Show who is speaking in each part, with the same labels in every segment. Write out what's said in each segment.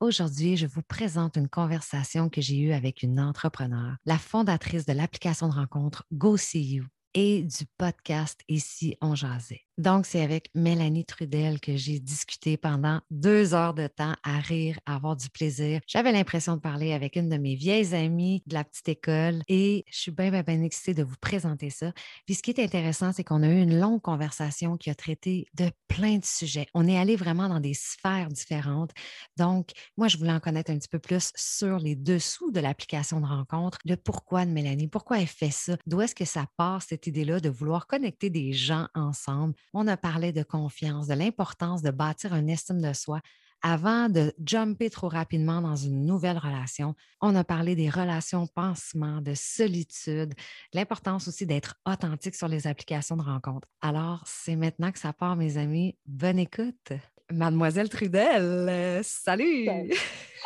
Speaker 1: Aujourd'hui, je vous présente une conversation que j'ai eue avec une entrepreneur, la fondatrice de l'application de rencontre Go See You et du podcast Ici on jasait. Donc, c'est avec Mélanie Trudel que j'ai discuté pendant deux heures de temps à rire, à avoir du plaisir. J'avais l'impression de parler avec une de mes vieilles amies de la petite école et je suis bien, bien, bien excitée de vous présenter ça. Puis ce qui est intéressant, c'est qu'on a eu une longue conversation qui a traité de plein de sujets. On est allé vraiment dans des sphères différentes. Donc, moi, je voulais en connaître un petit peu plus sur les dessous de l'application de rencontre, le pourquoi de Mélanie, pourquoi elle fait ça, d'où est-ce que ça part, cette idée-là de vouloir connecter des gens ensemble on a parlé de confiance, de l'importance de bâtir un estime de soi avant de jumper trop rapidement dans une nouvelle relation. On a parlé des relations pansement, de solitude, l'importance aussi d'être authentique sur les applications de rencontre. Alors, c'est maintenant que ça part, mes amis. Bonne écoute. Mademoiselle Trudel, euh, salut!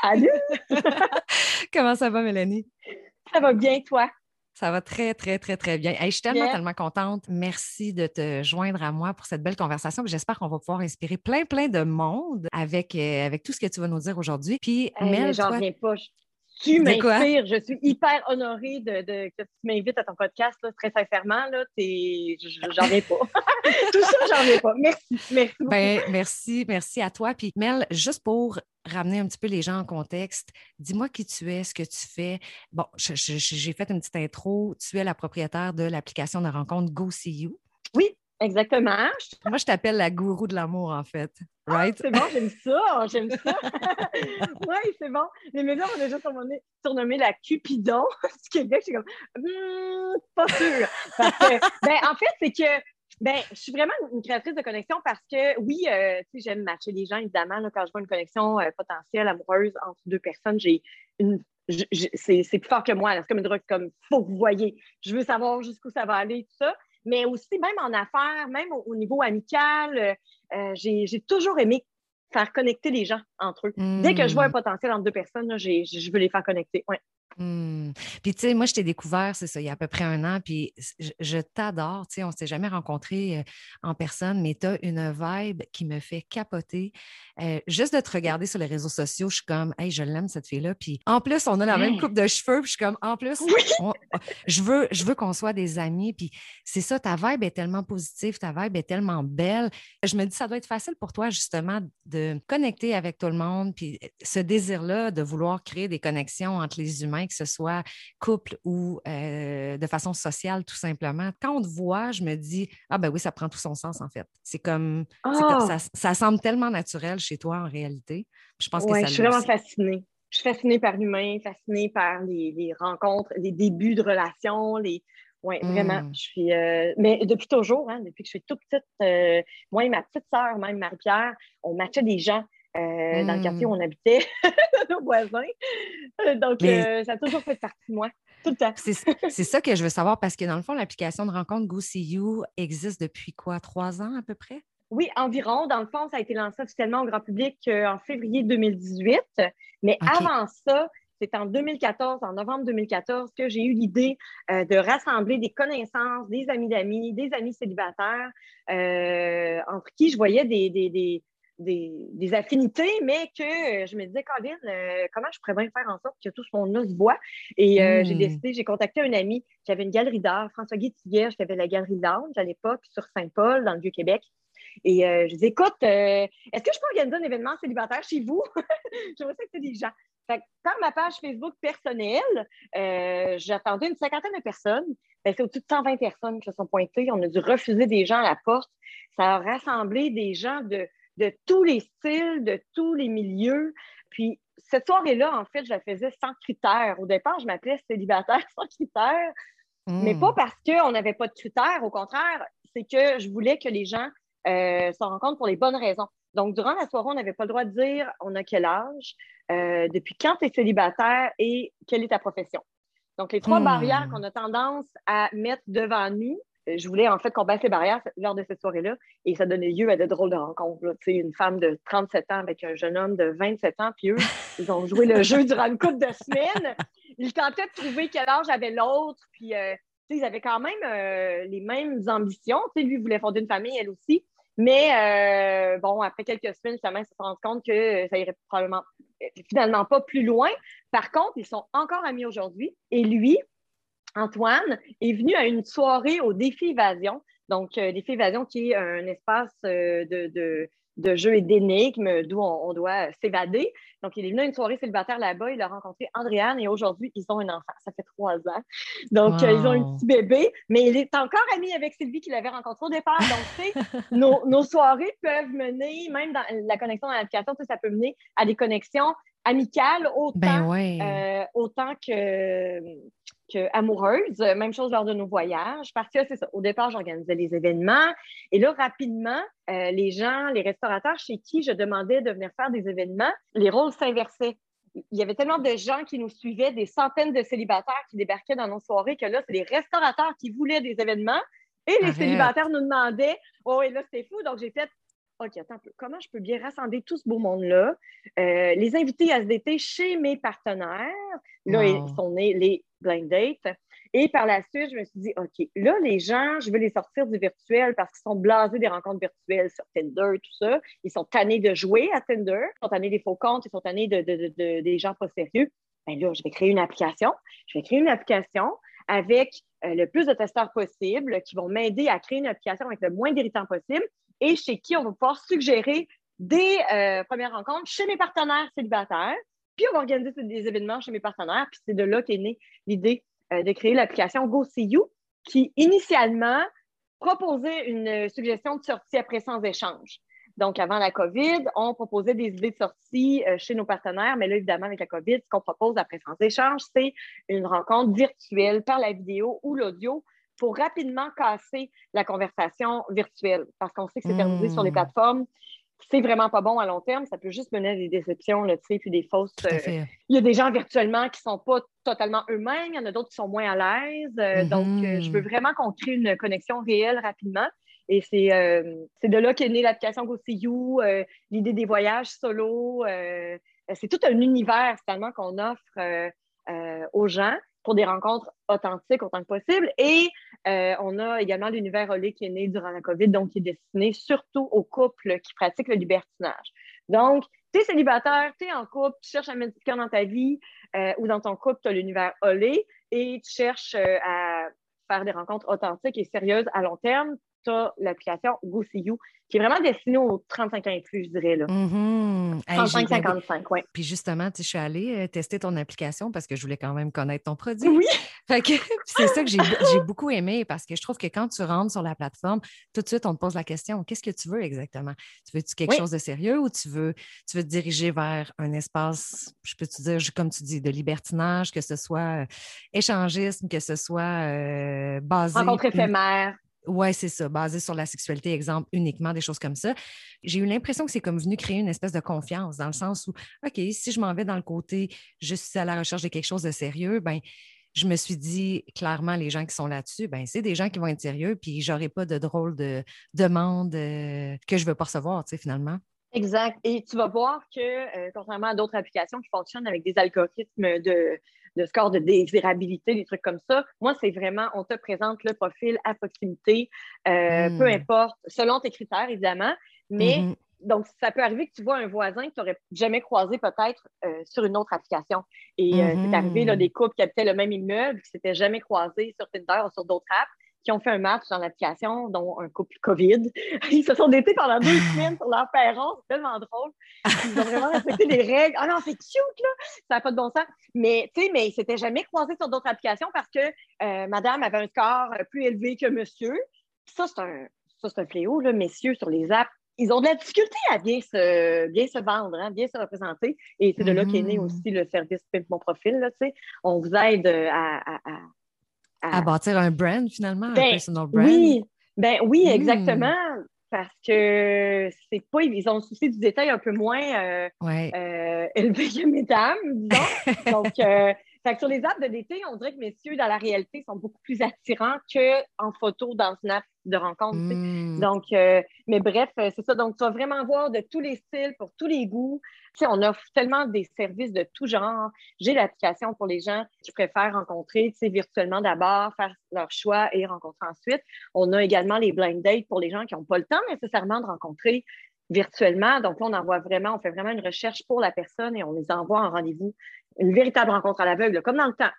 Speaker 2: Salut!
Speaker 1: Comment ça va, Mélanie?
Speaker 2: Ça va bien, toi?
Speaker 1: Ça va très, très, très, très bien. je suis tellement, tellement contente. Merci de te joindre à moi pour cette belle conversation. J'espère qu'on va pouvoir inspirer plein, plein de monde avec, euh, avec tout ce que tu vas nous dire aujourd'hui. Puis,
Speaker 2: Mel, j'en reviens pas. Tu m'inspires. Je suis hyper honorée de, que tu m'invites à ton podcast, très sincèrement. Là, j'en reviens pas. Tout ça, j'en reviens pas. Merci. Merci,
Speaker 1: ben, merci, merci à toi. Puis, Mel, juste pour ramener un petit peu les gens en contexte. Dis-moi qui tu es, ce que tu fais. Bon, j'ai fait une petite intro. Tu es la propriétaire de l'application de rencontre Go See You.
Speaker 2: Exactement.
Speaker 1: Moi, je t'appelle la gourou de l'amour, en fait.
Speaker 2: Ah, right? c'est bon, j'aime ça, j'aime ça. oui, c'est bon. Les médias ont déjà surnommé, la Cupidon du Québec. Je suis comme, hmm, pas sûr. ben, en fait, c'est que ben, je suis vraiment une créatrice de connexion parce que oui, euh, j'aime matcher les gens, évidemment. quand je vois une connexion euh, potentielle, amoureuse entre deux personnes, j'ai une. C'est plus fort que moi. C'est comme une drogue, comme faut que vous voyez. Je veux savoir jusqu'où ça va aller, tout ça. Mais aussi, même en affaires, même au, niveau amical, euh, j'ai toujours aimé faire connecter les gens entre eux. Dès que je vois un hmm. potentiel entre deux personnes, je veux les faire connecter. Ouais.
Speaker 1: Mmh. Puis, tu sais, moi, je t'ai découvert, c'est ça, il y a à peu près un an, puis je, t'adore. Tu sais, on ne s'est jamais rencontrés en personne, mais tu as une vibe qui me fait capoter. juste de te regarder sur les réseaux sociaux, je suis comme, hey, je l'aime, cette fille-là. Puis, en plus, on a la même coupe de cheveux, puis je suis comme, en plus, je veux, je veux qu'on soit des amis. Puis, c'est ça, ta vibe est tellement positive, ta vibe est tellement belle. Je me dis, ça doit être facile pour toi, justement, de connecter avec tout le monde, puis ce désir-là de vouloir créer des connexions entre les humains que ce soit couple ou euh, de façon sociale, tout simplement. Quand on te voit, je me dis, ah ben oui, ça prend tout son sens, en fait. C'est comme, ah! ça, semble tellement naturel chez toi, en réalité.
Speaker 2: Je pense que ça Je suis vraiment fascinée. Je suis fascinée par l'humain, fascinée par les, rencontres, les débuts de relations, les, oui, vraiment. Mmh. Je suis. Euh, mais depuis toujours, hein, depuis que je suis toute petite, euh, moi et ma petite sœur, même Marie-Pierre, on matchait des gens euh, dans le quartier où mmh. on habitait, nos voisins. Euh, donc, euh, ça a toujours fait partie de moi, tout le temps.
Speaker 1: C'est ça que je veux savoir parce que dans le fond, l'application de rencontre Go See You existe depuis quoi, trois ans à peu près?
Speaker 2: Oui, environ. Dans le fond, ça a été lancé officiellement au grand public en février 2018. Mais avant ça, c'est en 2014, en novembre 2014, que j'ai eu l'idée de rassembler des connaissances, des amis d'amis, des amis célibataires, entre qui je voyais des, des, des, affinités, mais que euh, je me disais, Colin, euh, comment je pourrais bien faire en sorte que tout ce monde-là se voit? Et euh, j'ai hmm. décidé, j'ai contacté un ami qui avait une galerie d'art, François Guy qui avait la galerie Lounge à l'époque sur Saint-Paul, dans le Vieux-Québec. Et je dis, écoute, est-ce que je peux organiser un événement célibataire chez vous? je sais que c'est des gens. par ma page Facebook personnelle, j'attendais une cinquantaine de personnes. Ben, c'est au-dessus de 120 personnes qui se sont pointées. On a dû refuser des gens à la porte. Ça a rassemblé des gens de, de tous les styles, de tous les milieux. Puis cette soirée-là, en fait, je la faisais sans critères. Au départ, je m'appelais célibataire sans critères, mais pas hmm. parce qu'on n'avait pas de critères. Au contraire, c'est que je voulais que les gens euh, se rencontrent pour les bonnes raisons. Donc, durant la soirée, on n'avait pas le droit de dire on a quel âge, euh, depuis quand tu es célibataire et quelle est ta profession. Donc, les trois hmm. barrières qu'on a tendance à mettre devant nous, je voulais en fait qu'on baisse les barrières lors de cette soirée-là et ça donnait lieu à de drôles de rencontres. Une femme de 37 ans avec un jeune homme de 27 ans, puis eux, ils ont joué le jeu durant une couple de semaines. Ils tentaient de trouver quel âge avait l'autre, puis euh, ils avaient quand même euh, les mêmes ambitions. lui voulait fonder une famille, elle aussi. Mais euh, bon, après quelques semaines, justement, ils se rendus compte que ça irait probablement finalement pas plus loin. Par contre, ils sont encore amis aujourd'hui. Et lui, Antoine, est venu à une soirée au défi évasion. Donc, euh, défi évasion qui est un espace euh, de, de jeux et d'énigmes d'où on, doit s'évader. Donc, il est venu à une soirée célibataire là-bas. Il a rencontré Andréane et aujourd'hui, ils ont un enfant. Ça fait trois ans. Donc, euh, ils ont un petit bébé, mais il est encore ami avec Sylvie qu'il avait rencontré au départ. Donc, tu sais, nos, soirées peuvent mener, même dans la connexion dans l'application, ça peut mener à des connexions amicales autant, ben euh, autant que amoureuse. Même chose lors de nos voyages, parce que c'est ça. Au départ, j'organisais les événements. Et là, rapidement, euh, les gens, les restaurateurs chez qui je demandais de venir faire des événements, les rôles s'inversaient. Il y avait tellement de gens qui nous suivaient, des centaines de célibataires qui débarquaient dans nos soirées, que là, c'est les restaurateurs qui voulaient des événements. Et les célibataires nous demandaient, oh, et là, c'était fou. Donc, j'ai fait, OK, attends un peu. Comment je peux bien rassembler tout ce beau monde-là? Euh, les inviter à SDT chez mes partenaires. Là, ils sont nés les blind dates. Et par la suite, je me suis dit, OK, là, les gens, je veux les sortir du virtuel parce qu'ils sont blasés des rencontres virtuelles sur Tinder, tout ça. Ils sont tannés de jouer à Tinder, ils sont tannés des faux comptes, ils sont tannés de, des gens pas sérieux. Bien là, je vais créer une application. Je vais créer une application avec euh, le plus de testeurs possible qui vont m'aider à créer une application avec le moins d'irritants possible et chez qui on va pouvoir suggérer des euh, premières rencontres chez mes partenaires célibataires. Puis on va organiser des événements chez mes partenaires. Puis c'est de là qu'est née l'idée euh, de créer l'application Go See You, qui initialement proposait une suggestion de sortie après sans échange. Donc, avant la COVID, on proposait des idées de sortie euh, chez nos partenaires, mais là, évidemment, avec la COVID, ce qu'on propose après sans échange, c'est une rencontre virtuelle par la vidéo ou l'audio pour rapidement casser la conversation virtuelle parce qu'on sait que c'est terminé sur les hmm. plateformes. C'est vraiment pas bon à long terme. Ça peut juste mener à des déceptions, là, puis des fausses. Euh, il y a des gens virtuellement qui sont pas totalement eux-mêmes. Il y en a d'autres qui sont moins à l'aise. Euh, donc, euh, je veux hmm. vraiment qu'on crée une connexion réelle rapidement. Et c'est de là qu'est née l'application GoSeeYou, l'idée des voyages solo. c'est tout un univers finalement qu'on offre aux gens pour des rencontres authentiques autant que possible. Et euh, on a également l'univers Olé qui est né durant la COVID, donc qui est destiné surtout aux couples qui pratiquent le libertinage. Donc, tu es célibataire, tu es en couple, tu cherches un médicament dans ta vie euh, ou dans ton couple, tu as l'univers Olé et tu cherches euh, à faire des rencontres authentiques et sérieuses à long terme, tu as l'application You qui est vraiment destinée aux 35 ans et plus, je dirais. Là. 35-55, mm-hmm. oui.
Speaker 1: Puis justement, je suis allée euh, tester ton application parce que je voulais quand même connaître ton produit.
Speaker 2: Oui.
Speaker 1: c'est ça que j'ai beaucoup aimé parce que je trouve que quand tu rentres sur la plateforme, tout de suite, on te pose la question qu'est-ce que tu veux exactement? Tu veux-tu quelque chose de sérieux ou tu veux, tu veux te diriger vers un espace, je peux te dire, comme tu dis, de libertinage, que ce soit euh, échangisme, que ce soit euh, basé.
Speaker 2: Rencontre éphémère.
Speaker 1: Oui, c'est ça, basé sur la sexualité, exemple, uniquement des choses comme ça. J'ai eu l'impression que c'est comme venu créer une espèce de confiance dans le sens où, OK, si je m'en vais dans le côté, je suis à la recherche de quelque chose de sérieux, ben je me suis dit clairement, les gens qui sont là-dessus, ben c'est des gens qui vont être sérieux, puis j'aurai pas de drôle de demande euh, que je veux pas recevoir, tu sais, finalement.
Speaker 2: Exact. Et tu vas voir que, euh, contrairement à d'autres applications qui fonctionnent avec des algorithmes de, de score de désirabilité, des trucs comme ça. Moi, c'est vraiment, on te présente le profil à proximité, euh, peu hmm. importe, selon tes critères, évidemment. Mais mm-hmm. donc, ça peut arriver que tu vois un voisin que tu n'aurais jamais croisé peut-être euh, sur une autre application. Et euh, c'est arrivé là, des couples qui habitaient le même immeuble, qui ne s'étaient jamais croisés sur Tinder ou sur d'autres apps qui ont fait un match dans l'application, dont un couple COVID. Ils se sont datés pendant deux semaines sur leur perron. C'est tellement drôle. Ils ont vraiment respecté les règles. Ah non, c'est cute, là! Ça n'a pas de bon sens. Mais, tu sais, mais ils ne s'étaient jamais croisés sur d'autres applications parce que euh, madame avait un score plus élevé que monsieur. Ça, c'est un, un fléau, là, messieurs, sur les apps. Ils ont de la difficulté à bien se, bien se vendre, hein, bien se représenter. Et c'est de là qu'est né mm-hmm. aussi le service Mon Profil. Là, On vous aide à
Speaker 1: à, bâtir un brand finalement, un
Speaker 2: ben,
Speaker 1: personal brand.
Speaker 2: Oui, ben oui, hmm. exactement. Parce que c'est pas, ils ont le souci du détail un peu moins euh, euh, élevé que mesdames, disons. Donc, sur les apps de l'été, on dirait que messieurs, dans la réalité, sont beaucoup plus attirants qu'en photo dans une app de rencontre. Hmm. Donc, euh, mais bref, euh, c'est ça. Donc, tu vas vraiment voir de tous les styles, pour tous les goûts. On offre tellement des services de tout genre. J'ai l'application pour les gens qui préfèrent rencontrer, virtuellement d'abord, faire leur choix et rencontrer ensuite. On a également les blind dates pour les gens qui n'ont pas le temps nécessairement de rencontrer virtuellement. Donc là, on envoie vraiment, on fait vraiment une recherche pour la personne et on les envoie en rendez-vous, une véritable rencontre à l'aveugle, comme dans le temps.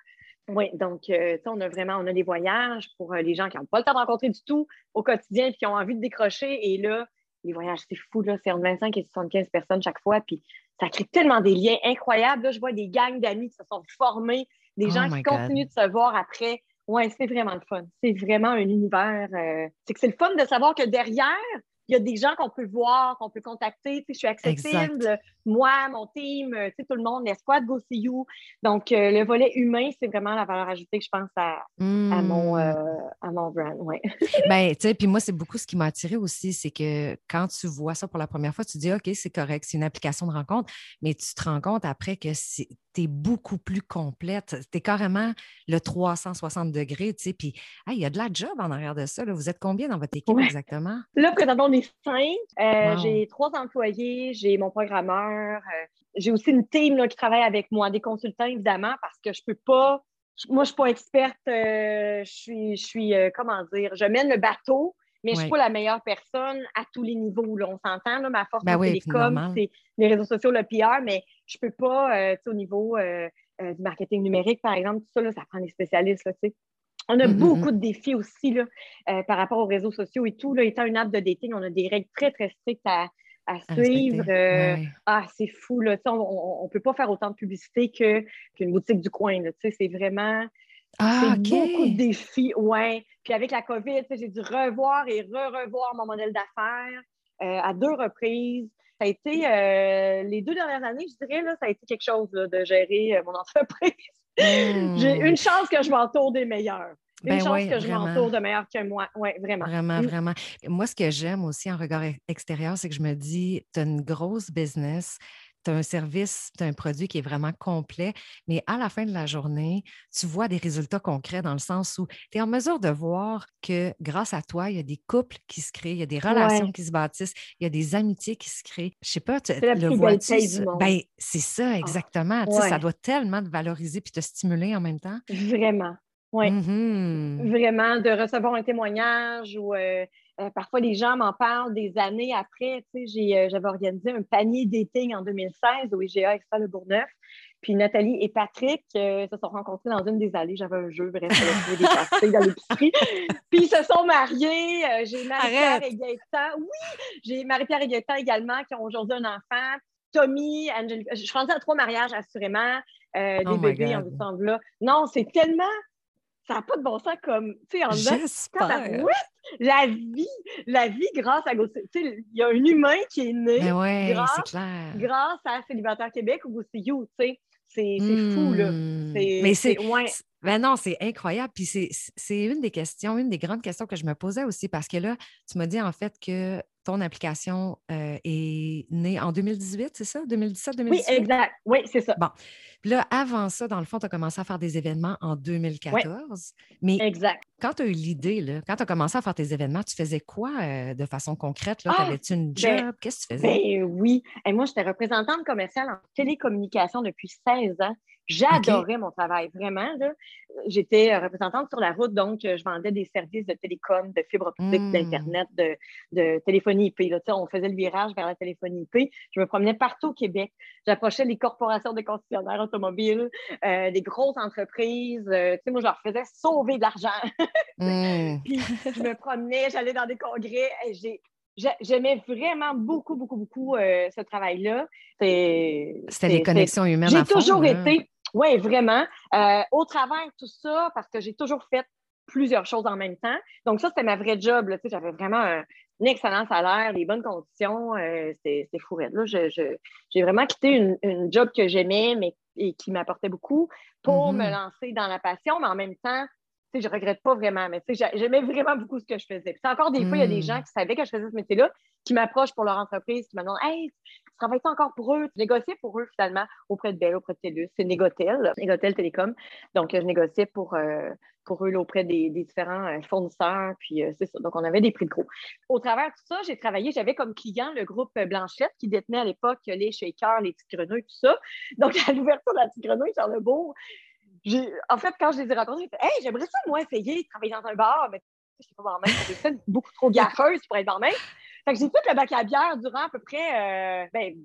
Speaker 2: Oui, donc, euh, on a vraiment, on a des voyages pour euh, les gens qui n'ont pas le temps de rencontrer du tout au quotidien et qui ont envie de décrocher. Et là, les voyages, c'est fou, là, c'est entre 25 et 75 personnes chaque fois. Puis ça crée tellement des liens incroyables. Là, je vois des gangs d'amis qui se sont formés, des oh gens qui continuent de se voir après. Oui, c'est vraiment le fun. C'est vraiment un univers. Euh, c'est que c'est le fun de savoir que derrière, il y a des gens qu'on peut voir, qu'on peut contacter. Tu sais, je suis accessible. Moi, mon team, tu sais, tout le monde, l'escouade Go See You. Donc, euh, le volet humain, c'est vraiment la valeur ajoutée que je pense à, à, mon, hmm. euh, à mon brand. Ouais.
Speaker 1: ben, tu sais, puis moi, c'est beaucoup ce qui m'a attiré aussi, c'est que quand tu vois ça pour la première fois, tu dis, OK, c'est correct, c'est une application de rencontre, mais tu te rends compte après que tu es beaucoup plus complète. Tu es carrément le 360 degrés, tu sais, puis il y a de la job en arrière de ça. Vous êtes combien dans votre équipe exactement?
Speaker 2: Là, présentement, on est cinq. Euh, j'ai trois employés, j'ai mon programmeur. Euh, j'ai aussi une team qui travaille avec moi, des consultants évidemment, parce que je peux pas. Moi, je suis pas experte. Euh, je suis, je suis comment dire, je mène le bateau, mais je je suis pas la meilleure personne à tous les niveaux. On s'entend, ma force ben télécom, c'est les réseaux sociaux, le PR, mais je peux pas, au niveau du marketing numérique, par exemple, tout ça, là, ça prend des spécialistes. Là, on a mmh, mmh, beaucoup mmh. de défis aussi là, euh, par rapport aux réseaux sociaux et tout. Là, étant une app de dating, on a des règles très, très strictes à, suivre. Euh, ah, c'est fou. Là. On ne peut pas faire autant de publicité qu'une boutique du coin. C'est vraiment ah, beaucoup de défis. Ouais. Puis avec la COVID, j'ai dû revoir et re-revoir mon modèle d'affaires euh, à deux reprises. Ça a été les deux dernières années, je dirais, là, ça a été quelque chose de gérer mon entreprise. J'ai hmm. une chance que je m'entoure des meilleurs. Une ben chance que je m'entoure de meilleurs que moi. Oui, vraiment.
Speaker 1: Vraiment, mm. vraiment. Moi, ce que j'aime aussi en regard extérieur, c'est que je me dis, tu as une grosse business, tu as un service, tu as un produit qui est vraiment complet, mais à la fin de la journée, tu vois des résultats concrets dans le sens où tu es en mesure de voir que grâce à toi, il y a des couples qui se créent, il y a des relations qui se bâtissent, il y a des amitiés qui se créent. Je sais pas, tu le vois ben, c'est ça, ah, exactement. Ça doit tellement te valoriser puis te stimuler en même temps.
Speaker 2: Vraiment. Oui. Mm-hmm. Vraiment, de recevoir un témoignage ou euh, euh, parfois, les gens m'en parlent des années après. Euh, j'avais organisé un panier dating en 2016 au IGA Extra Le Bourgneuf. Puis Nathalie et Patrick euh, se sont rencontrés dans une des allées. J'avais un jeu, bref, trouvé des pastilles dans l'épicerie. Puis ils se sont mariés. j'ai Marie-Pierre et Gaëtan. Oui! J'ai Marie-Pierre et Gaëtan également qui ont aujourd'hui un enfant. Tommy, Angelique. Je pensais à trois mariages, assurément. des oh bébés en là. Non, c'est tellement ça n'a pas de bon sens comme, tu sais, en
Speaker 1: J'espère.
Speaker 2: la vie, la vie grâce à Tu sais, il y a un humain qui est né
Speaker 1: ben
Speaker 2: grâce, grâce à Célibataire Québec ou You, tu sais. C'est fou, là. Hmm.
Speaker 1: Mais c'est. Ouais. Ben non, c'est incroyable. Puis c'est une des questions, une des grandes questions que je me posais aussi, parce que là, tu m'as dit en fait que ton application euh, est née en 2018, c'est ça? 2017, 2018?
Speaker 2: Oui, exact. Oui, c'est ça.
Speaker 1: Bon. Puis là, avant ça, dans le fond, tu as commencé à faire des événements en 2014. Mais
Speaker 2: exact.
Speaker 1: quand tu as eu l'idée, quand tu as commencé à faire tes événements, tu faisais quoi euh, de façon concrète? Ah, T'avais-tu une ben, job? Qu'est-ce que tu faisais?
Speaker 2: Ben, oui. Et moi, j'étais représentante commerciale en télécommunication depuis 16 ans. J'adorais mon travail, vraiment. J'étais euh, représentante sur la route, donc euh, je vendais des services de télécom, de fibre optique, hmm. d'Internet, de, téléphonie IP. Là. On faisait le virage vers la téléphonie IP. Je me promenais partout au Québec. J'approchais les corporations de concessionnaires automobiles, euh, des grosses entreprises. moi, je leur faisais sauver de l'argent. Puis je me promenais, j'allais dans des congrès. J'aimais vraiment beaucoup, beaucoup, beaucoup ce travail-là.
Speaker 1: C'était les connexions humaines.
Speaker 2: J'ai toujours été, oui, vraiment. Euh, au travers de tout ça, parce que j'ai toujours fait plusieurs choses en même temps. Donc, ça, c'était ma vraie job. J'avais vraiment un, excellent salaire, des bonnes conditions. Euh, c'était fou. Là. J'ai vraiment quitté une, job que j'aimais, mais et qui m'apportait beaucoup pour me mm-hmm. lancer dans la passion, mais en même temps, je regrette pas vraiment, mais j'aimais vraiment beaucoup ce que je faisais. Puis encore des fois, il y a des gens mm. qui savaient que je faisais ce métier-là, qui m'approchent pour leur entreprise, qui me demandent Hey, tu travailles encore pour eux? Je négociais pour eux finalement auprès de Bell, auprès de TELUS. C'est Négotel, Négotel Télécom. Donc, je négociais pour, euh, pour eux auprès des, différents euh, fournisseurs. Puis euh, c'est ça. Donc, on avait des prix de gros. Au travers de tout ça, j'ai travaillé, j'avais comme client le groupe Blanchette qui détenait à l'époque les shakers, les petites grenouilles, tout ça. Donc, à l'ouverture de la petite grenouille, Charlebourg, en fait, quand je les ai rencontrés, j'ai fait Hey, j'aimerais ça, moi, essayer de travailler dans un bar, mais je sais pas barmaid, c'est beaucoup trop gaffeuse pour être barmaid. Fait que j'ai fait le bac à bière durant à peu près euh, ben,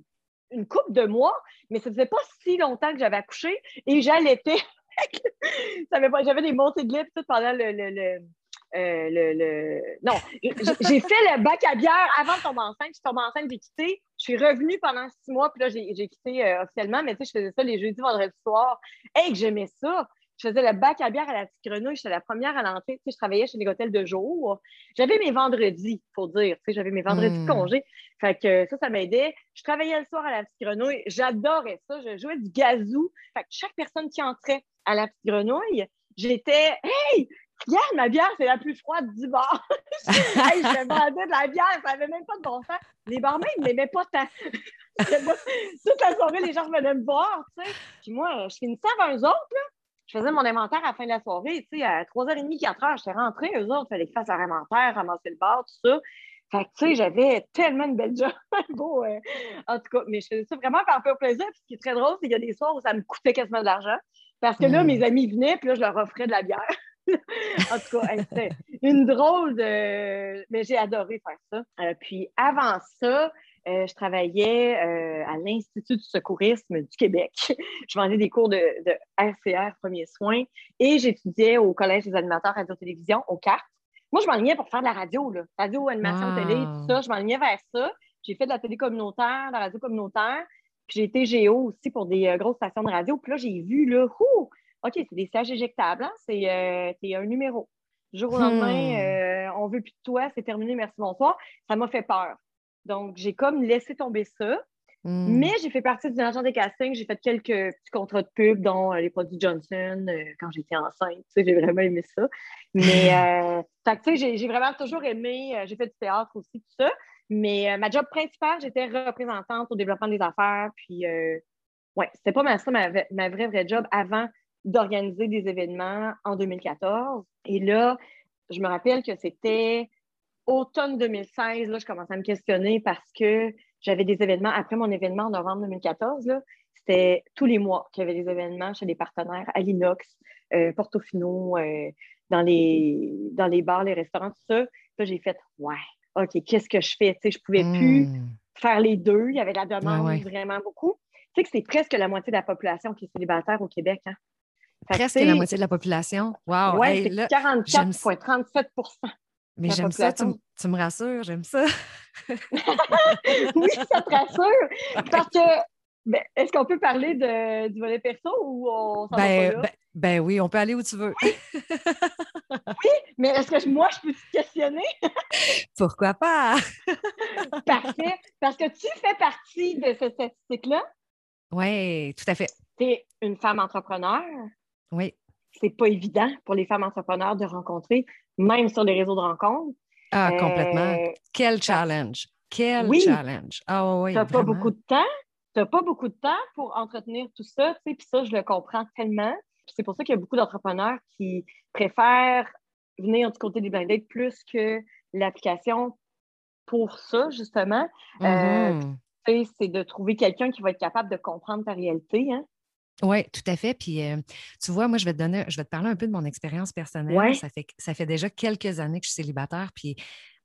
Speaker 2: une couple de mois, mais ça faisait pas si longtemps que j'avais accouché et j'allaitais. j'avais des montées de lait tout pendant le, le, euh, le, Non, j'ai fait le bac à bière avant de tomber enceinte. Je suis tombée enceinte, j'ai quitté. Je suis revenue pendant six mois, puis là, j'ai quitté euh, officiellement, mais tu sais, je faisais ça les jeudis, vendredis soir. Hey, que j'aimais ça! Je faisais le bac à bière à la petite grenouille. J'étais la première à l'entrée. Tu sais, je travaillais chez les hôtels de jour. J'avais mes vendredis, il faut dire. Tu sais, j'avais mes vendredis de hmm. congé. Fait que ça, ça m'aidait. Je travaillais le soir à la petite grenouille. J'adorais ça. Je jouais du gazou. Fait que chaque personne qui entrait à la petite grenouille, j'étais Hey, regarde, ma bière, c'est la plus froide du bar. hey, je vendais de la bière, ça n'avait même pas de bon sens. Les barmaids ne m'aimaient pas tant. Toute la soirée, les gens venaient me voir, tu sais. Puis moi, je finissais avant eux autres, là je faisais mon inventaire à la fin de la soirée. Tu sais, à 3h30, 4h, j'étais rentrée. Eux autres, il fallait qu'ils fassent leur inventaire, ramasser le bar, tout ça. Fait que, tu sais, j'avais tellement une belle job. Beau, euh, en tout cas, mais je faisais ça vraiment par pur plaisir. Puis ce qui est très drôle, c'est qu'il y a des soirs où ça me coûtait quasiment de l'argent. Parce que là, hmm. mes amis venaient, puis là, je leur offrais de la bière. En tout cas, c'était une drôle de. Mais j'ai adoré faire ça. Euh, puis avant ça, euh, je travaillais euh, à l'Institut du secourisme du Québec. je vendais des cours de, de RCR, premiers soins, et j'étudiais au Collège des animateurs radio-télévision, au CART. Moi, je m'enlignais pour faire de la radio, là. radio, animation, télé, tout ça. Je m'enlignais vers ça. J'ai fait de la télé communautaire, de la radio communautaire. Puis j'ai été géo aussi pour des euh, grosses stations de radio. Puis là, j'ai vu, là, OK, c'est des sièges éjectables, hein? c'est un numéro. Du jour au lendemain, hmm. on veut plus de toi, c'est terminé, merci, bonsoir. Ça m'a fait peur. Donc, j'ai comme laissé tomber ça. Hmm. Mais j'ai fait partie d'une agent des castings. J'ai fait quelques petits contrats de pub, dont euh, les produits Johnson euh, quand j'étais enceinte. Tu sais, j'ai vraiment aimé ça. Mais, euh, tu sais, j'ai vraiment toujours aimé. j'ai fait du théâtre aussi, tout ça. Mais ma job principale, j'étais représentante au développement des affaires. Puis, ouais, c'était pas ma, ça ma, ma vraie, vraie job avant d'organiser des événements en 2014. Et là, je me rappelle que c'était automne 2016, là, je commençais à me questionner parce que j'avais des événements. Après mon événement en novembre 2014, c'était tous les mois qu'il y avait des événements chez des partenaires à l'Inox, euh, Portofino, euh, dans, les, dans les bars, les restaurants, tout ça. Là, j'ai fait Ouais, OK, qu'est-ce que je fais? Tu sais, je ne pouvais plus hmm. faire les deux. Il y avait la demande vraiment beaucoup. Tu sais que c'est presque la moitié de la population qui est célibataire au Québec. Hein?
Speaker 1: Presque la moitié de la population. Wow!
Speaker 2: Oui, c'est 44,37
Speaker 1: mais j'aime ça, tu, me rassures, j'aime ça.
Speaker 2: oui, ça te rassure. Parce que, ben, est-ce qu'on peut parler de, du volet perso ou on s'en
Speaker 1: ben, va ben, ben, oui, on peut aller où tu veux.
Speaker 2: oui, mais est-ce que moi, je peux te questionner?
Speaker 1: Pourquoi pas?
Speaker 2: Parfait. Parce que tu fais partie de cette statistique-là.
Speaker 1: Oui, tout à fait.
Speaker 2: Tu es une femme entrepreneur.
Speaker 1: Oui.
Speaker 2: C'est pas évident pour les femmes entrepreneurs de rencontrer même sur les réseaux de rencontres.
Speaker 1: Ah, complètement. Euh, Quel challenge! Quel challenge! Ah oui,
Speaker 2: Tu n'as pas beaucoup de temps. Tu n'as pas beaucoup de temps pour entretenir tout ça, tu sais, puis ça, je le comprends tellement. C'est pour ça qu'il y a beaucoup d'entrepreneurs qui préfèrent venir du côté des blind plus que l'application pour ça, justement. Euh, mm-hmm. c'est de trouver quelqu'un qui va être capable de comprendre ta réalité. Hein?
Speaker 1: Oui, tout à fait. Puis, euh, tu vois, moi, je vais te donner, je vais te parler un peu de mon expérience personnelle. Ça, fait, ça fait déjà quelques années que je suis célibataire. Puis,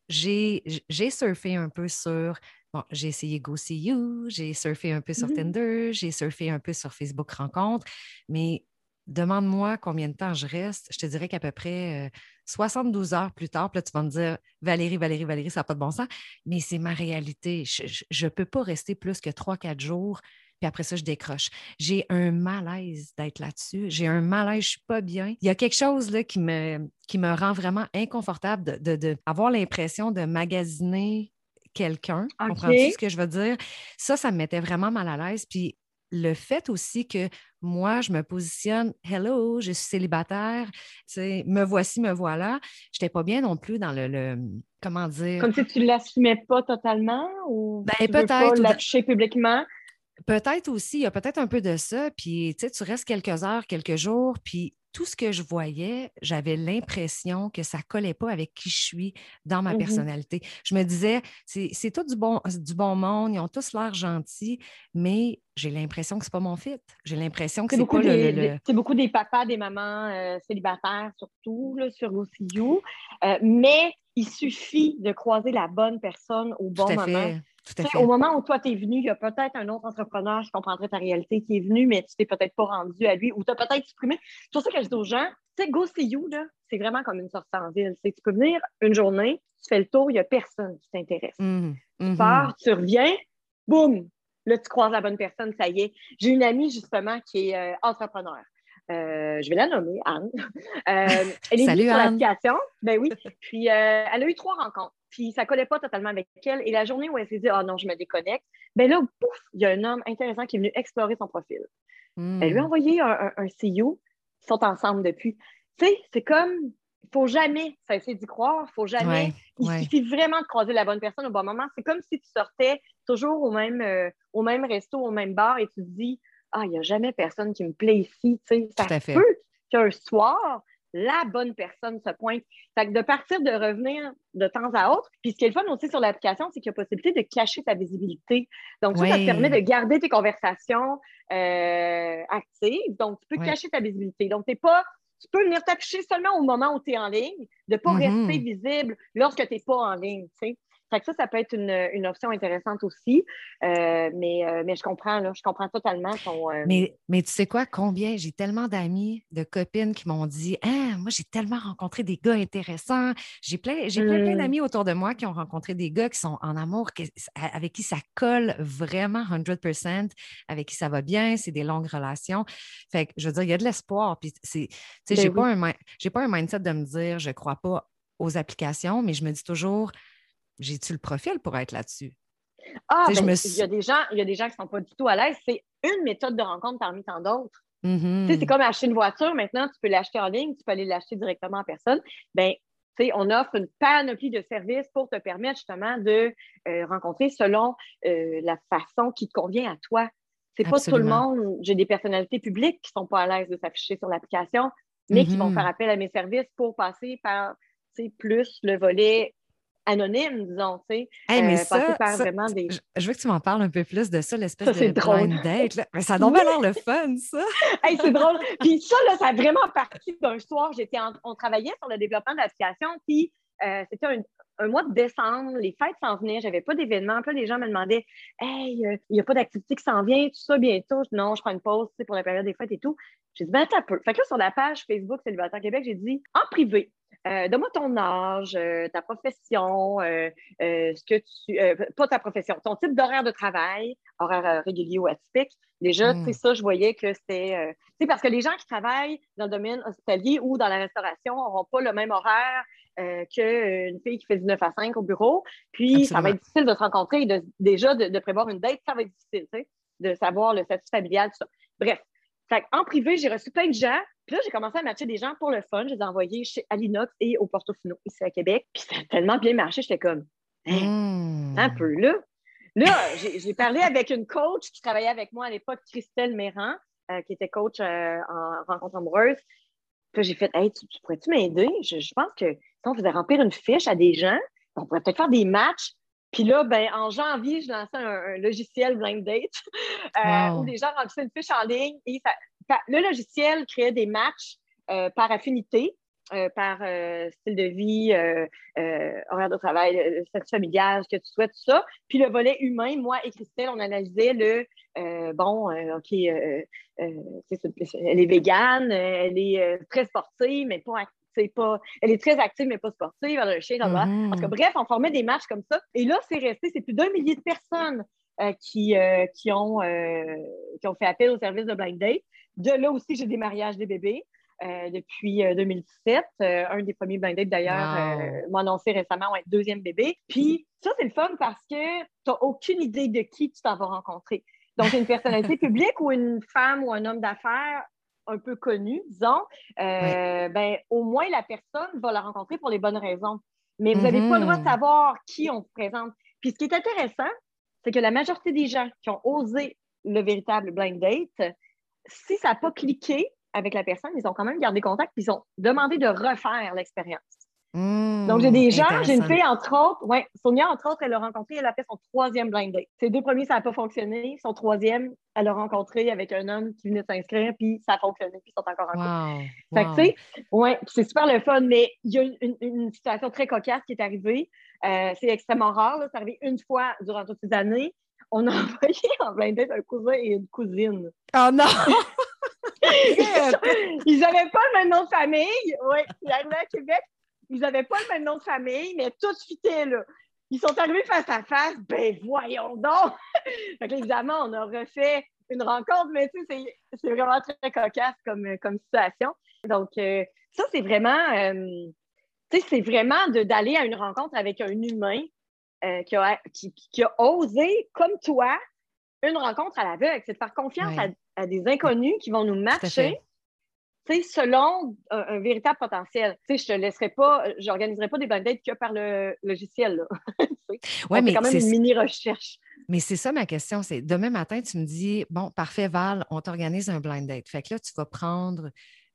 Speaker 1: j'ai surfé un peu sur. Bon, j'ai essayé Go See You, j'ai surfé un peu sur mmh Tinder, j'ai surfé un peu sur Facebook Rencontre, mais demande-moi combien de temps je reste. Je te dirais qu'à peu près 72 euh, heures plus tard, puis là, tu vas me dire Valérie, Valérie, Valérie, ça n'a pas de bon sens, mais c'est ma réalité. Je ne peux pas rester plus que 3-4 jours puis après ça, je décroche. J'ai un malaise d'être là-dessus. J'ai un malaise, je ne suis pas bien. Il y a quelque chose là, qui, me, qui me rend vraiment inconfortable d'avoir de, de, l'impression de magasiner quelqu'un. Comprends-tu ce que je veux dire? Ça, ça me mettait vraiment mal à l'aise. Puis le fait aussi que moi, je me positionne, hello, je suis célibataire, me voici, me voilà. Je n'étais pas bien non plus dans le, comment dire?
Speaker 2: Comme si tu ne l'assumais pas totalement ou
Speaker 1: ben, peut-être
Speaker 2: l'afficher publiquement?
Speaker 1: Peut-être aussi, il y a peut-être un peu de ça. Puis, tu sais, tu restes quelques heures, quelques jours, puis tout ce que je voyais, j'avais l'impression que ça ne collait pas avec qui je suis dans ma mmh personnalité. Je me disais, c'est tout du bon, du bon monde, ils ont tous l'air gentils, mais j'ai l'impression que ce n'est pas mon fit. J'ai l'impression que c'est pas le,
Speaker 2: C'est beaucoup des papas, des mamans euh, célibataires, surtout là, sur OCU. Euh, mais il suffit de croiser la bonne personne au bon moment. Au moment où toi, tu es venu, il y a peut-être un autre entrepreneur qui comprendrait ta réalité qui est venu, mais tu t'es peut-être pas rendu à lui ou tu as peut-être supprimé. C'est pour ça que je dis aux gens, tu sais, Go See You, c'est vraiment comme une sortie en ville. Tu peux venir une journée, tu fais le tour, il n'y a personne qui t'intéresse. Mmh, tu mmh. pars, tu reviens, boum, là, tu croises la bonne personne, ça y est. J'ai une amie, justement, qui est euh, entrepreneur. Euh, je vais la nommer, Anne. Euh, elle est Salut, sur l'application. Ben oui. Puis, elle a eu trois rencontres puis ça ne collait pas totalement avec elle. Et la journée où elle s'est dit, ah oh non, je me déconnecte, ben là, pouf, il y a un homme intéressant qui est venu explorer son profil. Elle lui a hmm. envoyé un, un, CEO. Ils sont ensemble depuis. Tu sais, c'est comme, il ne faut jamais cesser d'y croire, il faut jamais. il suffit vraiment de croiser la bonne personne au bon moment. C'est comme si tu sortais toujours au même, euh, au même resto, au même bar et tu te dis, ah, il n'y a jamais personne qui me plaît ici. Tu ça peut qu'un soir, la bonne personne se pointe. Fait que de partir de revenir de temps à autre. Puis ce qui est le fun aussi sur l'application, c'est qu'il y a possibilité de cacher ta visibilité. Donc, ça, te permet de garder tes conversations euh, actives. Donc, tu peux cacher ta visibilité. Donc, t'es pas. Tu peux venir t'afficher seulement au moment où tu es en ligne, de ne pas mm-hmm. rester visible lorsque tu n'es pas en ligne. Sais ça, ça peut être une, option intéressante aussi. Euh, mais, euh, mais je comprends, là, je comprends totalement ton.
Speaker 1: Euh, mais, mais tu sais quoi, combien? J'ai tellement d'amis, de copines qui m'ont dit Ah, moi, j'ai tellement rencontré des gars intéressants. J'ai plein, j'ai plein, plein mmh. d'amis autour de moi qui ont rencontré des gars qui sont en amour, avec qui ça colle vraiment 100% avec qui ça va bien, c'est des longues relations. Fait que je veux dire, il y a de l'espoir. Puis, c'est, ben pas un, j'ai pas un mindset de me dire je crois pas aux applications, mais je me dis toujours j'ai-tu le profil pour être là-dessus?
Speaker 2: Ah, ben, il, y a des gens, il y a des gens qui ne sont pas du tout à l'aise. C'est une méthode de rencontre parmi tant d'autres. Mm-hmm. C'est comme acheter une voiture. Maintenant, tu peux l'acheter en ligne, tu peux aller l'acheter directement en personne. Ben, on offre une panoplie de services pour te permettre justement de euh, rencontrer selon euh, la façon qui te convient à toi. C'est pas tout le monde. J'ai des personnalités publiques qui ne sont pas à l'aise de s'afficher sur l'application, mais qui vont mm-hmm. faire appel à mes services pour passer par plus le volet anonyme, disons, tu sais.
Speaker 1: mais euh, vraiment des... je, veux que tu m'en parles un peu plus de ça, l'espèce de blind date. Mais ça a donc l'air le fun, ça!
Speaker 2: c'est drôle. Puis ça, là, ça a vraiment parti d'un soir. J'étais on travaillait sur le développement de l'application, puis euh, c'était un, mois de décembre, les fêtes s'en venaient, j'avais pas d'événement. Puis les gens me demandaient Hey, euh, il n'y a pas d'activité qui s'en vient, tout ça bientôt. non, je prends une pause pour la période des fêtes et tout. J'ai dit Ben, t'as peu. Fait que là, sur la page Facebook Célibataire Québec, j'ai dit En privé, euh, donne-moi ton âge, euh, ta profession, euh, ce que tu. pas ta profession, ton type d'horaire de travail, horaire régulier ou atypique. Déjà, c'est hmm. ça, je voyais que c'était. c'est parce que les gens qui travaillent dans le domaine hospitalier ou dans la restauration n'auront pas le même horaire qu'une fille qui fait du 9 à 5 au bureau. Puis, ça va être difficile de se rencontrer et de, déjà de, prévoir une date, ça va être difficile, tu sais, de savoir le statut familial, tout ça. Bref. En privé, j'ai reçu plein de gens puis là, j'ai commencé à matcher des gens pour le fun. Je les ai envoyés chez Alinox et au Portofino, ici à Québec. Puis ça a tellement bien marché, j'étais comme, hein, hmm. un peu là. Là, j'ai parlé avec une coach qui travaillait avec moi à l'époque, Christelle Méran, euh, qui était coach euh, en rencontre amoureuse. Puis j'ai fait, hey, tu, pourrais-tu m'aider? Je, pense que si on faisait remplir une fiche à des gens, on pourrait peut-être faire des matchs. Puis là, ben, en janvier, je lançais un, logiciel Blind Date euh, où les gens remplissaient une fiche en ligne et ça, le logiciel créait des matchs euh, par affinité, euh, par style de vie, horaire de travail, statut familial, ce que tu souhaites, tout ça. Puis le volet humain, moi et Christelle, on analysait le bon, OK, elle est végane, elle est très sportive, mais pas pas, elle est très active, mais pas sportive. Elle a un chien, mm-hmm. bref, on formait des matchs comme ça. Et là, c'est resté, c'est plus d'un millier de personnes qui, qui, ont, qui ont fait appel au service de Blind Date. De là aussi, j'ai des mariages des bébés. Euh, depuis 2017. Euh, euh, un des premiers blind d'ailleurs, m'a annoncé récemment un deuxième bébé. Puis ça, c'est le fun parce que tu n'as aucune idée de qui tu t'en vas rencontrer. Donc, une personnalité publique ou une femme ou un homme d'affaires un peu connu, disons, ben, au moins la personne va la rencontrer pour les bonnes raisons. Mais vous n'avez pas le droit de mm-hmm. savoir qui on se présente. Puis ce qui est intéressant, c'est que la majorité des gens qui ont osé le véritable blind date, si ça n'a pas cliqué avec la personne, ils ont quand même gardé contact, puis ils ont demandé de refaire l'expérience.
Speaker 1: Mmh,
Speaker 2: Donc, j'ai des gens, j'ai une fille, entre autres, ouais, Sonia, entre autres, elle l'a rencontré, elle a fait son troisième blind date. Ses deux premiers, ça n'a pas fonctionné. Son troisième, elle l'a rencontré avec un homme qui venait de s'inscrire, puis ça a fonctionné, puis ils sont encore en couple.
Speaker 1: Wow.
Speaker 2: Fait que, tu sais, ouais, c'est super le fun, mais il y a une, une- une situation très cocasse qui est arrivée. Euh, c'est extrêmement rare, là. c'est arrivé une fois durant toutes ces années. On a envoyé en blind date un cousin et une cousine.
Speaker 1: Oh non!
Speaker 2: Ils n'avaient pas le même nom de famille. Oui, ils arrivaient à Québec. Ils n'avaient pas le même nom de famille, mais tout fitait, là. Ils sont arrivés face à face. Ben, voyons donc! fait que, évidemment, on a refait une rencontre, mais tu sais, c'est- vraiment très cocasse comme, comme situation. Donc, euh, ça, c'est vraiment, euh, tu sais, c'est vraiment d'aller à une rencontre avec un humain euh, qui, a, qui, qui a osé, comme toi, une rencontre à l'aveugle. C'est de faire confiance
Speaker 1: Ouais.
Speaker 2: à, à des inconnus qui vont nous
Speaker 1: Tout à
Speaker 2: matcher
Speaker 1: fait.
Speaker 2: tu sais, selon un, un véritable potentiel. Tu sais, je te laisserai pas, j'organiserai pas des blind dates que par le logiciel, là.
Speaker 1: Ouais, mais
Speaker 2: quand même
Speaker 1: c'est
Speaker 2: une mini-recherche.
Speaker 1: Mais c'est ça ma question, c'est demain matin, tu me dis, bon, parfait, Val, on t'organise un blind date. Fait que là, tu vas prendre,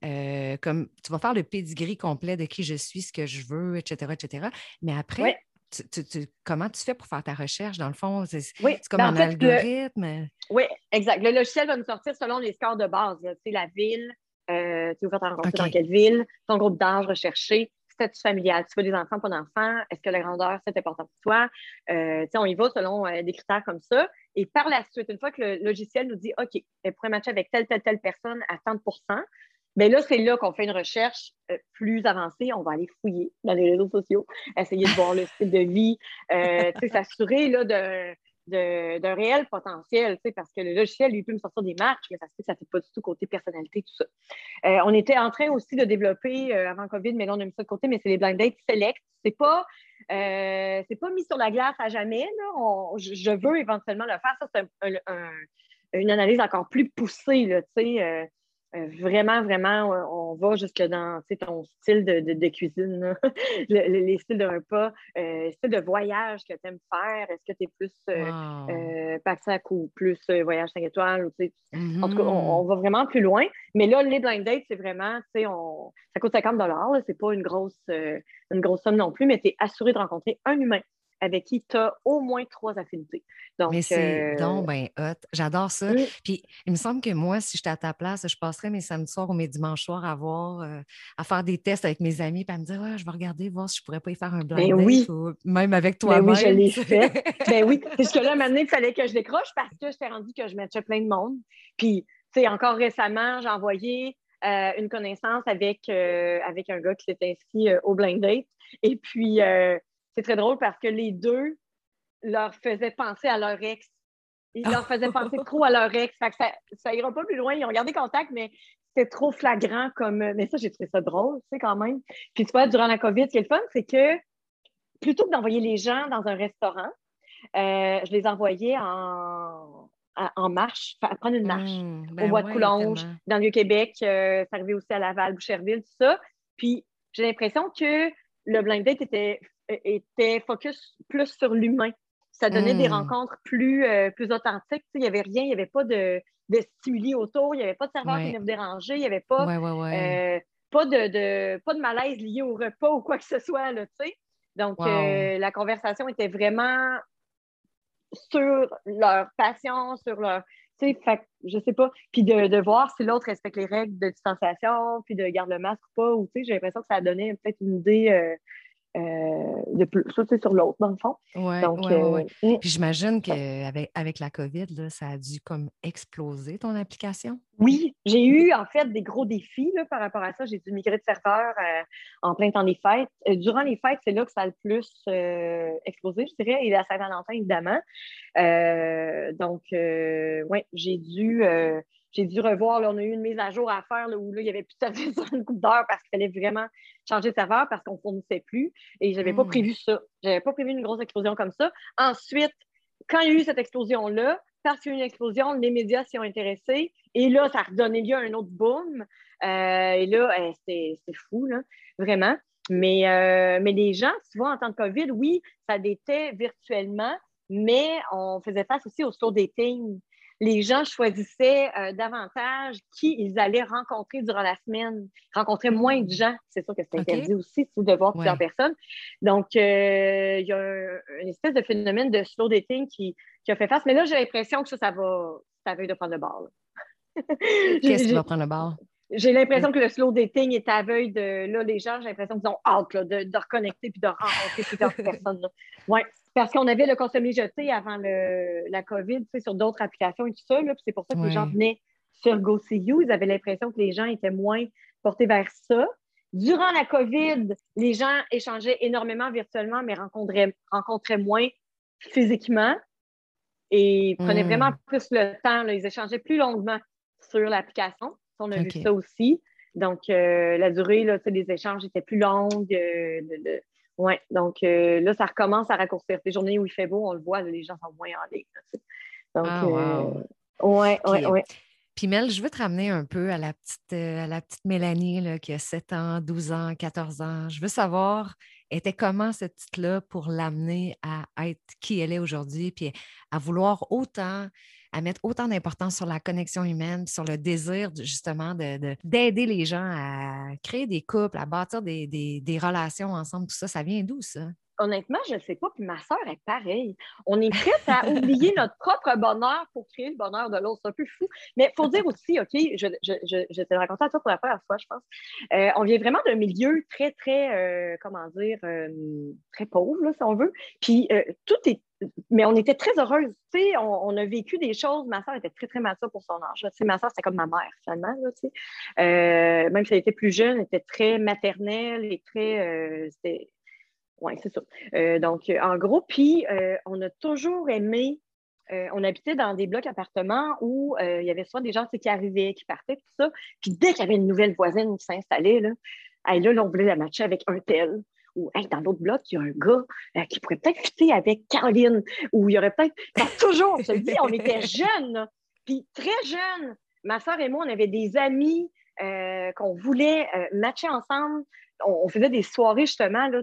Speaker 1: euh, comme, tu vas faire le pedigree complet de qui je suis, ce que je veux, etc., etc. Mais après,
Speaker 2: Ouais.
Speaker 1: tu- tu- tu- comment tu fais pour faire ta recherche, dans le fond? C'est
Speaker 2: Oui,
Speaker 1: c'est comme
Speaker 2: ben,
Speaker 1: un
Speaker 2: en fait, le-
Speaker 1: algorithme?
Speaker 2: Oui, exact. Le logiciel va nous sortir selon les scores de base. sais, la ville, euh, tu veux faire ta rencontre dans quelle ville, ton groupe d'âge recherché, statut familial? Tu veux des enfants, pas d'enfants? Est-ce que la grandeur, c'est important pour toi? Euh, on y va selon euh, des critères comme ça. Et par la suite, une fois que le logiciel nous dit OK, elle pourrait matcher avec telle, telle, telle personne à tant de pourcents, bien là, c'est là qu'on fait une recherche euh, plus avancée. On va aller fouiller dans les réseaux sociaux, essayer de voir le style de vie, s'assurer là, de- d'un réel potentiel, parce que le logiciel, lui, peut me sortir des marques, mais ça ça ne fait pas du tout côté personnalité, tout ça. Euh, on était en train aussi de développer, euh, avant COVID, mais là, on a mis ça de côté, mais c'est les blind dates select. C'est pas, euh, c'est pas mis sur la glace à jamais. Là. On- je, veux éventuellement le faire. Ça, c'est un- un- un- une analyse encore plus poussée, tu sais. Euh, vraiment, vraiment, on va jusque dans ton style de, de- de cuisine, là. Le- le- les styles de repas, euh, style de voyage que tu aimes faire. Est-ce que tu es plus euh,
Speaker 1: Wow.
Speaker 2: euh, ou plus euh, voyage 5 étoiles? Ou, en tout cas,
Speaker 1: Mhm.
Speaker 2: on, on va vraiment plus loin. Mais là, les blind dates, c'est vraiment, tu sais, on... ça coûte 50 là, C'est pas une grosse, une grosse somme non plus, mais tu es assuré de rencontrer un humain avec qui tu as au moins trois affinités. Donc,
Speaker 1: Mais c'est
Speaker 2: euh,
Speaker 1: donc ben hot. J'adore ça.
Speaker 2: Mm.
Speaker 1: Puis il me semble que moi, si j'étais à ta place, je passerais mes samedis soirs ou mes dimanches soirs à voir, euh, à faire des tests avec mes amis, puis à me dire, ouais, je vais regarder, voir si je pourrais pas y faire un blind
Speaker 2: Ben oui.
Speaker 1: ou même avec
Speaker 2: Ben
Speaker 1: toi-même.
Speaker 2: oui, je l'ai fait. ben oui, parce que là, maintenant, il fallait que je décroche parce que j'étais rendu que je matchais plein de monde. Puis, tu sais, encore récemment, j'ai envoyé euh, une connaissance avec, euh, avec un gars qui s'est inscrit euh, au blind date. Et puis, c'est très drôle parce que les deux leur faisaient penser à leur ex. Ils leur faisaient penser trop à leur ex. Fait que ça, ça ira pas plus loin. Ils ont gardé contact, mais c'était trop flagrant comme. Mais ça, j'ai trouvé ça drôle, tu sais, quand même. Puis, tu vois, durant la COVID, ce qui est le fun, c'est que plutôt que d'envoyer les gens dans un restaurant, euh, je les envoyais en, à- en marche, prendre une marche
Speaker 1: Mm,
Speaker 2: au
Speaker 1: ben
Speaker 2: Bois de
Speaker 1: ouais,
Speaker 2: Coulonge,
Speaker 1: tellement.
Speaker 2: dans le Vieux-Québec. euh, c'est arrivé aussi à Laval, Boucherville, tout ça. Puis j'ai l'impression que le blind date était, était focus plus sur l'humain. Ça donnait des
Speaker 1: Mm.
Speaker 2: rencontres plus, euh, plus authentiques. Il n'y avait rien, il n'y avait pas de, de stimuli autour, il n'y avait pas de serveur qui venait vous déranger, il n'y avait pas,
Speaker 1: Ouais, ouais, ouais.
Speaker 2: euh, pas, de, de- pas de malaise lié au repas ou quoi que ce soit. Là. Donc,
Speaker 1: Wow.
Speaker 2: euh, la conversation était vraiment sur leur passion, sur leur. Tu sais, je sais pas. Puis de, de voir si l'autre respecte les règles de distanciation, puis de garder le masque ou pas. Ou, tu sais, j'ai l'impression que ça a donné peut-être une idée euh, euh, de plus sur l'autre, dans le fond.
Speaker 1: Ouais,
Speaker 2: Donc,
Speaker 1: ouais, ouais, ouais.
Speaker 2: euh, mm.
Speaker 1: Puis j'imagine qu'avec avec la COVID, là, ça a dû comme exploser ton application.
Speaker 2: Oui, j'ai eu en fait des gros défis là, par rapport à ça. J'ai dû migrer de serveur euh, en plein temps des fêtes. Euh, durant les fêtes, c'est là que ça a le plus explosé, je dirais, et la Saint-Valentin, évidemment. Donc, oui, j'ai dû, j'ai dû revoir. Là, on a eu une mise à jour à faire là, où là, il n'y avait plus de service sur une coupe d'heure parce qu'il fallait vraiment changer de serveur parce qu'on ne fournissait plus. Et je n'avais pas
Speaker 1: Mm.
Speaker 2: prévu ça. Je n'avais pas prévu une grosse explosion comme ça. Ensuite, quand il y a eu cette explosion-là, parce qu'il y a eu une explosion, les médias s'y ont intéressés. Et là, ça a redonné lieu à un autre boom. Euh, et là, eh, c'était c'était fou, là, vraiment. Mais, euh, mais les gens, souvent en temps de COVID, oui, ça détait virtuellement, mais on faisait face aussi au slow dating. Les gens choisissaient euh, davantage qui ils allaient rencontrer durant la semaine, rencontraient moins de gens. C'est sûr que c'est interdit aussi de voir plusieurs personnes. Donc, euh, il y a une espèce de phénomène de slow dating qui, a fait face. Mais là, j'ai l'impression que ça, ça va, ça va de prendre le bord.
Speaker 1: Qu'est-ce qui va prendre le bord?
Speaker 2: J'ai l'impression que le slow dating est à veille de là, les gens, j'ai l'impression qu'ils ont hâte de, de, reconnecter puis de rencontrer plusieurs personnes. Oui, parce qu'on avait le consommer jeté avant le, la COVID, sur d'autres applications et tout ça. Là, c'est pour ça que les gens venaient sur GoSeeYou. Ils avaient l'impression que les gens étaient moins portés vers ça. Durant la COVID, les gens échangeaient énormément virtuellement, mais rencontraient, rencontraient moins physiquement et prenaient hmm. vraiment plus le temps. Là. Ils échangeaient plus longuement sur l'application. On a vu ça aussi. Donc, euh, la durée là, des échanges était plus longue. Euh, oui, donc euh, là, ça recommence à raccourcir. Les journées où il fait beau, on le voit, les gens sont moins en ligne.
Speaker 1: donc, ah, wow.
Speaker 2: oui, oui, oui.
Speaker 1: Puis Mel, je veux te ramener un peu à la petite, à la petite Mélanie là, qui a 7 ans, 12 ans, 14 ans. Je veux savoir, était comment cette petite-là pour l'amener à être qui elle est aujourd'hui, puis à vouloir autant à mettre autant d'importance sur la connexion humaine, sur le désir justement d'aider de, les gens à créer des couples, à bâtir des, des relations ensemble, tout ça, ça vient d'où ça?
Speaker 2: Honnêtement, je ne sais pas, puis ma soeur est pareille. On est prête à oublier notre propre bonheur pour créer le bonheur de l'autre. C'est un peu fou. Mais il faut dire aussi, OK, je, te racontais à toi pour la première fois, je pense. Euh, on vient vraiment d'un milieu très, très, euh, comment dire, euh, très pauvre, là, si on veut. Puis tout est mais on était très heureuses. Tu sais, on, a vécu des choses. Ma soeur était très, très mature pour son âge. Tu ma soeur, c'était comme ma mère, finalement. Là, même si elle était plus jeune, elle était très maternelle et très. Oui, c'est ça. Euh, donc, euh, en gros, puis euh, on a toujours aimé, on habitait dans des blocs appartements où il y avait soit des gens qui arrivaient, qui partaient, tout ça. Puis dès qu'il y avait une nouvelle voisine qui s'installait, là, là, on voulait la matcher avec un tel. Ou dans l'autre bloc, il y a un gars qui pourrait peut-être fitter avec Caroline. Ou il y aurait peut-être. toujours, on se dit, on était jeunes. Puis très jeunes. Ma soeur et moi, on avait des amis qu'on voulait matcher ensemble on, faisait des soirées justement là,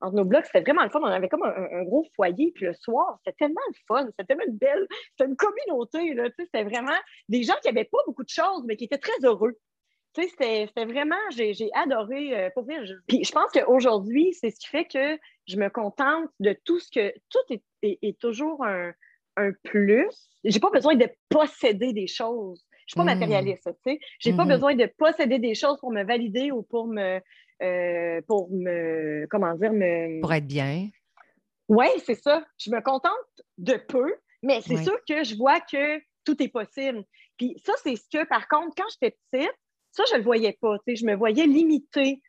Speaker 2: entre nos blocs. C'était vraiment le fun. On avait comme un, gros foyer. Puis le soir, c'était tellement le fun. C'était tellement une belle. C'était une communauté. C'était vraiment des gens qui n'avaient pas beaucoup de choses, mais qui étaient très heureux. C'était vraiment, j'ai adoré euh, pour Je... Puis je pense qu'aujourd'hui, c'est ce qui fait que je me contente de tout ce que. Tout est, toujours un, un plus. J'ai pas besoin de posséder des choses. Je suis pas mmh. matérialiste, tu sais. J'ai pas mmh besoin de posséder des choses pour me valider ou pour me, euh, pour me, comment dire, me...
Speaker 1: Pour être bien.
Speaker 2: Oui, c'est ça. Je me contente de peu, mais c'est sûr que je vois que tout est possible. Puis ça, c'est ce que, par contre, quand j'étais petite, ça, je ne le voyais pas. Je me voyais limitée.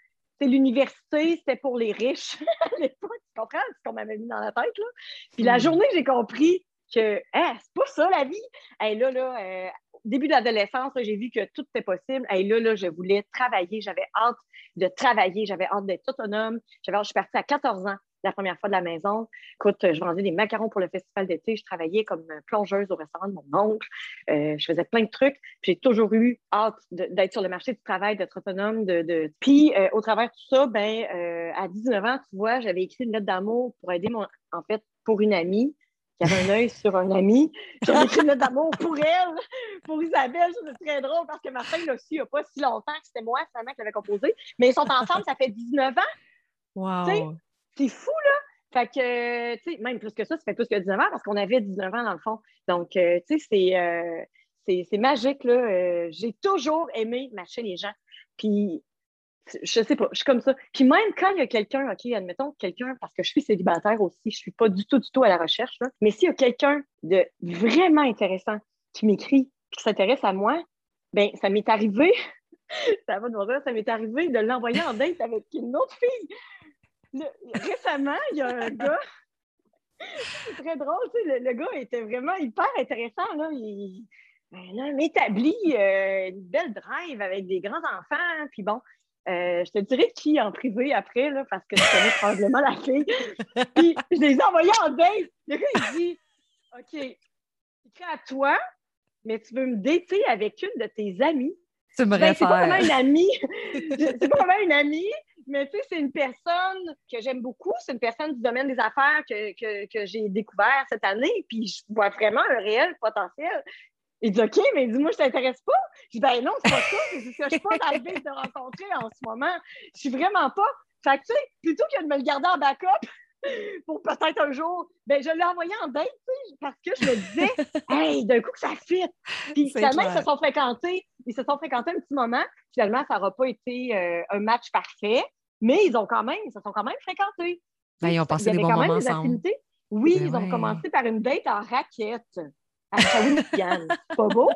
Speaker 2: L'université, c'était pour les riches à l'époque. Tu comprends? Ce qu'on m'avait mis dans la tête? Là? Puis la mmh. journée, j'ai compris que hein, c'est pas ça la vie. Là, là, euh, début de l'adolescence, j'ai vu que tout était possible. Et là, là, je voulais travailler. J'avais hâte de travailler. J'avais hâte d'être autonome. J'avais je suis partie à 14 ans la première fois de la maison. Écoute, je vendais des macarons pour le festival d'été. Je travaillais comme plongeuse au restaurant de mon oncle. Euh, je faisais plein de trucs. J'ai toujours eu hâte d'être sur le marché du travail, d'être autonome. Puis, euh, au travers de tout ça, ben, euh, à 19 ans, tu vois, j'avais écrit une lettre d'amour pour aider mon, en fait, pour une amie qui avait un œil sur un ami. J'avais écrit une lettre d'amour pour elle, pour Isabelle. C'est très drôle parce que ma fille aussi, il n'y a pas si longtemps que c'était moi, finalement, qui l'avait composé. Mais ils sont ensemble, ça fait 19 ans.
Speaker 1: Wow.
Speaker 2: C'est fou, là. Fait que, tu sais, même plus que ça, ça fait plus que 19 ans parce qu'on avait 19 ans dans le fond. Donc, euh, tu sais, euh, c'est magique, là. Euh, j'ai toujours aimé marcher les gens. Puis, je sais pas, je suis comme ça. Puis même quand il y a quelqu'un, OK, admettons quelqu'un, parce que je suis célibataire aussi, je suis pas du tout, du tout à la recherche, là, mais s'il y a quelqu'un de vraiment intéressant qui m'écrit, qui s'intéresse à moi, ben ça m'est arrivé, ça va de ça m'est arrivé de l'envoyer en date avec une autre fille. récemment, il y a un gars, c'est très drôle, tu sais, le, gars était vraiment hyper intéressant, là, il, homme établi, euh, une belle drive avec des grands enfants, puis bon, euh, je te dirais qui en privé après, là, parce que je connais probablement la fille. Puis je les ai envoyés en date. Le gars, il dit OK, écrit à toi, mais tu veux me dater avec une de tes amies.
Speaker 1: Tu me
Speaker 2: ben, c'est pas vraiment une amie. c'est pas vraiment une amie, mais tu sais, c'est une personne que j'aime beaucoup. C'est une personne du domaine des affaires que, que, que j'ai découvert cette année. Puis je vois vraiment un réel potentiel. Il dit OK, mais dis-moi, je t'intéresse pas? Je dis Ben non, c'est pas ça. C'est ce que je suis pas dans le but de rencontrer en ce moment. Je suis vraiment pas. Fait que tu sais, plutôt que de me le garder en backup pour peut-être un jour, ben je l'ai envoyé en date, parce que je me disais, hey, d'un coup que ça fit. Puis finalement, ils se sont fréquentés. Ils se sont fréquentés un petit moment. Finalement, ça n'aura pas été euh, un match parfait, mais ils ont quand même, ils se sont quand même fréquentés.
Speaker 1: Ben, ils ont passé
Speaker 2: Il
Speaker 1: des bons moments ensemble.
Speaker 2: affinités. Oui,
Speaker 1: Ben
Speaker 2: ils ont commencé par une date en raquette C'est pas beau?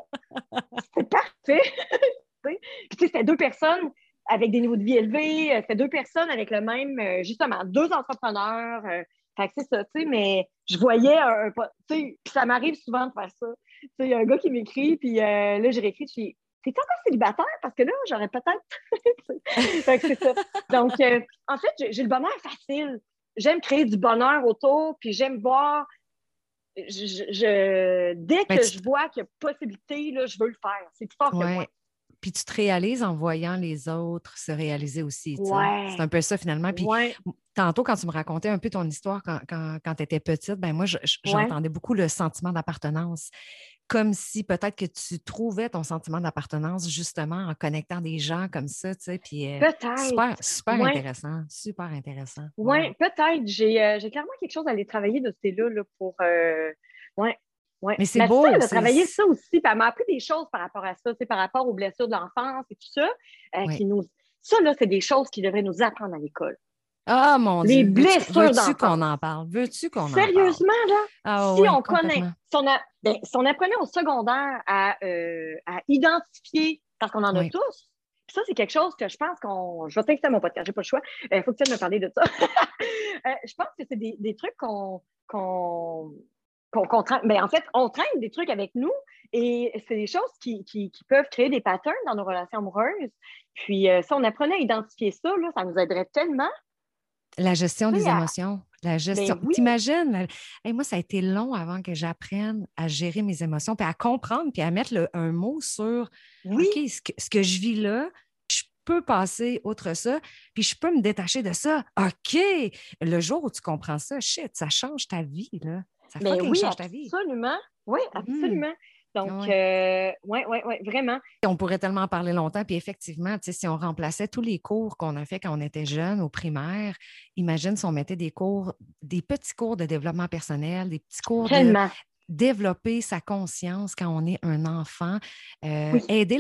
Speaker 2: C'était parfait. Puis tu sais, c'était deux personnes avec des niveaux de vie élevés. euh, C'était deux personnes avec le même, euh, justement, deux entrepreneurs. euh, fait que c'est ça, tu sais, mais je voyais un, un tu sais, ça m'arrive souvent de faire ça. Tu sais, il y a un gars qui m'écrit, puis là, j'ai réécrit, je suis T'es encore célibataire? Parce que là, j'aurais peut-être. fait que c'est ça. Donc, en fait, j'ai le bonheur facile. J'aime créer du bonheur autour, puis j'aime voir. Je, je- je- dès
Speaker 1: Ben,
Speaker 2: que
Speaker 1: tu-
Speaker 2: je vois qu'il y a possibilité, là, je veux le faire. C'est plus fort que moi.
Speaker 1: Ouais. Puis tu te réalises en voyant les autres se réaliser aussi.
Speaker 2: Ouais.
Speaker 1: C'est un peu ça finalement. Puis
Speaker 2: Ouais.
Speaker 1: tantôt, quand tu me racontais un peu ton histoire quand, quand, quand tu étais petite, ben moi, je- je-
Speaker 2: Ouais.
Speaker 1: j'entendais beaucoup le sentiment d'appartenance. Comme si peut-être que tu trouvais ton sentiment d'appartenance justement en connectant des gens comme ça, tu sais. Puis euh,
Speaker 2: Peut-être.
Speaker 1: super, super
Speaker 2: Ouais.
Speaker 1: intéressant. Super intéressant.
Speaker 2: Oui, peut-être. J'ai euh, j'ai clairement quelque chose à aller travailler de ce côté-là là, pour. Euh... Ouais. Ouais.
Speaker 1: Mais c'est beau,
Speaker 2: sœur a
Speaker 1: c'est-
Speaker 2: travaillé ça aussi. puis elle m'a appris des choses par rapport à ça, par rapport aux blessures de l'enfance et tout ça. euh,
Speaker 1: Ouais.
Speaker 2: qui nous... Ça, là, c'est des choses qui devraient nous apprendre à l'école.
Speaker 1: Ah mon
Speaker 2: Les
Speaker 1: Dieu. Veux-tu-
Speaker 2: blessures
Speaker 1: Veux-tu qu'on en parle? Veux-tu qu'on en parle?
Speaker 2: Sérieusement, là,
Speaker 1: Ah
Speaker 2: si
Speaker 1: oui,
Speaker 2: on connaît, si on, a- ben, si on apprenait au secondaire à, euh, à identifier, parce qu'on en a tous, puis ça, c'est quelque chose que je pense qu'on. Je vais t'inviter à mon podcast, j'ai pas le choix. Il faut que tu me parler de ça. Euh, je pense que c'est des, des trucs qu'on. qu'on qu'on traîne. Ben, en fait, on traîne des trucs avec nous et c'est des choses qui, qui- qui peuvent créer des patterns dans nos relations amoureuses. Puis, euh, si on apprenait à identifier ça, là, ça nous aiderait tellement.
Speaker 1: La gestion
Speaker 2: Oui,
Speaker 1: des
Speaker 2: à-
Speaker 1: émotions. La gestion.
Speaker 2: Ben oui.
Speaker 1: T'imagines? la- Hey, moi, ça a été long avant que j'apprenne à gérer mes émotions, puis à comprendre, puis à mettre le- un mot sur
Speaker 2: Oui,
Speaker 1: OK, ce que, ce que je vis là, je peux passer outre ça, puis je peux me détacher de ça. OK, le jour où tu comprends ça, shit, ça change ta vie, là. Ça
Speaker 2: ben oui,
Speaker 1: change ta vie.
Speaker 2: absolument. Oui, absolument. Donc, oui, oui, oui, vraiment.
Speaker 1: On pourrait tellement en parler longtemps. Puis effectivement, si on remplaçait tous les cours qu'on a fait quand on était jeune au primaire, imagine si on mettait des cours, des petits cours de développement personnel, des petits cours de. Développer sa conscience quand on est un enfant, euh,
Speaker 2: Oui.
Speaker 1: aider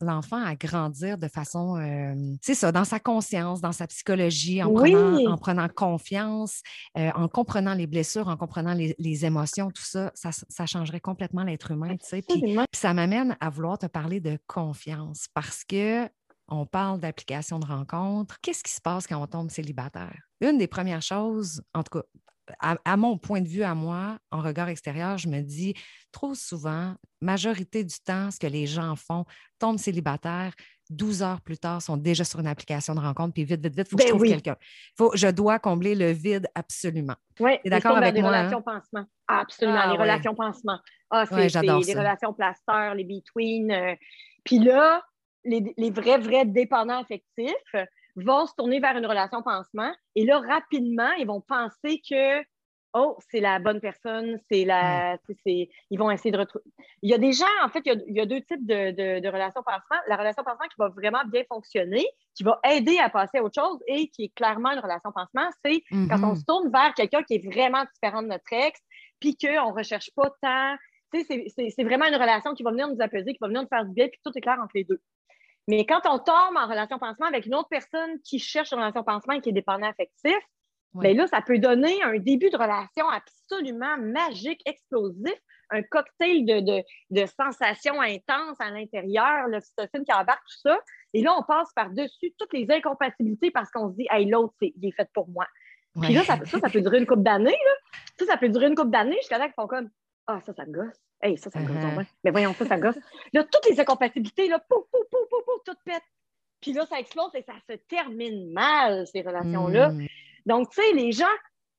Speaker 1: l'enfant à grandir de façon, euh, c'est ça, dans sa conscience, dans sa psychologie, en,
Speaker 2: Oui.
Speaker 1: prenant, en prenant confiance, euh, en comprenant les blessures, en comprenant les, les émotions, tout ça, ça, ça changerait complètement l'être humain, tu sais. Puis puis ça m'amène à vouloir te parler de confiance parce que on parle d'application de rencontre. Qu'est-ce qui se passe quand on tombe célibataire? Une des premières choses, en tout cas, à, à mon point de vue, à moi, en regard extérieur, je me dis trop souvent, majorité du temps, ce que les gens font, tombent célibataires, 12 heures plus tard, sont déjà sur une application de rencontre, puis vite, vite, vite, il faut que
Speaker 2: Ben
Speaker 1: je trouve
Speaker 2: oui.
Speaker 1: quelqu'un. Faut, je dois combler le vide absolument.
Speaker 2: Oui,
Speaker 1: T'es d'accord avec
Speaker 2: des
Speaker 1: moi, hein?
Speaker 2: relations pansement. Absolument,
Speaker 1: Ah,
Speaker 2: les
Speaker 1: ouais.
Speaker 2: relations pansement. Ah, c'est
Speaker 1: Ouais, j'adore
Speaker 2: les
Speaker 1: ça.
Speaker 2: relations plasteurs, les between. euh, Puis là, les, les vrais, vrais dépendants affectifs vont se tourner vers une relation pansement. Et là, rapidement, ils vont penser que oh, c'est la bonne personne, c'est la. c'est- Ils vont essayer de retrouver. Il y a des gens, en fait, il y a, il y a deux types de, de, de relations pansement. La relation pansement qui va vraiment bien fonctionner, qui va aider à passer à autre chose et qui est clairement une relation pansement, c'est quand on se tourne vers quelqu'un qui est vraiment différent de notre ex, puis qu'on ne recherche pas tant. Tu sais, c'est- c'est- c'est vraiment une relation qui va venir nous apaiser, qui va venir nous faire du bien, puis tout est clair entre les deux. Mais quand on tombe en relation pansement avec une autre personne qui cherche une relation pansement et qui est dépendant affectif, bien là, ça peut donner un début de relation absolument magique, explosif, un cocktail de, de, de sensations intenses à l'intérieur, l'ocytocine qui embarque, tout ça. Et là, on passe par-dessus toutes les incompatibilités parce qu'on se dit, hey, l'autre, il est fait pour moi. Puis là, ça, ça, ça peut durer une couple d'années. là. Ça, ça peut durer une couple d'années jusqu'à là qu'ils font comme Ah, ça, ça me gosse. Hey, ça, ça me gosse. Donc bien. Mais voyons, ça, ça me gosse. Là, toutes les incompatibilités, là, pouf, pouf, pouf, pouf, pouf, tout pète. Puis là, ça explose et ça se termine mal, ces relations-là.
Speaker 1: Mm.
Speaker 2: Donc, tu sais, les gens,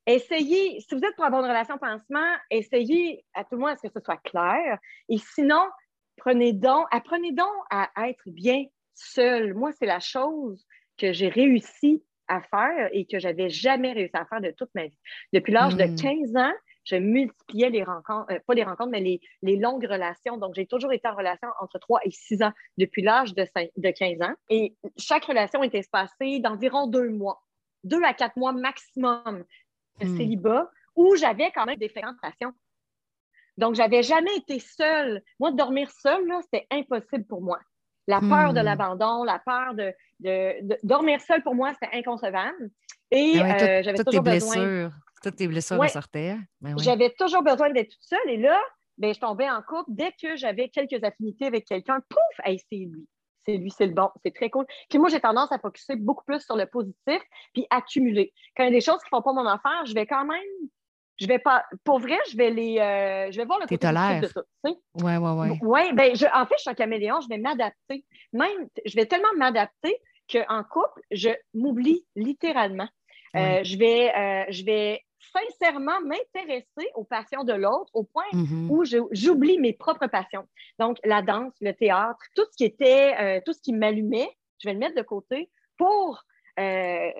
Speaker 2: essayez, si vous êtes pour avoir une relation pansement, essayez à tout le moins à ce que ce soit clair. Et sinon, prenez donc, apprenez donc à être bien seul. Moi, c'est la chose que j'ai réussi à faire et que j'avais jamais réussi à faire de toute ma vie. Depuis l'âge de 15 hmm. ans, je multipliais les rencontres, euh, pas les rencontres, mais les, longues relations. Donc, j'ai toujours été en relation entre 3 et 6 ans depuis l'âge de, de 15 ans. Et chaque relation était espacée d'environ deux mois, deux à quatre mois maximum de hmm. célibat, où j'avais quand même des fréquentations. Donc, j'avais jamais été seule. Moi, dormir seule, c'était impossible pour moi. La peur de hmm. l'abandon, la peur de, dormir seule pour moi, c'était inconcevable. Et
Speaker 1: ah euh, j'avais toujours besoin. Toutes tes blessures ressortaient.
Speaker 2: Ben j'avais toujours besoin d'être toute seule. Et là, ben, je tombais en couple. Dès que j'avais quelques affinités avec quelqu'un, pouf, c'est lui. C'est lui, c'est le bon. C'est très cool. Puis moi, j'ai tendance à focuser beaucoup plus sur le positif puis accumuler. Quand il y a des choses qui ne font pas mon affaire, je vais quand même je vais pas. Pour vrai, je vais les. Euh, je vais voir le côté de ça.
Speaker 1: Oui, oui, oui.
Speaker 2: Oui, ben, en fait, je suis un caméléon, je vais m'adapter. Même, je vais tellement m'adapter qu'en couple, je m'oublie littéralement. Euh, je, vais, euh, je vais sincèrement m'intéresser aux passions de l'autre au point mm-hmm. où j'oublie mes propres passions. Donc, la danse, le théâtre, tout ce qui était, tout ce qui m'allumait, je vais le mettre de côté pour euh,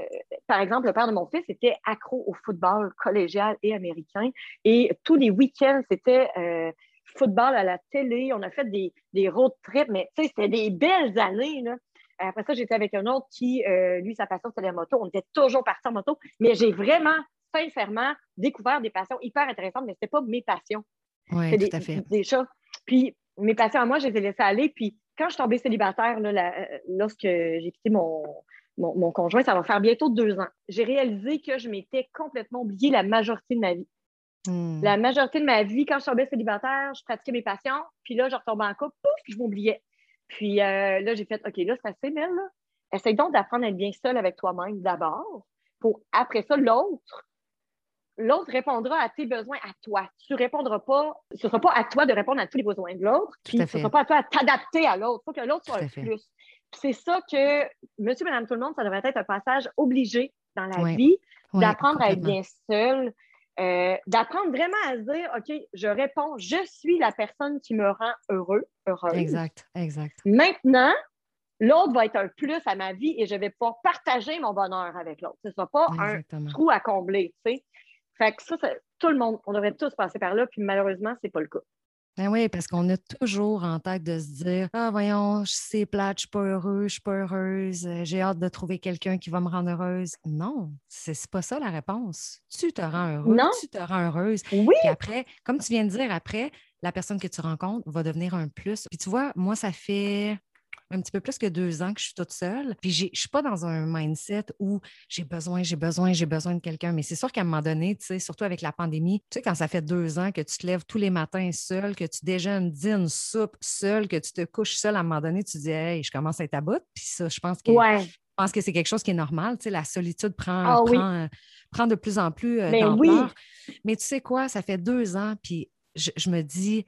Speaker 2: par exemple, le père de mon fils était accro au football collégial et américain. Et tous les week-ends, c'était euh, football à la télé. On a fait des, des road trips, mais c'était des belles années. Après ça, j'étais avec un autre qui, euh, lui, sa passion, c'était la moto. On était toujours partis en moto. Mais j'ai vraiment, sincèrement, découvert des passions hyper intéressantes, mais ce n'était pas mes passions.
Speaker 1: Oui, tout à fait.
Speaker 2: Des. Puis mes passions à moi, je les ai laissées aller. Puis quand je suis tombée célibataire, lorsque j'ai quitté mon, mon, conjoint, ça va faire bientôt deux ans. J'ai réalisé que je m'étais complètement oublié la majorité de ma vie. Hmm. La majorité de ma vie, quand je tombais célibataire, je pratiquais mes passions, puis là, je retombais en couple, pouf, je m'oubliais. Puis euh, là, j'ai fait, OK, là, c'est assez. Là. Essaye donc d'apprendre à être bien seul avec toi-même d'abord, pour après ça, l'autre, l'autre répondra à tes besoins à toi. Tu répondras pas, ce ne sera pas à toi de répondre à tous les besoins de l'autre, puis ce ne sera pas à toi à t'adapter à l'autre. Il faut que l'autre soit le plus c'est ça que, monsieur, madame, tout le monde, ça devrait être un passage obligé dans la vie, d'apprendre à être bien seul, euh, d'apprendre vraiment à se dire, OK, je réponds, je suis la personne qui me rend heureux, heureuse.
Speaker 1: Exact, exact.
Speaker 2: Maintenant, l'autre va être un plus à ma vie et je vais pouvoir partager mon bonheur avec l'autre. Ce ne sera pas un trou à combler, tu sais. Fait que ça, tout le monde, on devrait tous passer par là, puis malheureusement, ce n'est pas le cas.
Speaker 1: Ben oui, parce qu'on a toujours en tête de se dire Ah, voyons, c'est plate, je suis pas heureuse, je suis pas heureuse, euh, j'ai hâte de trouver quelqu'un qui va me rendre heureuse. Non, c'est pas ça la réponse. Tu te rends heureuse, tu te rends heureuse.
Speaker 2: Oui.
Speaker 1: Puis après, comme tu viens de dire, après, la personne que tu rencontres va devenir un plus. Puis tu vois, moi, ça fait un petit peu plus que deux ans que je suis toute seule. Puis je ne suis pas dans un mindset où j'ai besoin, j'ai besoin, j'ai besoin de quelqu'un. Mais c'est sûr qu'à un moment donné, tu sais, surtout avec la pandémie, tu sais, quand ça fait deux ans que tu te lèves tous les matins seul, que tu déjeunes, dînes, soupe seul, que tu te couches seul, à un moment donné, tu dis, hey, je commence à être à bout. Puis ça, je pense que. Je pense que c'est quelque chose qui est normal. Tu sais, la solitude prend, ah prend, prend, de plus en plus euh, ben d'ampleur. Mais tu sais quoi, ça fait deux ans, puis je me dis,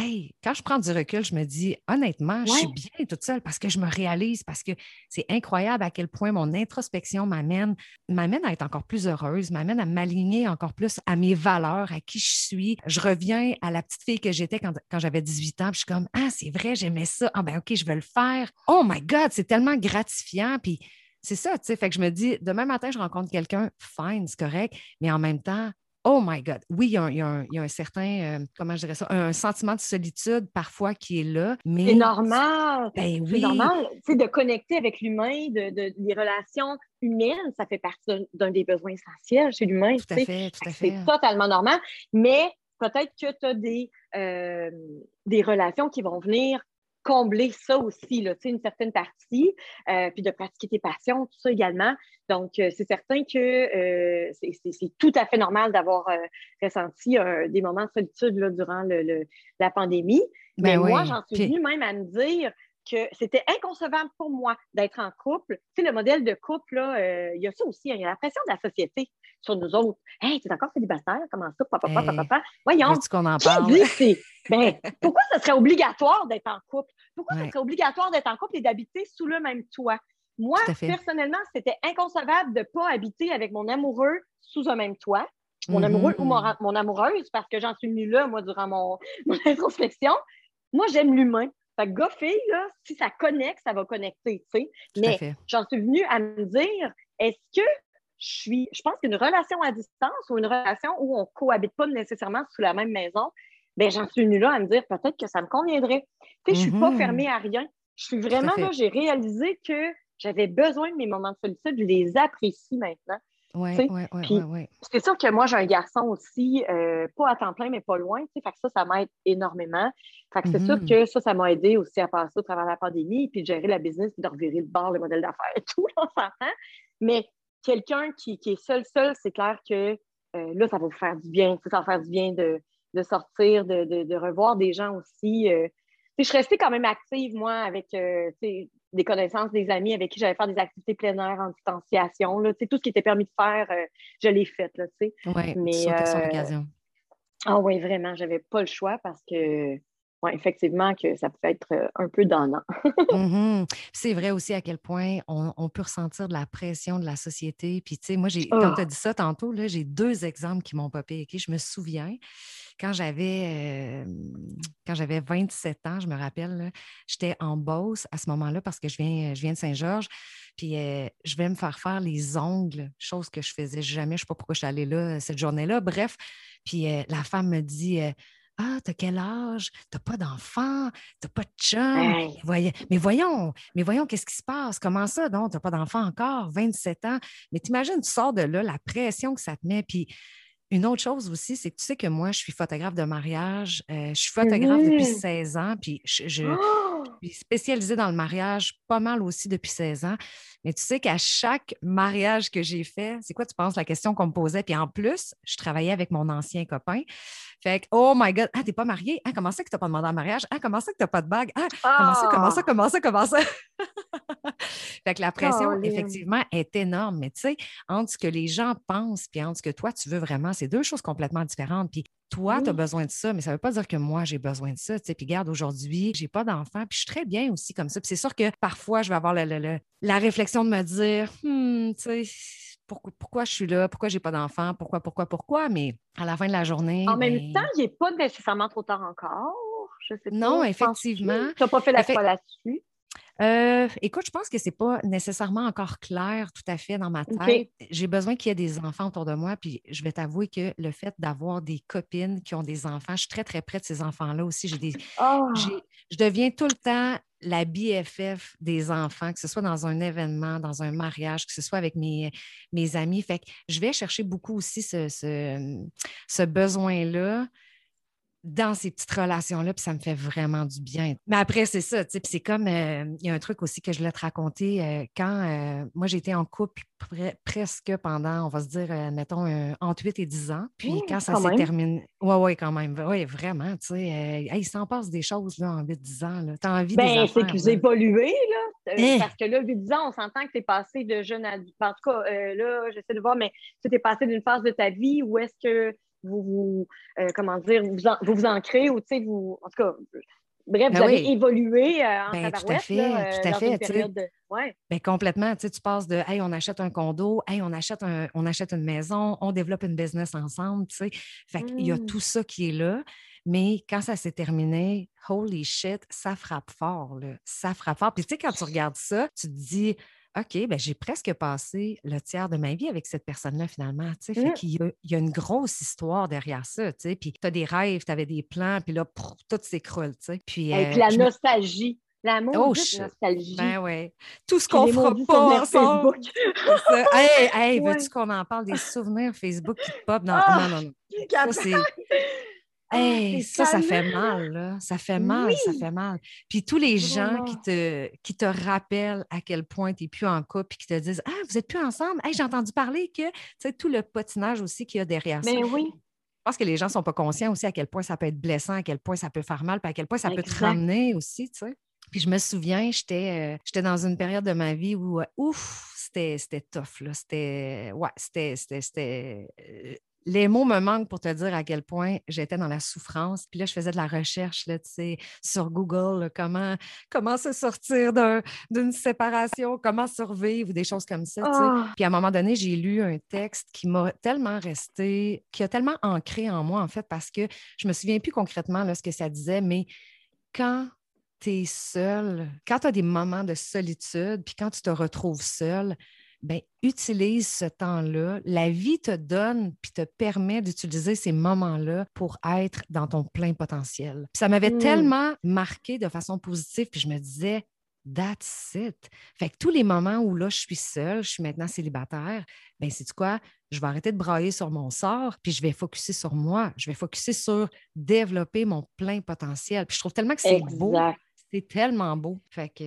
Speaker 1: hey, quand je prends du recul, je me dis, honnêtement, je suis bien toute seule parce que je me réalise, parce que c'est incroyable à quel point mon introspection m'amène, m'amène à être encore plus heureuse, m'amène à m'aligner encore plus à mes valeurs, à qui je suis. Je reviens à la petite fille que j'étais quand, j'avais 18 ans, puis je suis comme, ah, c'est vrai, j'aimais ça. Ah, ben, OK, je veux le faire. Oh my God, c'est tellement gratifiant. Puis, c'est ça, tu sais. Fait que je me dis, demain matin, je rencontre quelqu'un, fine, c'est correct, mais en même temps, Oh my God. Oui, il y a un, certain, euh, comment je dirais ça, un sentiment de solitude parfois qui est là. Mais...
Speaker 2: C'est normal.
Speaker 1: Ben
Speaker 2: c'est normal. De connecter avec l'humain, de, des relations humaines, ça fait partie d'un des besoins essentiels chez l'humain.
Speaker 1: Tout à fait, tout à fait.
Speaker 2: C'est totalement normal. Mais peut-être que tu as des, euh, des relations qui vont venir combler ça aussi, là, une certaine partie, euh, puis de pratiquer tes passions, tout ça également. Donc, euh, c'est certain que euh, c'est tout à fait normal d'avoir ressenti des moments de solitude là, durant le, la pandémie. Ben Mais moi, j'en suis venue même à me dire que c'était inconcevable pour moi d'être en couple. Tu sais, le modèle de couple, là, il y a ça aussi, hein, il y a la pression de la société sur nous autres. Hey, tu es encore célibataire? Comment ça? Papa, papa, papa, Voyons.
Speaker 1: qu'on en parle?
Speaker 2: ben, pourquoi ce serait obligatoire d'être en couple? Pourquoi ce serait obligatoire d'être en couple et d'habiter sous le même toit? Moi, personnellement, c'était inconcevable de ne pas habiter avec mon amoureux sous un même toit. Mon amoureux ou mon, mm-hmm. amoureuse, parce que j'en suis venue là, moi, durant mon, mon introspection. moi, j'aime l'humain. Fait que gars, là, si ça connecte, ça va connecter, tu sais. Mais j'en suis venue à me dire, est-ce que je suis, je pense qu'une relation à distance ou une relation où on ne cohabite pas nécessairement sous la même maison, ben j'en suis venue là à me dire peut-être que ça me conviendrait. Tu sais, je ne suis pas mm-hmm. fermée à rien. Je suis vraiment là, j'ai réalisé que j'avais besoin de mes moments de solitude, je les apprécie maintenant.
Speaker 1: Oui, oui, oui.
Speaker 2: C'est sûr que moi, j'ai un garçon aussi, euh, pas à temps plein, mais pas loin. Fait que ça, ça m'aide énormément. Fait que c'est sûr mm-hmm. que ça, ça m'a aidé aussi à passer au travers de la pandémie, puis de gérer la business, puis de revirer le bord, le modèle d'affaires et tout, on s'entend. Mais quelqu'un qui, est seul, seul, c'est clair que euh, là, ça va vous faire du bien. Ça va faire du bien de, sortir, de, revoir des gens aussi. Euh. je suis restée quand même active, moi, avec des connaissances, des amis avec qui j'allais faire des activités plein air en distanciation. Là, tout ce qui était permis de faire, euh, je l'ai fait.
Speaker 1: Oui, mais euh,
Speaker 2: Ah oui, vraiment, j'avais pas le choix parce que oui, effectivement, que ça peut être euh, un peu donnant.
Speaker 1: Mm-hmm. C'est vrai aussi à quel point on, peut ressentir de la pression de la société. Puis, tu sais, moi, j'ai, comme tu as dit ça tantôt, là, j'ai deux exemples qui m'ont popé. Je me souviens, quand j'avais, quand j'avais 27 ans, je me rappelle, j'étais en Beauce à ce moment-là parce que je viens, je viens de Saint-Georges. Puis, je vais me faire faire les ongles, chose que je faisais jamais. Je ne sais pas pourquoi je suis allée là cette journée-là. Bref, puis la femme me dit ah, t'as quel âge? T'as pas d'enfant? T'as pas de chum? Mais voyons, mais voyons, qu'est-ce qui se passe? Comment ça, donc? T'as pas d'enfant encore, 27 ans? Mais t'imagines, tu sors de là, la pression que ça te met. Puis une autre chose aussi, c'est que tu sais que moi, je suis photographe de mariage. Euh, je suis photographe depuis 16 ans, puis je, oh! Suis spécialisée dans le mariage pas mal aussi depuis 16 ans. Mais tu sais qu'à chaque mariage que j'ai fait, c'est quoi tu penses la question qu'on me posait? Puis en plus, je travaillais avec mon ancien copain. Fait que, oh my God, ah, t'es pas marié? Ah, comment ça que t'as pas demandé en mariage? Ah, comment ça que t'as pas de bague? Ah, comment ça, comment ça, ah! comment ça, comment ça? fait que la pression, effectivement, est énorme. Mais tu sais, entre ce que les gens pensent puis entre ce que toi, tu veux vraiment, c'est deux choses complètement différentes. Puis toi, tu as besoin de ça, mais ça ne veut pas dire que moi, j'ai besoin de ça. Tu sais. Puis regarde, aujourd'hui, j'ai pas d'enfant, puis je suis très bien aussi comme ça. Puis c'est sûr que parfois, je vais avoir la réflexion de me dire, hmm, tu sais, pourquoi, je suis là, pourquoi j'ai pas d'enfant, pourquoi, pourquoi, pourquoi, mais à la fin de la journée.
Speaker 2: En même ben temps, il n'est pas nécessairement trop tard encore. Je sais pas.
Speaker 1: Non, effectivement.
Speaker 2: Tu n'as pas fait la foi là-dessus.
Speaker 1: Euh, écoute, je pense que ce n'est pas nécessairement encore clair tout à fait dans ma tête. J'ai besoin qu'il y ait des enfants autour de moi. Puis je vais t'avouer que le fait d'avoir des copines qui ont des enfants, je suis très, très près de ces enfants-là aussi. J'ai des, ah! Je deviens tout le temps la BFF des enfants, que ce soit dans un événement, dans un mariage, que ce soit avec mes, mes amis. Fait que je vais chercher beaucoup aussi ce, ce besoin-là dans ces petites relations-là, puis ça me fait vraiment du bien. Mais après, c'est ça, tu sais, puis c'est comme, euh, il y a un truc aussi que je voulais te raconter. Euh, quand euh, moi, j'étais en couple presque pendant, on va se dire, mettons, entre 8 et 10 ans. Puis mmh, quand ça s'est terminé, oui, oui, quand même, oui, vraiment, tu sais, il s'en passe des choses là, en 8-10 ans. Tu as envie
Speaker 2: ben, c'est que vous évoluez, là. Eh! Parce que là, 8-10 ans, on s'entend que tu es passé de jeune à... En tout cas, là, j'essaie de voir, mais tu es passé d'une phase de ta vie où est-ce que vous vous, euh, comment dire, vous, vous, vous ancrez ou, tu sais, vous, en tout cas, bref, vous ben avez évolué euh, en ben,
Speaker 1: Tout à fait, tout à fait. De... Ouais. Ben, complètement, tu sais, tu passes de, hey, on achète un condo, hey, on achète, un, on achète une maison, on développe une business ensemble, tu sais. Fait qu'il y a mmh. tout ça qui est là. Mais quand ça s'est terminé, holy shit, ça frappe fort, là. Ça frappe fort. Puis tu sais, quand tu regardes ça, tu te dis, OK, ben j'ai presque passé le tiers de ma vie avec cette personne-là, finalement. Fait mmh. qu'il y, a, une grosse histoire derrière ça. Puis tu as des rêves, tu avais des plans, puis là, tout s'écrole.
Speaker 2: Puis, Et puis la nostalgie. L'amour, oh, nostalgie.
Speaker 1: Ben ouais. Tout ce qu'on fera pas ensemble. hey, hey, veux-tu qu'on en parle des souvenirs Facebook qui pop? Non, ah! non, non, non. Ça, Ah, ça, ça fait mal, là. Ça fait mal, ça fait mal. Puis tous les gens qui te, qui te rappellent à quel point tu n'es plus en couple et qui te disent Ah, vous n'êtes plus ensemble. Hey, j'ai entendu parler que, tu sais, tout le potinage aussi qu'il y a derrière
Speaker 2: ça. Mais oui.
Speaker 1: Je pense que les gens ne sont pas conscients aussi à quel point ça peut être blessant, à quel point ça peut faire mal, puis à quel point ça peut te ramener aussi, tu sais. Puis je me souviens, j'étais euh, dans une période de ma vie où, ouf, c'était tough, là. C'était, ouais, c'était, euh, les mots me manquent pour te dire à quel point j'étais dans la souffrance. Puis là, je faisais de la recherche là, sur Google, comment, comment se sortir d'une séparation, comment survivre ou des choses comme ça. Ah! Puis à un moment donné, j'ai lu un texte qui m'a tellement resté, qui a tellement ancré en moi, en fait, parce que je me souviens plus concrètement là, ce que ça disait, mais quand tu es seul, quand tu as des moments de solitude, puis quand tu te retrouves seul, ben, utilise ce temps-là. La vie te donne puis te permet d'utiliser ces moments-là pour être dans ton plein potentiel. ça m'avait mmh. tellement marqué de façon positive, puis je me disais, That's it. Fait que tous les moments où là, je suis seule, je suis maintenant célibataire, ben c'est quoi? Je vais arrêter de brailler sur mon sort, puis je vais focuser sur moi. Je vais focuser sur développer mon plein potentiel. Puis je trouve tellement que c'est beau c'est tellement beau. Fait que,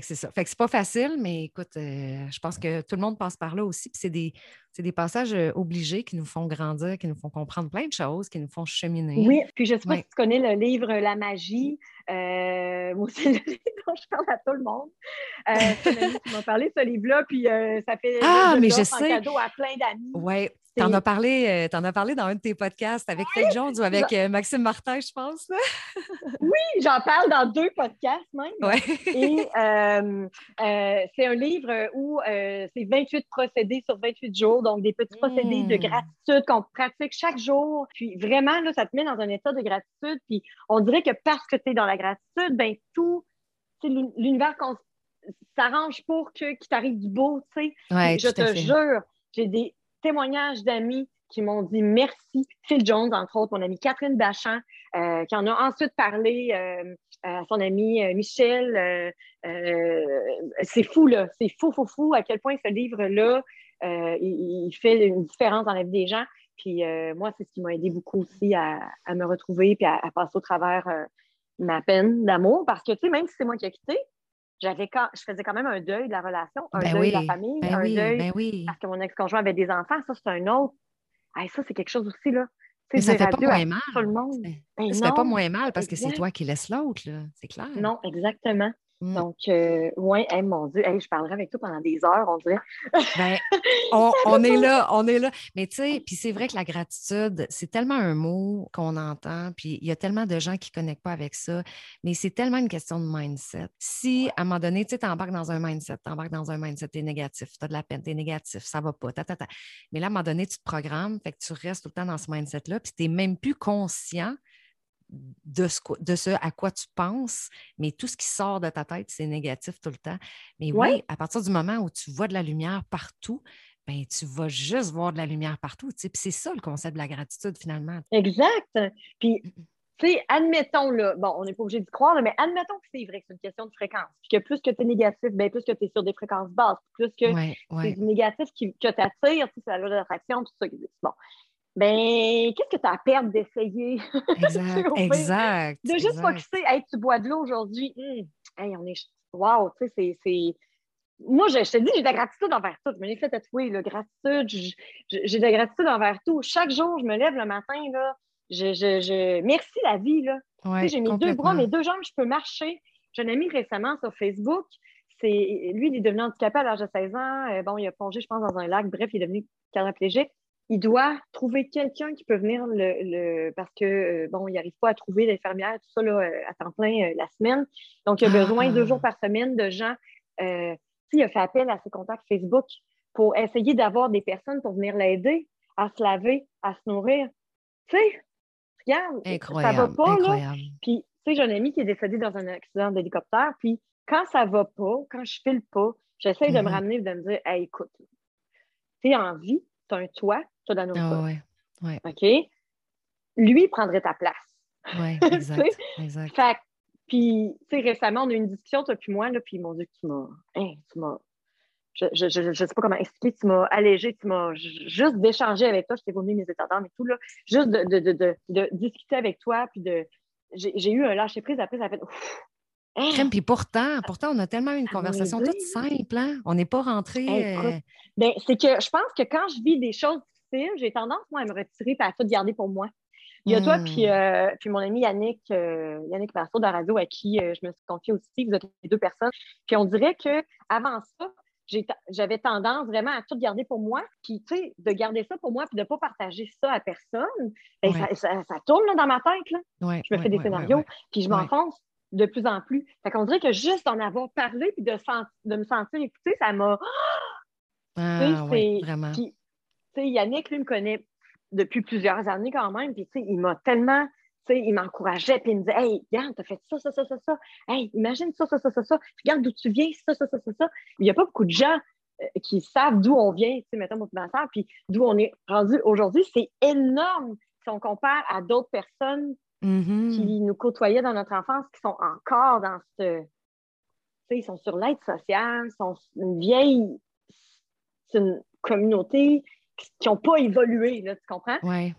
Speaker 1: c'est ça. Fait que c'est pas facile, mais écoute, euh, je pense que tout le monde passe par là aussi. Puis c'est des, des, passages euh, obligés qui nous font grandir, qui nous font comprendre plein de choses, qui nous font cheminer.
Speaker 2: Oui, puis je sais pas si tu connais le livre La magie. Euh, moi aussi, le livre dont je parle à tout le monde. tu m'as parlé de ce livre-là, puis ça fait
Speaker 1: ah, mais je sais.
Speaker 2: cadeau à plein d'amis.
Speaker 1: Oui, tu en, as parlé, euh, en as parlé dans un de tes podcasts avec Fake Jones ou avec euh, Maxime Martin, je pense.
Speaker 2: oui, j'en parle dans deux podcasts même. Et euh, c'est un livre où c'est 28 procédés sur 28 jours, donc des petits procédés de hmm. gratitude qu'on pratique chaque jour. Puis vraiment, là, ça te met dans un état de gratitude. Puis on dirait que parce que tu es dans la gratitude, ben tout, l'univers s'arrange pour que qu'il t'arrive du beau, tu sais. je te jure, j'ai des témoignages d'amis qui m'ont dit merci. Phil Jones, entre autres, mon amie Catherine Bachan, euh, qui en a ensuite parlé euh, à son ami euh, Michel. c'est fou, là. C'est fou, fou, fou à quel point ce livre-là, il, fait une différence dans la vie des gens. Puis moi, c'est ce qui m'a aidé beaucoup aussi à, me retrouver puis à, passer au travers ma peine d'amour. Parce que, tu sais, même si c'est moi qui ai quitté, j'avais quand, je faisais quand même un deuil de la relation, un ben deuil de la famille,
Speaker 1: ben
Speaker 2: un deuil
Speaker 1: ben
Speaker 2: parce que mon ex-conjoint avait des enfants. Ça, c'est un autre. ça, c'est quelque chose aussi, là.
Speaker 1: Mais ça fait pas moins mal. Tout le monde. ça fait pas moins mal parce que c'est toi qui laisses l'autre, là. C'est clair.
Speaker 2: Non, exactement. Donc, euh, oui, mon Dieu, je parlerai avec toi pendant des heures, on dirait.
Speaker 1: ben, on, est là, on est là. Mais tu sais, puis c'est vrai que la gratitude, c'est tellement un mot qu'on entend, puis il y a tellement de gens qui ne connectent pas avec ça, mais c'est tellement une question de mindset. Si, à un moment donné, tu sais, embarques dans un mindset, tu embarques dans un mindset, tu es négatif, tu as de la peine, tu es négatif, ça va pas, ta, ta, ta. Mais là, à un moment donné, tu te programmes, fait que tu restes tout le temps dans ce mindset-là, puis tu n'es même plus conscient de ce, de ce à quoi tu penses, mais tout ce qui sort de ta tête, c'est négatif tout le temps. Mais oui, à partir du moment où tu vois de la lumière partout, ben, tu vas juste voir de la lumière partout. Puis c'est ça le concept de la gratitude, finalement.
Speaker 2: Exact. Puis, tu sais, admettons, là, bon, on n'est pas obligé d'y croire, mais admettons que c'est vrai que c'est une question de fréquence. Puis que plus que tu es négatif, ben, plus que tu es sur des fréquences basses, plus que c'est du négatif qui, que tu attires, c'est la loi d'attraction, tout ça. Bon ben, qu'est-ce que tu as à perdre d'essayer?
Speaker 1: Exact, exact.
Speaker 2: De juste focuser, hey, tu bois de l'eau aujourd'hui. Hum, hey, on est. Wow, tu sais, c'est. Moi, je, te dis, j'ai de la gratitude envers tout. Je me l'ai fait tatouer, la gratitude. J'ai de la gratitude envers tout. Chaque jour, je me lève le matin, là. Je, je, je... Merci la vie, là. j'ai mes deux bras, mes deux jambes, je peux marcher. J'ai un ami récemment sur Facebook. C'est, lui, il est devenu handicapé à l'âge de 16 ans. Euh, bon, il a plongé, je pense, dans un lac. Bref, il est devenu quadriplégique il doit trouver quelqu'un qui peut venir le, parce que euh, bon, il n'arrive pas à trouver d'infirmière, tout ça là, euh, à temps plein euh, la semaine. Donc, il a besoin deux jours ah. par semaine de gens. Euh, il a fait appel à ses contacts Facebook pour essayer d'avoir des personnes pour venir l'aider à se laver, à se nourrir. Tu sais, regarde,
Speaker 1: incroyable,
Speaker 2: ça va pas
Speaker 1: incroyable.
Speaker 2: là. Puis, tu sais, j'ai un ami qui est décédé dans un accident d'hélicoptère. Puis, quand ça va pas, quand je file pas, j'essaie de me mm-hmm. ramener et de me dire, hey, écoute, tu es en vie, tu as un toit, la
Speaker 1: nourriture.
Speaker 2: ouais. OK? Lui prendrait ta place.
Speaker 1: Oui, exact. exact.
Speaker 2: Fait puis, tu sais, récemment, on a eu une discussion, toi puis moi, là, puis mon Dieu, tu m'as. Hein, tu m'as. Je ne je, je, sais pas comment expliquer, tu m'as allégé, tu m'as juste d'échanger avec toi, je t'ai vomi mes états d'âme et tout, là, juste de, de, de, de, discuter avec toi, puis de. J'ai eu un lâcher prise après, ça fait.
Speaker 1: Hein? Puis pourtant, pourtant, on a tellement eu une conversation toute simple, hein? On n'est pas rentré.
Speaker 2: Euh, ben, c'est que je pense que quand je vis des choses j'ai tendance, moi, à me retirer et à tout garder pour moi. Il y a toi, puis, hmm. euh, puis mon ami Yannick, euh, Yannick Marceau de la radio, à qui je me suis confiée aussi, vous êtes les deux personnes. Puis on dirait qu'avant ça, j'avais tendance vraiment à tout garder pour moi, puis tu sais, de garder ça pour moi, puis de ne pas partager ça à personne, ben, ça, ça, tourne dans ma tête. Là. je me fais des scénarios, puis je m'enfonce de plus en plus. Fait qu'on dirait que juste d'en avoir parlé puis de, de me sentir écoutée, ça m'a.
Speaker 1: Ah, oui, vraiment.
Speaker 2: Puis, Yannick, lui, me connaît depuis plusieurs années quand même. Puis, il m'a tellement sais, il m'encourageait, puis il me disait Hey, regarde, t'as fait ça, ça, ça, ça, ça. Hey, imagine ça, ça, ça, ça, ça. Regarde d'où tu viens, ça, ça, ça, ça, ça. Il n'y a pas beaucoup de gens euh, qui savent d'où on vient, tu sais, mettons, ma puis d'où on est rendu aujourd'hui. C'est énorme si on compare à d'autres personnes
Speaker 1: Mm-hmm.
Speaker 2: qui nous côtoyaient dans notre enfance, qui sont encore dans ce. Tu sais, ils sont sur l'aide sociale, sont une vieille. C'est une communauté qui n'ont pas évolué, là, tu comprends?
Speaker 1: Oui,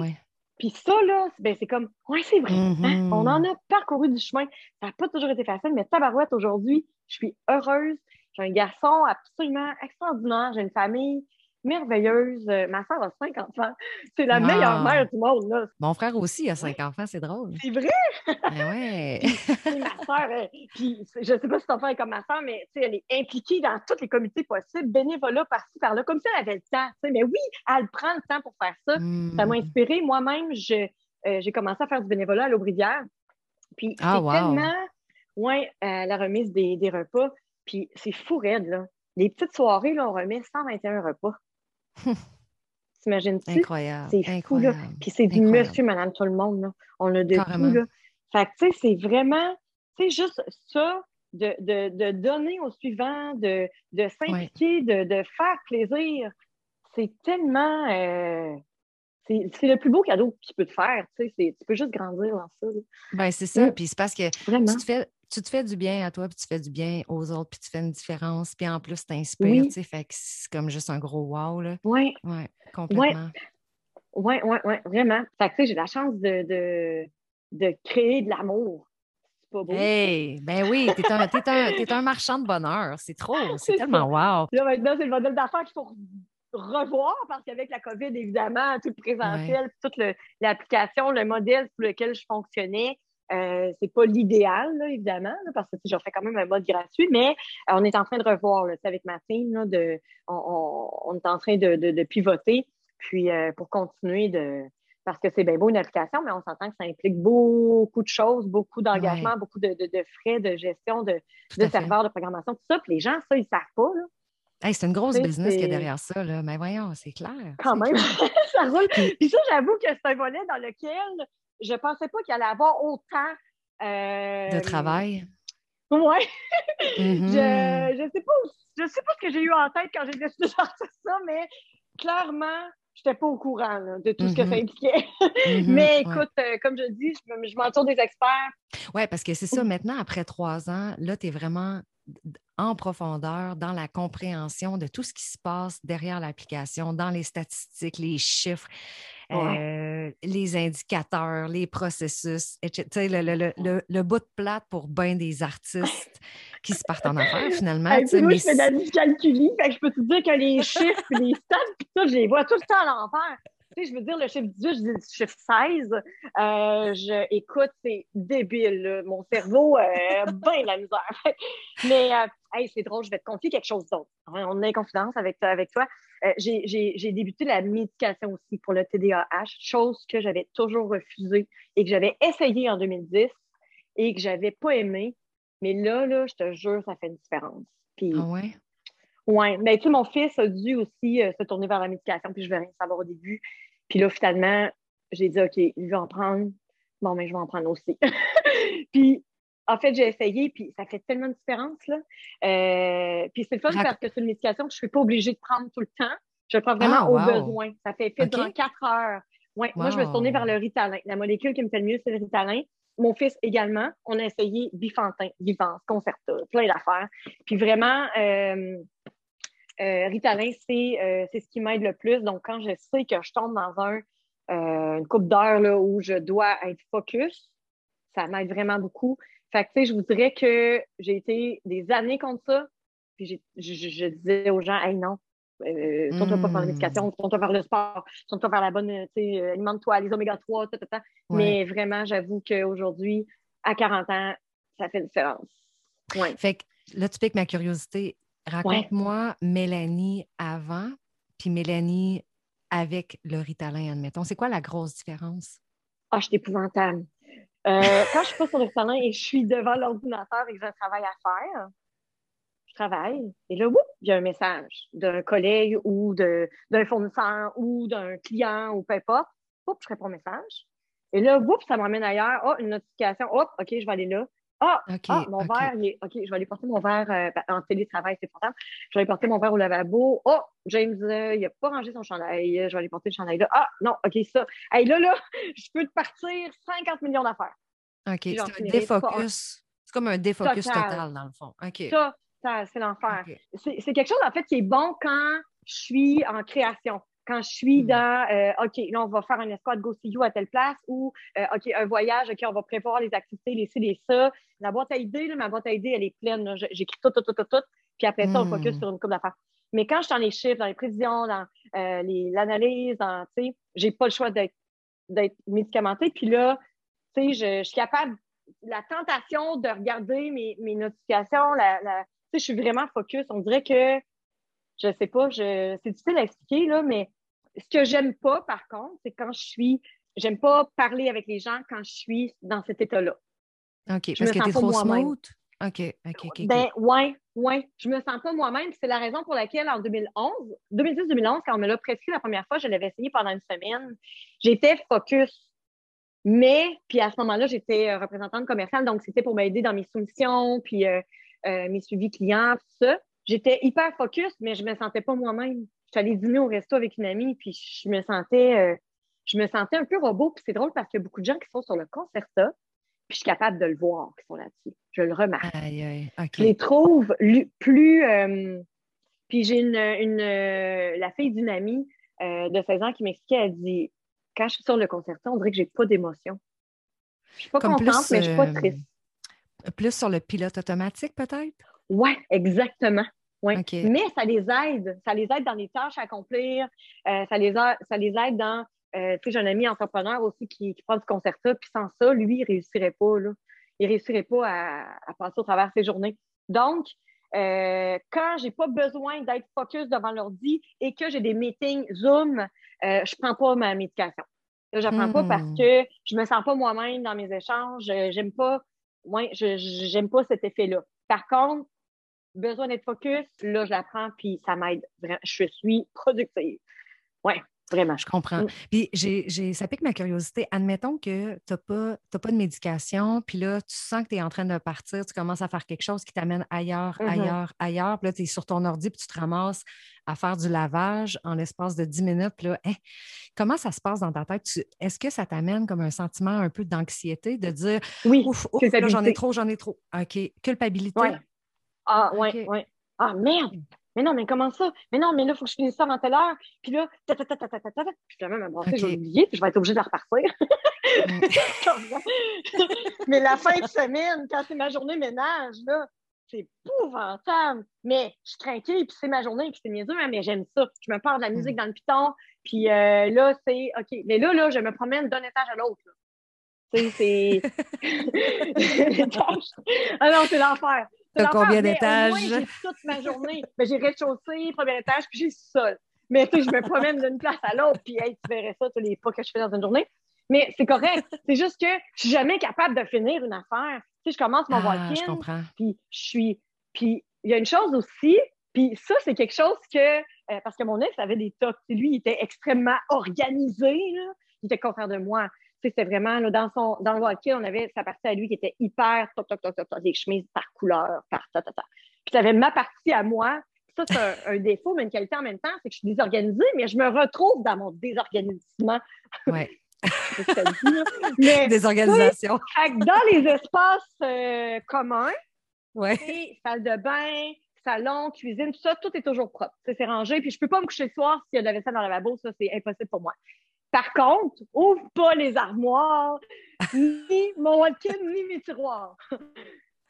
Speaker 1: oui.
Speaker 2: Puis ça, là, ben, c'est comme, ouais, c'est vrai. hein,
Speaker 1: Mhm.
Speaker 2: On en a parcouru du chemin. Ça n'a pas toujours été facile, mais tabarouette, aujourd'hui, je suis heureuse. J'ai un garçon absolument extraordinaire. J'ai une famille merveilleuse. Euh, Ma soeur a cinq enfants. C'est la
Speaker 1: Wow.
Speaker 2: meilleure mère du monde, là.
Speaker 1: Mon frère aussi a cinq enfants, c'est drôle.
Speaker 2: C'est vrai?
Speaker 1: Ben ouais.
Speaker 2: Ma soeur, elle- puis je ne sais pas si ton frère est comme ma soeur, mais elle est impliquée dans tous les comités possibles, bénévolat par-ci, par-là, comme si elle avait le temps. Mais oui, elle prend le temps pour faire ça. Ça m'a
Speaker 1: Mm.
Speaker 2: inspiré. Moi-même, euh, j'ai commencé à faire du bénévolat à l'Aubrivière. Puis
Speaker 1: Ah,
Speaker 2: c'est
Speaker 1: wow.
Speaker 2: tellement, euh, la remise des, des repas. Puis c'est fou raide, là. Les petites soirées, là, on remet 121 repas. T'imagines-tu?
Speaker 1: Incroyable.
Speaker 2: C'est fou, là.
Speaker 1: incroyable.
Speaker 2: Puis c'est du monsieur, madame, tout le monde, là. On a de
Speaker 1: Carrément.
Speaker 2: tout, là. Fait que, tu sais, c'est vraiment, tu sais, juste ça, de, de, de donner au suivant, de, de s'impliquer, de, de faire plaisir. C'est tellement... euh, c'est le plus beau cadeau que tu peux te faire, tu sais. c'est- Tu peux juste grandir dans ça, là.
Speaker 1: Ben, c'est ça.
Speaker 2: Mm.
Speaker 1: Puis c'est parce que
Speaker 2: Vraiment.
Speaker 1: tu te, fais, tu te fais du bien à toi, puis tu fais du bien aux autres, puis tu fais une différence, puis en plus, t'inspires,
Speaker 2: Oui.
Speaker 1: tu sais, fait que c'est comme juste un gros wow, là.
Speaker 2: Oui,
Speaker 1: Ouais, complètement.
Speaker 2: oui, oui, oui, vraiment. Fait que, tu sais, j'ai la chance de, de, de créer de l'amour. C'est pas beau?
Speaker 1: Hey, ben oui, t'es un, t'es un, t'es un marchand de bonheur. C'est trop, c'est
Speaker 2: C'est
Speaker 1: tellement wow.
Speaker 2: Là, maintenant, c'est le modèle d'affaires qu'il faut revoir parce qu'avec la COVID, évidemment, tout le présentiel, toute le- l'application, le modèle sur lequel je fonctionnais, euh, c'est pas l'idéal, évidemment, là, parce que j'en fais quand même un mode gratuit, mais euh, on est en train de revoir là, avec ma team, là, de, on, on- on est en train de, de- de pivoter, puis euh, pour continuer de. Parce que c'est bien beau une application, mais on s'entend que ça implique beaucoup de choses, beaucoup d'engagement, beaucoup de, frais, de gestion, de, serveurs, de programmation, tout ça. Puis les gens, ça, ils savent pas.
Speaker 1: Hey, c'est une grosse
Speaker 2: Tu sais,
Speaker 1: business qu'il y a
Speaker 2: c'est-
Speaker 1: derrière ça, là. Mais voyons, c'est clair.
Speaker 2: Quand même,
Speaker 1: clair.
Speaker 2: ça roule. Puis ça, j'avoue que c'est un volet dans lequel je pensais pas qu'il allait avoir autant euh,
Speaker 1: De travail.
Speaker 2: Ouais.
Speaker 1: Mhm.
Speaker 2: Je, je sais pas je sais pas ce que j'ai eu en tête quand j'ai décidé de faire ça, mais clairement, j'étais pas au courant là, de tout ce que
Speaker 1: Mhm.
Speaker 2: ça impliquait.
Speaker 1: Mhm,
Speaker 2: mais
Speaker 1: ouais.
Speaker 2: écoute, euh, comme je dis, je, me- je m'entoure des experts.
Speaker 1: Oui, parce que c'est ça, maintenant, après trois ans, là, tu es vraiment en profondeur dans la compréhension de tout ce qui se passe derrière l'application, dans les statistiques, les chiffres, euh, les indicateurs, les processus, etc. Tu sais, Le, le, le, le, le bout de plate pour bien des artistes qui se partent en affaires, finalement.
Speaker 2: Puis moi,
Speaker 1: mais
Speaker 2: je fais de la que je peux te dire que les chiffres, les stats, puis je les vois tout le temps à l'envers. Tu sais, je veux dire, le chiffre 18, je dis le chiffre 16. Euh, je, écoute, c'est débile, là. Mon cerveau, euh, ben de la misère. Mais, euh, hey, c'est drôle, je vais te confier quelque chose d'autre. On est en confidence avec, avec toi. Euh, j'ai- débuté la médication aussi pour le TDAH, chose que j'avais toujours refusée et que j'avais essayé en 2010 et que j'avais pas aimé. Mais là, là, je te jure, ça fait une différence. Puis,
Speaker 1: Ah ouais?
Speaker 2: oui, mais tu sais, mon fils a dû aussi euh, se tourner vers la médication, puis je vais rien savoir au début. Puis là, finalement, j'ai dit, OK, il va en prendre. Bon, mais je vais en prendre aussi. puis, en fait, j'ai essayé, puis ça fait tellement de différence, là. Euh, puis c'est le fun
Speaker 1: Rac-
Speaker 2: parce que c'est une médication que je ne suis pas obligée de prendre tout le temps. Je le prends vraiment
Speaker 1: Ah,
Speaker 2: au besoin. Ça fait effet
Speaker 1: OK.
Speaker 2: durant quatre heures. Ouais, Moi, je me suis tournée vers le Ritalin. La molécule qui me fait le mieux, c'est le Ritalin. Mon fils également. On a essayé Bifantin, Vivance, Concerta, plein d'affaires. Puis vraiment, euh, euh, Ritalin, c'est euh, c'est ce qui m'aide le plus. Donc, quand je sais que je tombe dans un, euh, une coupe d'heure où je dois être focus, ça m'aide vraiment beaucoup. Fait que, tu sais, je vous dirais que j'ai été des années contre ça. Puis je, je- je disais aux gens, hey, non, euh, tourne-toi pas vers la
Speaker 1: Mm.
Speaker 2: médication, tourne-toi vers le sport, tourne-toi vers la bonne, tu sais, alimente-toi, les oméga 3, ta, ta, ta.
Speaker 1: Ouais.
Speaker 2: Mais vraiment, j'avoue qu'aujourd'hui, à 40 ans, ça fait une différence. Ouais.
Speaker 1: Fait que là, tu piques ma curiosité. Raconte-moi Mélanie avant, puis Mélanie avec le Ritalin, admettons. C'est quoi la grosse différence?
Speaker 2: Ah, je suis épouvantable. Euh, quand je suis pas sur le salon et je suis devant l'ordinateur et que j'ai un travail à faire, je travaille. Et là, il y a un message d'un collègue ou d'un fournisseur ou d'un client ou peu importe. Oups, je réponds au message. Et là, oups, ça m'emmène ailleurs. Oh, une notification. Hop, OK, je vais aller là. Ah, ah mon verre, il est... OK, je vais aller porter mon verre euh, ben, en télétravail, c'est important. Je vais aller porter mon verre au lavabo. Oh, James, euh, il n'a pas rangé son chandail. Je vais aller porter le chandail là. Ah, non, OK, ça. Hey, là, là, je peux te partir 50 millions d'affaires.
Speaker 1: OK, c'est un défocus. C'est comme un défocus total. dans le fond. OK.
Speaker 2: Ça, ça c'est l'enfer. C'est quelque chose, en fait, qui est bon quand je suis en création quand je suis hmm. dans euh, OK, là, on va faire un escouade Go See You à telle place ou euh, OK, un voyage, OK, on va prévoir les activités, les ci, les ça. La boîte à idées, ma boîte à idées, elle est pleine. J'écris tout, tout, tout, tout, tout. Puis après ça, on hmm. focus sur une couple d'affaires. Mais quand je suis dans les chiffres, dans les prévisions, dans euh, l'analyse, dans, tu sais, j'ai pas le choix d'être médicamenté. Puis là, tu sais, je, suis capable, la tentation de regarder mes, mes notifications, la, la, tu sais, je suis vraiment focus. On dirait que, je sais pas, je, c'est difficile à expliquer, là, mais ce que j'aime pas, par contre, c'est quand je suis. J'aime pas parler avec les gens quand je suis dans cet état-là.
Speaker 1: OK, parce que tu es trop smooth? OK, OK, OK.
Speaker 2: Ben, ouais, ouais. Je me sens pas moi-même. C'est la raison pour laquelle, en 2011, 2010-2011, quand on me l'a prescrit la première fois, je l'avais essayé pendant une semaine. J'étais focus. Mais, puis à ce moment-là, j'étais euh, représentante commerciale, donc c'était pour m'aider dans mes soumissions, puis euh, euh, mes suivis clients, tout ça. J'étais hyper focus, mais je me sentais pas moi-même suis allée dîner au resto avec une amie, puis je me sentais, euh, je me sentais un peu robot. Puis c'est drôle parce qu'il y a beaucoup de gens qui sont sur le Concerta, puis je suis capable de le voir qui sont là-dessus. Je le remarque. Je les trouve plus. Euh, puis j'ai une, une euh, la fille d'une amie de 16 ans qui m'expliquait, elle dit Quand je suis sur le Concerta, on dirait que j'ai pas d'émotion. Je suis pas contente, mais je suis pas triste.
Speaker 1: Plus sur le pilote automatique, peut-être?
Speaker 2: Oui, exactement. Oui. Mais ça les aide. Ça les aide dans les tâches à accomplir. Euh, ça, les ça les aide dans. Euh, tu sais, j'ai un ami entrepreneur aussi qui, qui prend du concerta, puis sans ça, lui, il ne réussirait pas. Là. Il ne réussirait pas à, passer au travers ses journées. Donc, euh, quand je n'ai pas besoin d'être focus devant l'ordi et que j'ai des meetings Zoom, je ne prends pas ma médication. Je ne prends pas parce hmm. que je ne me sens pas moi-même dans mes échanges. J'aime pas, ouais, je n'aime pas cet effet-là. Par contre, besoin d'être focus, là, je la prends, puis ça m'aide. Je suis productive. Oui, vraiment.
Speaker 1: Je comprends. Mm. Puis j'ai, ça pique ma curiosité. Admettons que tu n'as pas, pas de médication, puis là, tu sens que tu es en train de partir, tu commences à faire quelque chose qui t'amène ailleurs, mm-hmm. ailleurs, ailleurs. Puis là, tu es sur ton ordi, puis tu te ramasses à faire du lavage en l'espace de 10 minutes. Puis là, hein, comment ça se passe dans ta tête? est-ce que ça t'amène comme un sentiment un peu d'anxiété de dire
Speaker 2: Oui,
Speaker 1: ouf, ouf j'en ai trop, j'en ai trop. OK. Culpabilité.
Speaker 2: Ah, ouais, ouais. Ah, merde! Mais non, mais comment ça? Mais non, mais là, il faut que je finisse ça avant telle heure. Puis là, ta, ta, ta, ta, ta, ta, ta. Puis je vais même okay. je vais puis je vais être obligée de repartir. mais la fin de semaine, quand c'est ma journée ménage, là, c'est épouvantable. Mais je suis tranquille, puis c'est ma journée, puis c'est mes hein, mais j'aime ça. Je me parle de la musique mm. dans le piton, puis euh, là, c'est OK. Mais là, là, je me promène d'un étage à l'autre. Tu sais, c'est. ah non, c'est l'enfer
Speaker 1: combien d'étages?
Speaker 2: J'ai toute ma journée. Mais j'ai rez-de-chaussée, premier étage, puis j'ai sol. Mais tu sais, je me promène d'une place à l'autre, puis tu verrais ça tous les pas que je fais dans une journée. Mais c'est correct. C'est juste que je suis jamais capable de finir une affaire. Tu sais, je commence mon
Speaker 1: ah, walk-in,
Speaker 2: puis je suis... Puis il y a une chose aussi, puis ça, c'est quelque chose que... Euh, parce que mon ex avait des tocs. Lui, il était extrêmement organisé. Là. Il était contraire de moi c'était vraiment dans son dans le walk on avait sa partie à lui qui était hyper toc toc toc toc, des chemises par couleur, par ta ta ta. Puis tu avais ma partie à moi. Ça c'est un, défaut mais une qualité en même temps, c'est que je suis désorganisée, mais je me retrouve dans mon désorganisement.
Speaker 1: Ouais. mais, Désorganisation.
Speaker 2: dans les espaces euh, communs,
Speaker 1: ouais.
Speaker 2: salle de bain, salon, cuisine, tout ça, tout est toujours propre. C'est rangé. Puis je peux pas me coucher le soir s'il y a de la vaisselle dans le lavabo, ça, c'est impossible pour moi. Par contre, ouvre pas les armoires, ni mon walk-in, ni mes tiroirs.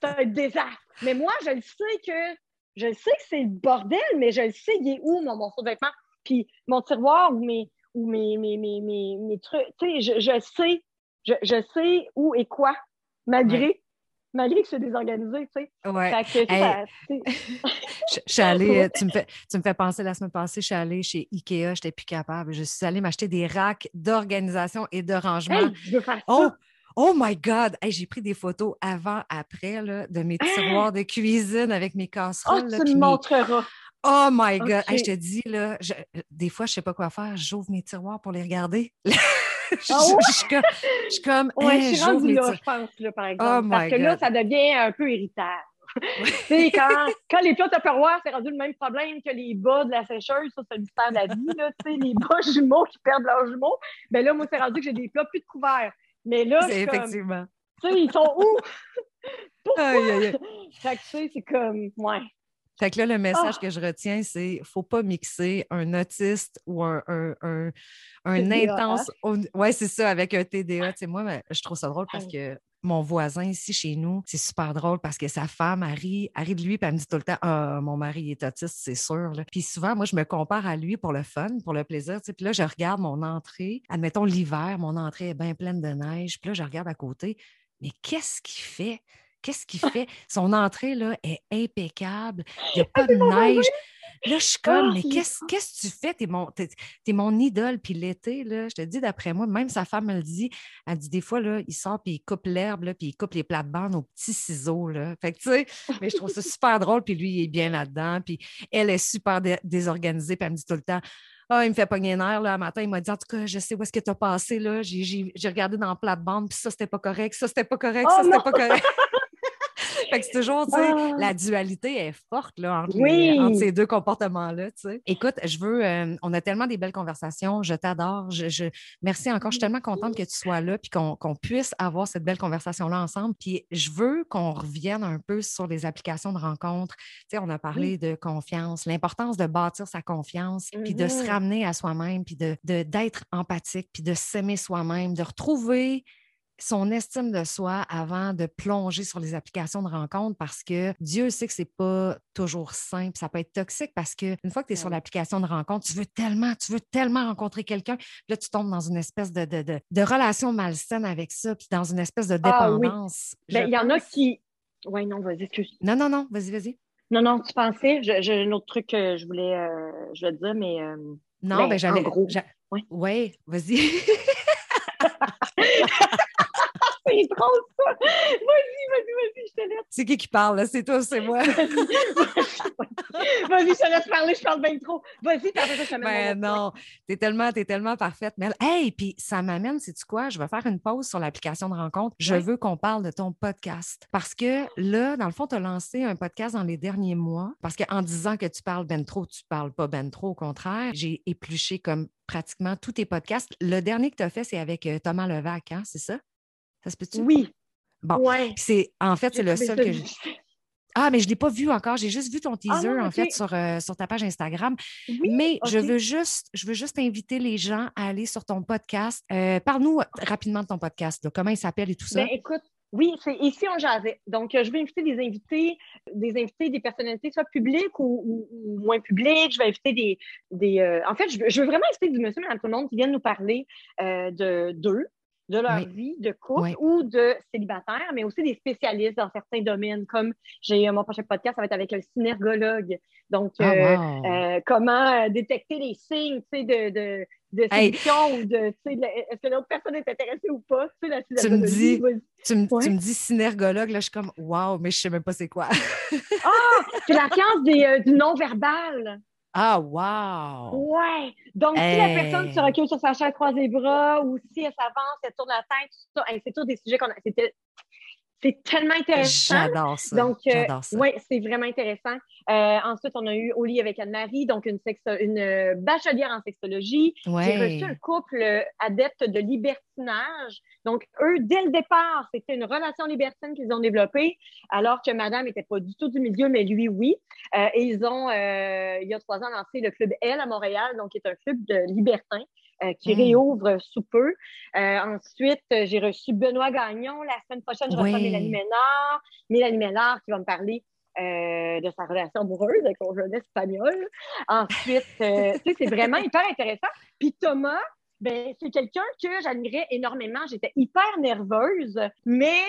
Speaker 2: c'est un désastre. Mais moi, je le sais que je sais que c'est le bordel, mais je le sais, où mon morceau de vêtement. Puis mon tiroir ou mes, ou mes, mes, mes, mes, trucs, tu sais, je, sais, je, je, sais où et quoi, malgré malgré que c'est désorganisé, tu sais.
Speaker 1: Ouais. je, suis allée, tu me, fais, tu me fais penser la semaine passée, je suis allée chez Ikea, je n'étais plus capable. Je suis allée m'acheter des racks d'organisation et de rangement.
Speaker 2: je veux faire
Speaker 1: oh, Oh my God! j'ai pris des photos avant, après là, de mes ah! tiroirs de cuisine avec mes casseroles.
Speaker 2: Oh, tu me montreras.
Speaker 1: Oh my God! je te dis, là, des fois, je ne sais pas quoi faire. J'ouvre mes tiroirs pour les regarder. je, ah je, suis comme.
Speaker 2: Ouais, je suis rendue là, je pense, là, par oh exemple. parce que là, ça devient un peu irritant. quand, quand les plats Tupperware, c'est rendu le même problème que les bas de la sécheuse, ça, c'est le mystère de la vie. Là, les bas jumeaux qui perdent leurs jumeaux. Ben là, moi, c'est rendu que j'ai des plats plus de couverts. Mais là, c'est
Speaker 1: effectivement.
Speaker 2: Tu sais, ils sont où? Pourquoi? Fait que, tu sais, c'est comme, ouais.
Speaker 1: Fait que là, le message ah! que je retiens, c'est faut pas mixer un autiste ou un, un, un, un intense. Ouais, c'est ça, avec un TDA. Tu sais, moi, ben, je trouve ça drôle parce que mon voisin ici chez nous, c'est super drôle parce que sa femme, Harry, rit, de lui, puis elle me dit tout le temps Ah, mon mari est autiste, c'est sûr. Puis souvent, moi, je me compare à lui pour le fun, pour le plaisir. Puis là, je regarde mon entrée. Admettons l'hiver, mon entrée est bien pleine de neige. Puis là, je regarde à côté. Mais qu'est-ce qu'il fait? Qu'est-ce qu'il fait? Son entrée là, est impeccable. Il n'y a pas de neige. Là, je suis comme, ah, mais qu'est-ce que tu fais? Tu es, mon idole. Puis l'été, là, je te dis, d'après moi, même sa femme me le dit, elle dit des fois, là, il sort puis il coupe l'herbe, puis il coupe les plates-bandes aux petits ciseaux. Là. Fait que, tu sais, mais je trouve ça super drôle. Puis lui, il est bien là-dedans. Puis elle est super désorganisée. Puis elle me dit tout le temps, ah, il me fait pogner un air, là, un matin, il m'a dit, en tout cas, je sais où est-ce que tu as passé, là. J'ai regardé dans la plate-bande, puis ça, c'était pas correct, ça, c'était pas correct, ça, oh c'était pas correct. fait que c'est toujours, tu sais, ah! la dualité est forte là, entre, ces deux comportements-là. Tu sais. Écoute, je veux, euh, on a tellement des belles conversations. Je t'adore. Je, merci encore. Je suis tellement contente que tu sois là puis qu'on puisse avoir cette belle conversation-là ensemble. Puis je veux qu'on revienne un peu sur les applications de rencontres. Tu sais, on a parlé de confiance, l'importance de bâtir sa confiance, puis de se mm-hmm. ramener à soi-même, puis d'être de, d'être empathique, puis de s'aimer soi-même, de retrouver son estime de soi avant de plonger sur les applications de rencontre parce que Dieu sait que c'est pas toujours simple, ça peut être toxique parce que une fois que tu es sur l'application de rencontre, tu veux tellement, tu veux tellement rencontrer quelqu'un, là tu tombes dans une espèce de, de, de, relation malsaine avec ça, puis dans une espèce de ah dépendance.
Speaker 2: Ben, il y en a qui Oui, non, vas-y, excuse.
Speaker 1: Non, non, non, vas-y, vas-y.
Speaker 2: Non, non, tu pensais, j'ai un autre truc que je voulais, euh, je voulais dire, mais. Euh,
Speaker 1: non, ben, ben j'allais. Oui, ouais, vas-y.
Speaker 2: c'est drôle ça. Vas-y, vas-y, vas-y, je te laisse.
Speaker 1: C'est qui qui parle, là? C'est toi, c'est moi. vas-y,
Speaker 2: je te laisse parler, je parle bien trop. Vas-y, t'as fait ça,
Speaker 1: Ben non, t'es tellement, es tellement parfaite, Mel. Hey, puis ça m'amène, sais-tu quoi? Je vais faire une pause sur l'application de rencontre. Je veux qu'on parle de ton podcast. Parce que là, dans le fond, tu as lancé un podcast dans les derniers mois. Parce qu'en disant que tu parles ben trop, tu parles pas ben trop. Au contraire, j'ai épluché comme pratiquement tous tes podcasts. Le dernier que tu as fait, c'est avec euh, Thomas Levac, hein, c'est ça? Ça se peut-tu?
Speaker 2: Oui.
Speaker 1: Bon, c'est en fait, c'est le seul que je. Ah, mais je ne l'ai pas vu encore. J'ai juste vu ton ah teaser, en fait, sur, euh, sur, ta page Instagram. mais je veux juste, je veux juste inviter les gens à aller sur ton podcast. Euh, parle-nous rapidement de ton podcast. Comment il s'appelle et tout ça?
Speaker 2: Ben, écoute, oui, c'est ici on jasait. Donc, euh, je vais inviter des invités, des invités, des personnalités, soit publiques ou, moins publiques. Je vais inviter des. des en fait, je veux, vraiment inviter du monsieur, madame, tout le monde qui viennent nous parler de d'eux, de leur vie de couple ou de célibataire, mais aussi des spécialistes dans certains domaines, comme j'ai mon prochain podcast, ça va être avec un synergologue. Donc, ah, euh, euh, comment euh, détecter les signes de, de, de séduction ou de est-ce que l'autre personne est intéressée ou pas?
Speaker 1: Tu, la tu me dis, tu me, tu me, dis synergologue, là, je suis comme wow, mais je ne sais même pas c'est quoi.
Speaker 2: ah, c'est la science des, du non-verbal.
Speaker 1: Ah, wow!
Speaker 2: Ouais! Donc, si la personne se recule sur sa chaise, croise les bras, ou si elle s'avance, elle tourne la tête, tout ça, c'est tous des sujets qu'on a. C'est tellement intéressant.
Speaker 1: J'adore ça. Donc, euh,
Speaker 2: oui, c'est vraiment intéressant. Euh, ensuite, on a eu au lit avec Anne-Marie, donc une, une euh, bachelière en sexologie. J'ai reçu un couple adepte de libertinage. Donc, eux, dès le départ, c'était une relation libertine qu'ils ont développée, alors que madame n'était pas du tout du milieu, mais lui, oui. et ils ont, il y a trois ans, lancé le Club L à Montréal, donc qui est un club de libertins. Euh, qui hmm. réouvre sous peu. Euh, ensuite, j'ai reçu Benoît Gagnon. La semaine prochaine, je reçois Mélanie Ménard. Mélanie Ménard qui va me parler euh, de sa relation amoureuse avec son jeunesse espagnol. Ensuite, tu sais, c'est vraiment hyper intéressant. Puis Thomas, ben, c'est quelqu'un que j'admirais énormément. J'étais hyper nerveuse, mais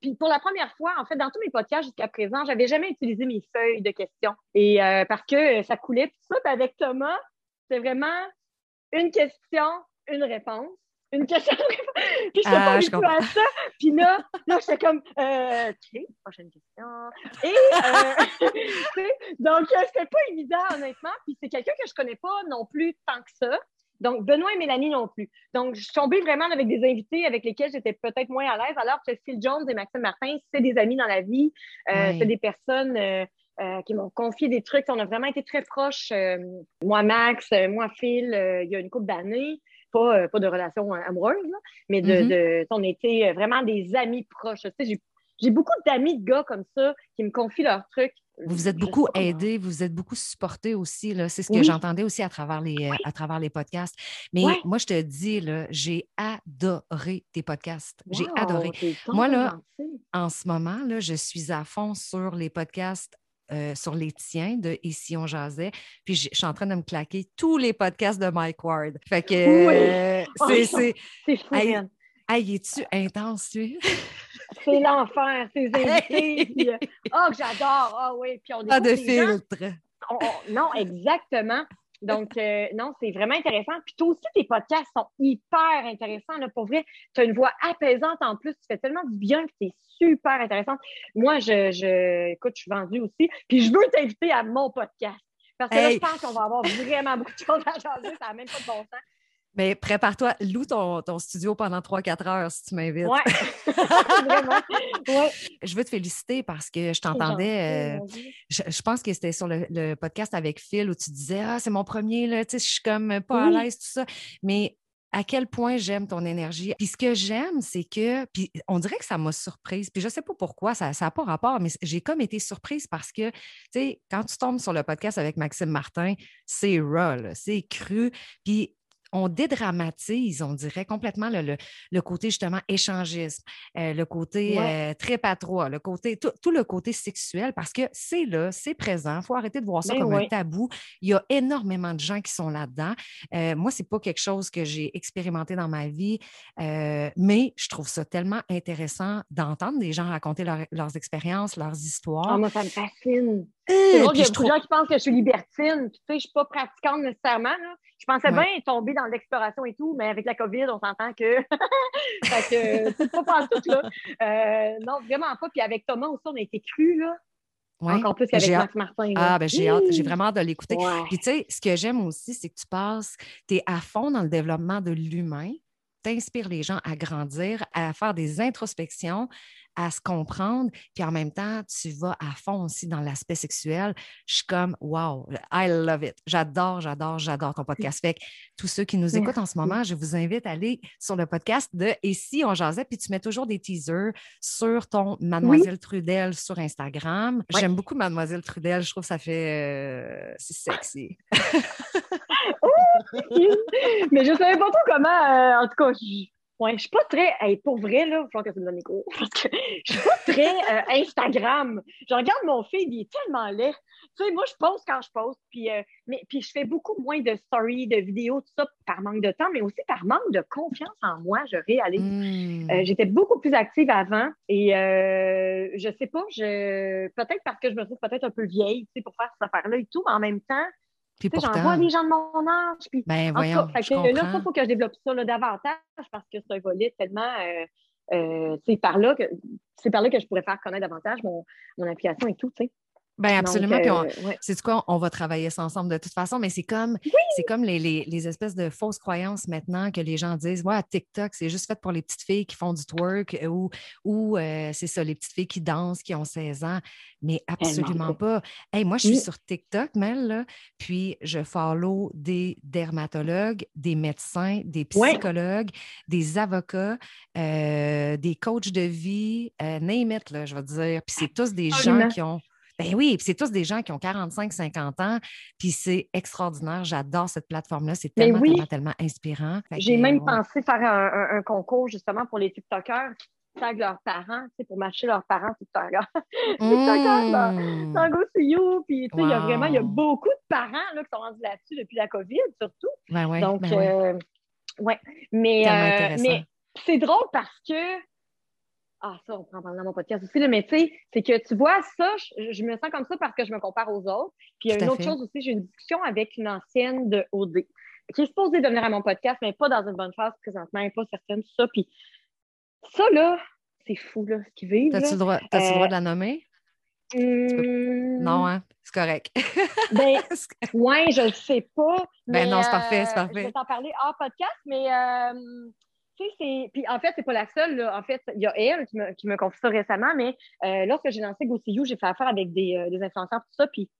Speaker 2: puis pour la première fois, en fait, dans tous mes podcasts jusqu'à présent, j'avais jamais utilisé mes feuilles de questions. Et parce que ça coulait tout ça. avec Thomas, c'est vraiment une question, une réponse. Une question, une réponse. Puis je ah, pas à ça. Puis là, là j'étais comme, euh, OK, prochaine question. Et, euh, donc, euh, c'était pas évident, honnêtement. Puis c'est quelqu'un que je connais pas non plus tant que ça. Donc, Benoît et Mélanie non plus. Donc, je suis tombée vraiment avec des invités avec lesquels j'étais peut-être moins à l'aise, alors que Phil Jones et Maxime Martin, c'est des amis dans la vie. Euh, c'est des personnes euh, euh, qui m'ont confié des trucs. On a vraiment été très proches. moi, Max, moi, Phil, il y a une couple d'années. Pas, pas, de relation amoureuse, mais de, mm-hmm. de, on était vraiment des amis proches. Tu sais, j'ai beaucoup d'amis de gars comme ça qui me confient leurs trucs.
Speaker 1: Vous vous êtes beaucoup aidé, vous vous êtes beaucoup supporté aussi. C'est ce que j'entendais aussi à travers les, euh, à travers les podcasts. Mais moi, je te dis, j'ai adoré tes podcasts. j'ai adoré. Moi, là, en ce moment, là, je suis à fond sur les podcasts euh, sur les tiens de Ici on jasait. Puis je suis en train de me claquer tous les podcasts de Mike Ward. Fait que euh, c'est. C'est fou, Hey, es-tu intense, tu?
Speaker 2: C'est l'enfer, ces invités. Euh, oh, j'adore. Ah oui. Puis on
Speaker 1: Pas de filtre.
Speaker 2: non, exactement. Donc, euh, non, c'est vraiment intéressant. Puis toi aussi, tes podcasts sont hyper intéressants. Là, pour vrai, tu as une voix apaisante en plus. Tu fais tellement du bien que tu es super intéressante. Moi, je, je, écoute, je suis vendue aussi. Puis je veux t'inviter à mon podcast. Parce que là, je pense qu'on va avoir vraiment beaucoup de choses à changer. Ça n'a même pas de bon sens.
Speaker 1: Mais prépare-toi, loue ton, ton, studio pendant 3-4 heures si tu m'invites.
Speaker 2: Oui, vraiment. Ouais.
Speaker 1: Je veux te féliciter parce que je t'entendais. Euh, je, pense que c'était sur le, podcast avec Phil où tu disais Ah, c'est mon premier, là, je suis comme pas à l'aise, tout ça. Mais à quel point j'aime ton énergie? Puis ce que j'aime, c'est que, puis on dirait que ça m'a surprise. Puis je sais pas pourquoi, ça n'a pas rapport, mais j'ai comme été surprise parce que, tu sais, quand tu tombes sur le podcast avec Maxime Martin, c'est raw, c'est cru. Puis on dédramatise, on dirait complètement le, côté justement échangisme, euh, le côté euh, très patrois, le côté, tout, le côté sexuel, parce que c'est là, c'est présent. Il faut arrêter de voir ça ben comme un tabou. Il y a énormément de gens qui sont là-dedans. Euh, moi, ce n'est pas quelque chose que j'ai expérimenté dans ma vie, mais je trouve ça tellement intéressant d'entendre des gens raconter leurs expériences, leurs histoires.
Speaker 2: Ah, moi, ça me fascine. Il y a beaucoup de gens qui pensent que je suis libertine. Tu sais, je ne suis pas pratiquante nécessairement. Je pensais bien tomber dans l'exploration et tout, mais avec la COVID, on s'entend que. fait que c'est pas pas tout, là. Euh, non, vraiment pas. Puis avec Thomas aussi, on a été cru, là. Encore plus qu'avec Max Martin.
Speaker 1: Ah, ben j'ai hâte, j'ai vraiment hâte de l'écouter. Puis tu sais, ce que j'aime aussi, c'est que tu passes, tu es à fond dans le développement de l'humain, inspires les gens à grandir, à faire des introspections, à se comprendre, puis en même temps, tu vas à fond aussi dans l'aspect sexuel. Je suis comme, wow, I love it. J'adore, j'adore, j'adore ton podcast. Fait que tous ceux qui nous écoutent en ce moment, je vous invite à aller sur le podcast de Et si on jasait, puis tu mets toujours des teasers sur ton Mademoiselle Trudel sur Instagram. J'aime beaucoup Mademoiselle Trudel, je trouve que ça fait. Euh, c'est sexy.
Speaker 2: Mais je ne savais pas trop comment, euh, en tout cas, je Ouais, suis pas très. pour vrai, là, il faut que tu me donnes cours. Parce que je suis pas très euh, Instagram. Je regarde mon feed, il est tellement laid. Tu sais, moi, je poste quand je poste. Puis, euh, mais, puis je fais beaucoup moins de stories, de vidéos, tout ça, par manque de temps, mais aussi par manque de confiance en moi, je réalise. Hmm. Euh, j'étais beaucoup plus active avant et je sais pas, je peut-être parce que je me trouve peut-être un peu vieille, tu sais, pour faire cette affaire-là et tout, mais en même temps, puis pourtant... J'en vois des gens de mon âge. Puis,
Speaker 1: ben, voyons, cas,
Speaker 2: là, il faut que je développe ça là, davantage parce que c'est un volet tellement. Euh, euh, c'est par là que c'est par là que je pourrais faire connaître davantage mon, mon application et tout, tu sais.
Speaker 1: Bien, absolument. C'est quoi, on va travailler ça ensemble de toute façon, mais c'est comme, c'est comme les, les, espèces de fausses croyances maintenant que les gens disent Ouais, TikTok, c'est juste fait pour les petites filles qui font du twerk ou, ou euh, c'est ça, les petites filles qui dansent, qui ont 16 ans. Mais eh absolument pas. Hey, moi, je suis sur TikTok, Mel, là, puis je follow des dermatologues, des médecins, des psychologues, des avocats, euh, des coachs de vie, euh, name it, là, je vais dire. Puis c'est tous des gens qui ont ben oui, c'est tous des gens qui ont 45, 50 ans, puis c'est extraordinaire. J'adore cette plateforme-là. C'est tellement, tellement, tellement, inspirant.
Speaker 2: J'ai même pensé faire un, concours justement pour les TikTokers qui taguent leurs parents, tu pour matcher leurs parents TikTokers. TikTokers, mmh. Tango You, puis tu sais, il y a vraiment, il y a beaucoup de parents là, qui sont rendus là-dessus depuis la COVID, surtout.
Speaker 1: Ben ouais,
Speaker 2: Donc,
Speaker 1: ben
Speaker 2: ouais. Euh, mais, euh, mais c'est drôle parce que ah, ça, on prend dans mon podcast aussi, mais tu sais, c'est que tu vois, ça, je, me sens comme ça parce que je me compare aux autres. Puis il y a une autre chose aussi, j'ai une discussion avec une ancienne de OD qui est supposée devenir à mon podcast, mais pas dans une bonne phase présentement, elle pas certaine de ça. Puis ça, là, c'est fou, là, ce qu'ils vivent.
Speaker 1: T'as-tu le droit, le droit de la nommer? Hmm. Non, hein? C'est correct.
Speaker 2: ben, ouais, je le sais pas.
Speaker 1: Ben non, c'est parfait, c'est parfait.
Speaker 2: je vais t'en parler hors podcast, mais tu sais, c'est. Puis en fait, c'est pas la seule. En fait, il y a elle qui me, qui me confie ça récemment, mais lorsque j'ai lancé GoCU, j'ai fait affaire avec des, des influenceurs, tout ça, puis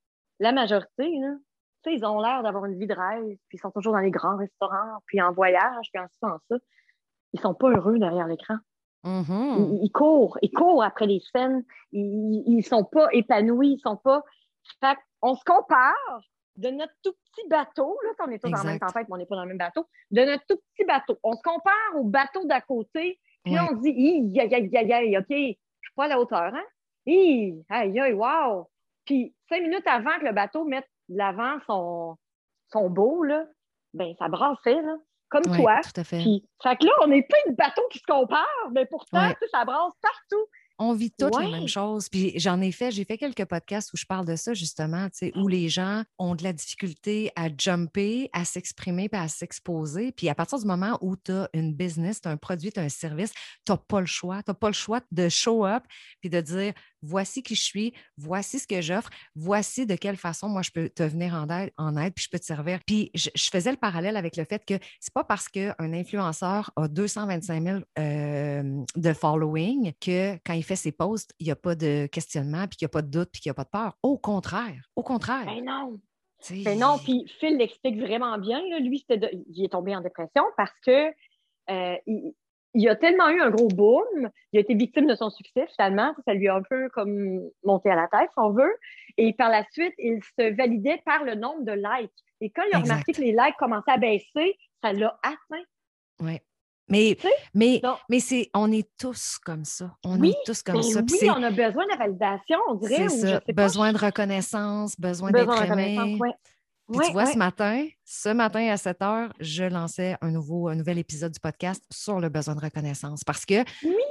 Speaker 2: la majorité, là, ils ont l'air d'avoir une vie de rêve, puis ils sont toujours dans les grands restaurants, puis en voyage, puis en ça, en ça. Ils sont pas heureux derrière l'écran.
Speaker 1: Mm-hmm.
Speaker 2: ils, courent, ils courent après les scènes, ils, ils sont pas épanouis, ils sont pas. Fait on se compare de notre tout petit bateau, là, on est tous dans la même tempête, mais on n'est pas dans le même bateau, de notre tout petit bateau. On se compare au bateau d'à côté, puis on se dit, aïe, aïe, aïe, aïe, OK, je suis pas à la hauteur, hein? Aïe, aïe, aïe, wow! Puis cinq minutes avant que le bateau mette l'avant son, son beau, là, ben, ça brassait, là, comme toi.
Speaker 1: Tout à fait.
Speaker 2: Puis, fait que là, on est plein de bateaux qui se comparent, mais pourtant, ça brasse partout.
Speaker 1: On vit toutes les mêmes choses. Puis j'en ai fait, j'ai fait quelques podcasts où je parle de ça, justement, où les gens ont de la difficulté à jumper, à s'exprimer, puis à s'exposer. Puis à partir du moment où tu as une business, tu as un produit, tu as un service, tu n'as pas le choix. Tu n'as pas le choix de show up puis de dire voici qui je suis, voici ce que j'offre, voici de quelle façon moi je peux te venir en aide, en aide puis je peux te servir. Puis je, faisais le parallèle avec le fait que c'est pas parce qu'un influenceur a 225 000 euh, de following que quand il fait ses posts, il n'y a pas de questionnement, puis qu'il n'y a pas de doute, puis qu'il n'y a pas de peur. Au contraire, au contraire.
Speaker 2: Ben non. Ben non, puis Phil l'explique vraiment bien. Lui, il est tombé en dépression parce que euh, il a tellement eu un gros boom, il a été victime de son succès finalement, ça lui a un peu comme monté à la tête, si on veut. Et par la suite, il se validait par le nombre de likes. Et quand il a remarqué que les likes commençaient à baisser, ça l'a atteint.
Speaker 1: Oui. Mais, mais, mais c'est, on est tous comme ça. On est tous comme ça.
Speaker 2: Oui, on a besoin de validation, on dirait.
Speaker 1: ça. besoin de reconnaissance, besoin, d'être aimé tu vois, ce matin, ce matin à 7 heures, je lançais un, nouveau, un nouvel épisode du podcast sur le besoin de reconnaissance parce que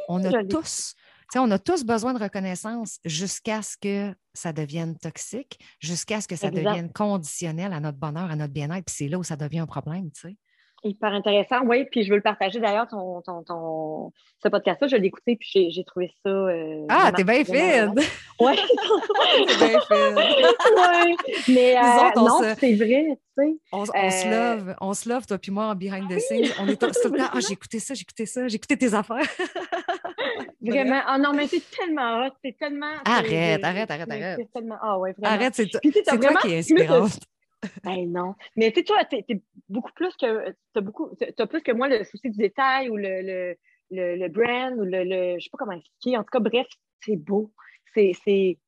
Speaker 1: on a tous, on a tous besoin de reconnaissance jusqu'à ce que ça devienne toxique, jusqu'à ce que ça devienne conditionnel à notre bonheur, à notre bien-être. Puis c'est là où ça devient un problème, tu sais.
Speaker 2: Hyper intéressant, oui. Puis je veux le partager d'ailleurs, ton, ton, ton, ce podcast-là. Je l'ai écouté, puis j'ai trouvé ça. Euh,
Speaker 1: ah, t'es bien fine!
Speaker 2: Oui,
Speaker 1: t'es bien fine.
Speaker 2: oui, mais euh, non, c'est vrai, tu sais.
Speaker 1: On, on se euh, love, on se love, toi puis moi, en behind the scenes. On est tout, le temps, ah, j'ai écouté ça, j'ai écouté ça, j'ai écouté tes affaires.
Speaker 2: vraiment. Ah non, mais c'est tellement hot, c'est tellement.
Speaker 1: Arrête, arrête, arrête, arrête.
Speaker 2: C'est tellement. Ah ouais, vraiment.
Speaker 1: Arrête, c'est toi qui es inspirante.
Speaker 2: Ben non. Mais tu sais, toi, tu es, beaucoup plus que. Tu beaucoup. as plus que moi le souci du détail ou le, le, le, brand ou le, le. Je sais pas comment expliquer. En tout cas, bref, c'est beau. C'est.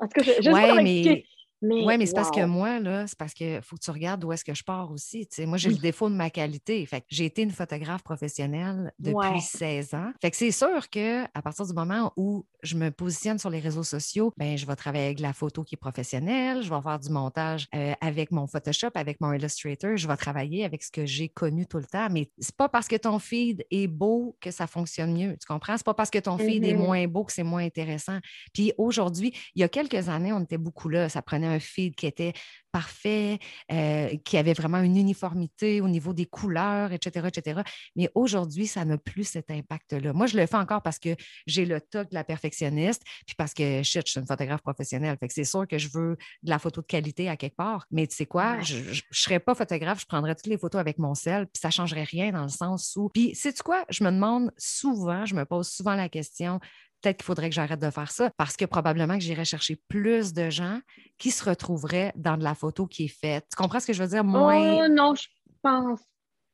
Speaker 2: En tout cas, je, je sais pas comment expliquer.
Speaker 1: Oui, mais c'est parce que moi, là, c'est parce qu'il faut que tu regardes où est-ce que je pars aussi. moi, j'ai le défaut de ma qualité. Fait que j'ai été une photographe professionnelle depuis 16 ans. Fait que c'est sûr qu'à partir du moment où je me positionne sur les réseaux sociaux, ben, je vais travailler avec la photo qui est professionnelle, je vais faire du montage euh, avec mon Photoshop, avec mon Illustrator, je vais travailler avec ce que j'ai connu tout le temps. Mais c'est pas parce que ton feed est beau que ça fonctionne mieux. Tu comprends? C'est pas parce que ton feed est mm-hmm. moins beau que c'est moins intéressant. Puis aujourd'hui, il y a quelques années, on était beaucoup là. Ça prenait un feed qui était parfait, euh, qui avait vraiment une uniformité au niveau des couleurs, etc., etc. Mais aujourd'hui, ça n'a plus cet impact-là. Moi, je le fais encore parce que j'ai le toc de la perfectionniste, puis parce que je suis une photographe professionnelle. Fait que c'est sûr que je veux de la photo de qualité à quelque part. Mais tu sais quoi, je ne serais pas photographe, je prendrais toutes les photos avec mon sel, puis ça ne changerait rien dans le sens où. Puis, sais-tu quoi, je me demande souvent, je me pose souvent la question, peut-être qu'il faudrait que j'arrête de faire ça parce que probablement que j'irais chercher plus de gens qui se retrouveraient dans de la photo qui est faite. Tu comprends ce que je veux dire?
Speaker 2: Moins... Oh non, je pense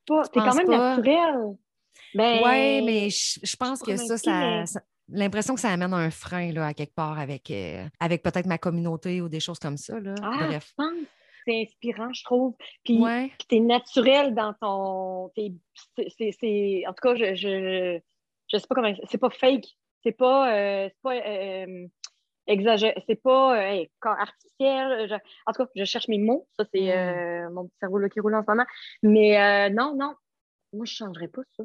Speaker 2: pas. C'est quand même naturel.
Speaker 1: Ben, oui, mais je, pense que ça, ça, l'impression que ça amène un frein là, à quelque part avec, euh, avec peut-être ma communauté ou des choses comme ça. Là.
Speaker 2: Ah, Bref. c'est inspirant, je trouve. Puis, tu es naturel dans ton. en tout cas, je, je, je sais pas comment. C'est pas fake. C'est pas, euh, pas euh, exagéré, c'est pas euh, artificiel. en tout cas, je cherche mes mots. Ça, c'est mm. mon petit cerveau là, qui roule en ce moment. Mais non, non, moi, je ne changerais pas ça.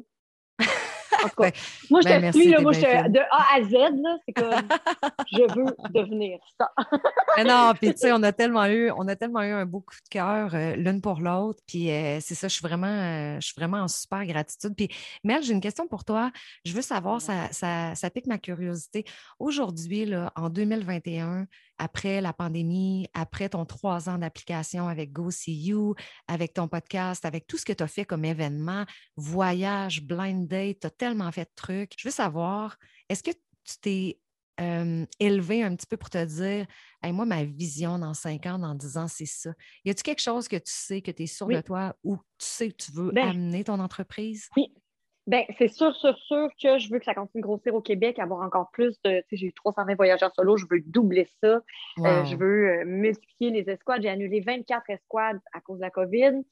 Speaker 2: ben, moi, je ben, te suis, là, moi, je, de A à Z, c'est comme je veux devenir ça.
Speaker 1: non, puis tu sais, on a tellement eu, on a tellement eu un beau coup de cœur euh, l'une pour l'autre. Puis euh, c'est ça, je suis vraiment, euh, je suis vraiment en super gratitude. Puis Mel, j'ai une question pour toi. Je veux savoir, ça, ça, ça pique ma curiosité. Aujourd'hui, en 2021, après la pandémie, après ton trois ans d'application avec Go See You, avec ton podcast, avec tout ce que tu as fait comme événement, voyage, blind date, tu as tellement fait de trucs. Je veux savoir, est-ce que tu t'es élevé un petit peu pour te dire moi, ma vision dans cinq ans, dans dix ans, c'est ça. Y a-t-il quelque chose que tu sais, que tu es sûr de toi ou tu sais que tu veux ben amener ton entreprise?
Speaker 2: Oui, Bien, c'est sûr, sûr, sûr que je veux que ça continue de grossir au Québec, avoir encore plus de. Tu sais, j'ai eu 320 voyageurs solo, je veux doubler ça. Euh, je veux euh, multiplier les escouades. J'ai annulé 24 escouades à cause de la COVID.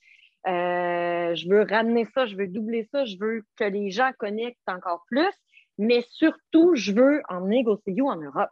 Speaker 2: Euh, je veux ramener ça, je veux doubler ça, je veux que les gens connectent encore plus mais surtout, je veux emmener GoSeeYou en Europe.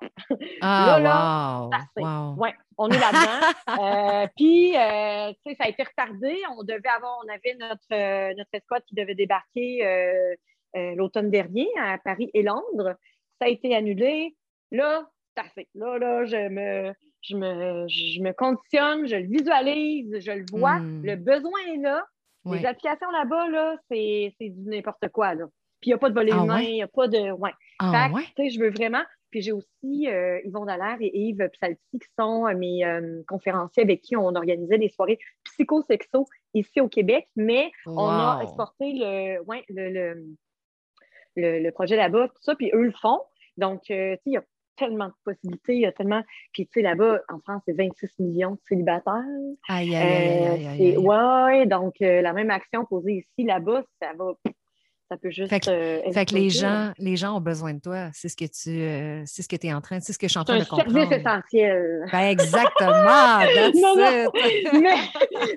Speaker 1: Ah, là, wow,
Speaker 2: Ouais, on est là-dedans. euh, puis, euh, tu sais, ça a été retardé. On devait avoir, on avait notre, euh, notre escouade qui devait débarquer euh, l'automne dernier à Paris et Londres. Ça a été annulé. Là, c'est assez. Là, là, je me, je me, je me conditionne, je le visualise, je le vois. Hmm. Le besoin est là. Les applications là-bas, là, c'est du n'importe quoi. Là. Puis il n'y a pas de volet ah humain, il n'y a pas de. Ouais.
Speaker 1: Ah
Speaker 2: fait, je veux vraiment. Puis j'ai aussi euh, Yvon Dallaire et Yves Psalti qui sont euh, mes euh, conférenciers avec qui on organisait des soirées psychosexo ici au Québec, mais on a exporté le, ouais, le, le, le, projet là-bas, tout ça, puis eux le font. Donc, tu sais, il y a tellement de possibilités, il y a tellement. Puis, tu sais, là-bas, en France, c'est 26 millions de célibataires.
Speaker 1: Aïe, aïe, aïe, aïe, aïe,
Speaker 2: Ouais, donc la même action posée ici, là-bas, ça va ça peut juste.
Speaker 1: Fait que, euh, les, gens, les gens ont besoin de toi. C'est ce que tu euh, c'est ce que es en train, c'est ce que je suis en train de comprendre.
Speaker 2: C'est un service essentiel.
Speaker 1: Ben exactement. non, non.
Speaker 2: mais,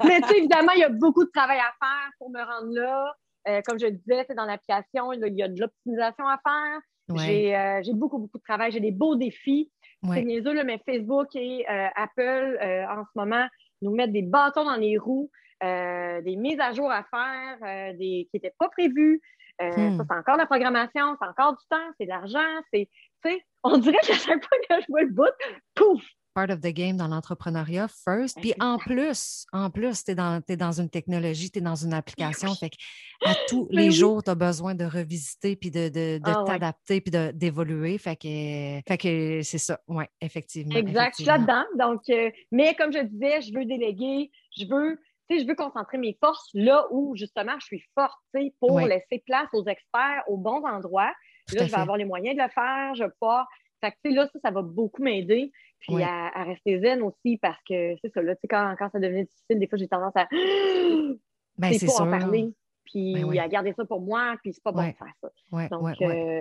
Speaker 2: mais tu sais, évidemment, il y a beaucoup de travail à faire pour me rendre là. Euh, comme je le disais, dans l'application, il y a de l'optimisation à faire. J'ai beaucoup, beaucoup de travail. J'ai des beaux défis. C'est niaiseux, mais Facebook et Apple, en ce moment, nous mettent des bâtons dans les roues. des mises à jour à faire des, qui n'étaient pas prévues. Euh, hmm. Ça, c'est encore la programmation, c'est encore du temps, c'est de l'argent, c'est, tu sais, on dirait qu'à chaque fois que je vois le bout, pouf!
Speaker 1: Part of the game dans l'entrepreneuriat first. Puis en plus, en plus, tu es dans, dans une technologie, tu es dans une application. Fait à tous les jours, tu as besoin de revisiter, puis de, de, de ah t'adapter, puis d'évoluer. Fait que, fait que c'est ça, oui, effectivement.
Speaker 2: Exact, je suis là-dedans. Donc, euh, mais comme je disais, je veux déléguer, je veux je veux concentrer mes forces là où justement je suis forte, pour laisser place aux experts au bons endroits. là, je vais avoir les moyens de le faire, je vais pouvoir. Fait que, là, ça, ça va beaucoup m'aider. Puis à, rester zen aussi parce que c'est ça, là, quand, quand ça devenait difficile, des fois, j'ai tendance à.
Speaker 1: Ben, c'est
Speaker 2: en parler puis ben à garder ça pour moi, puis c'est pas bon de faire ça. Donc, euh,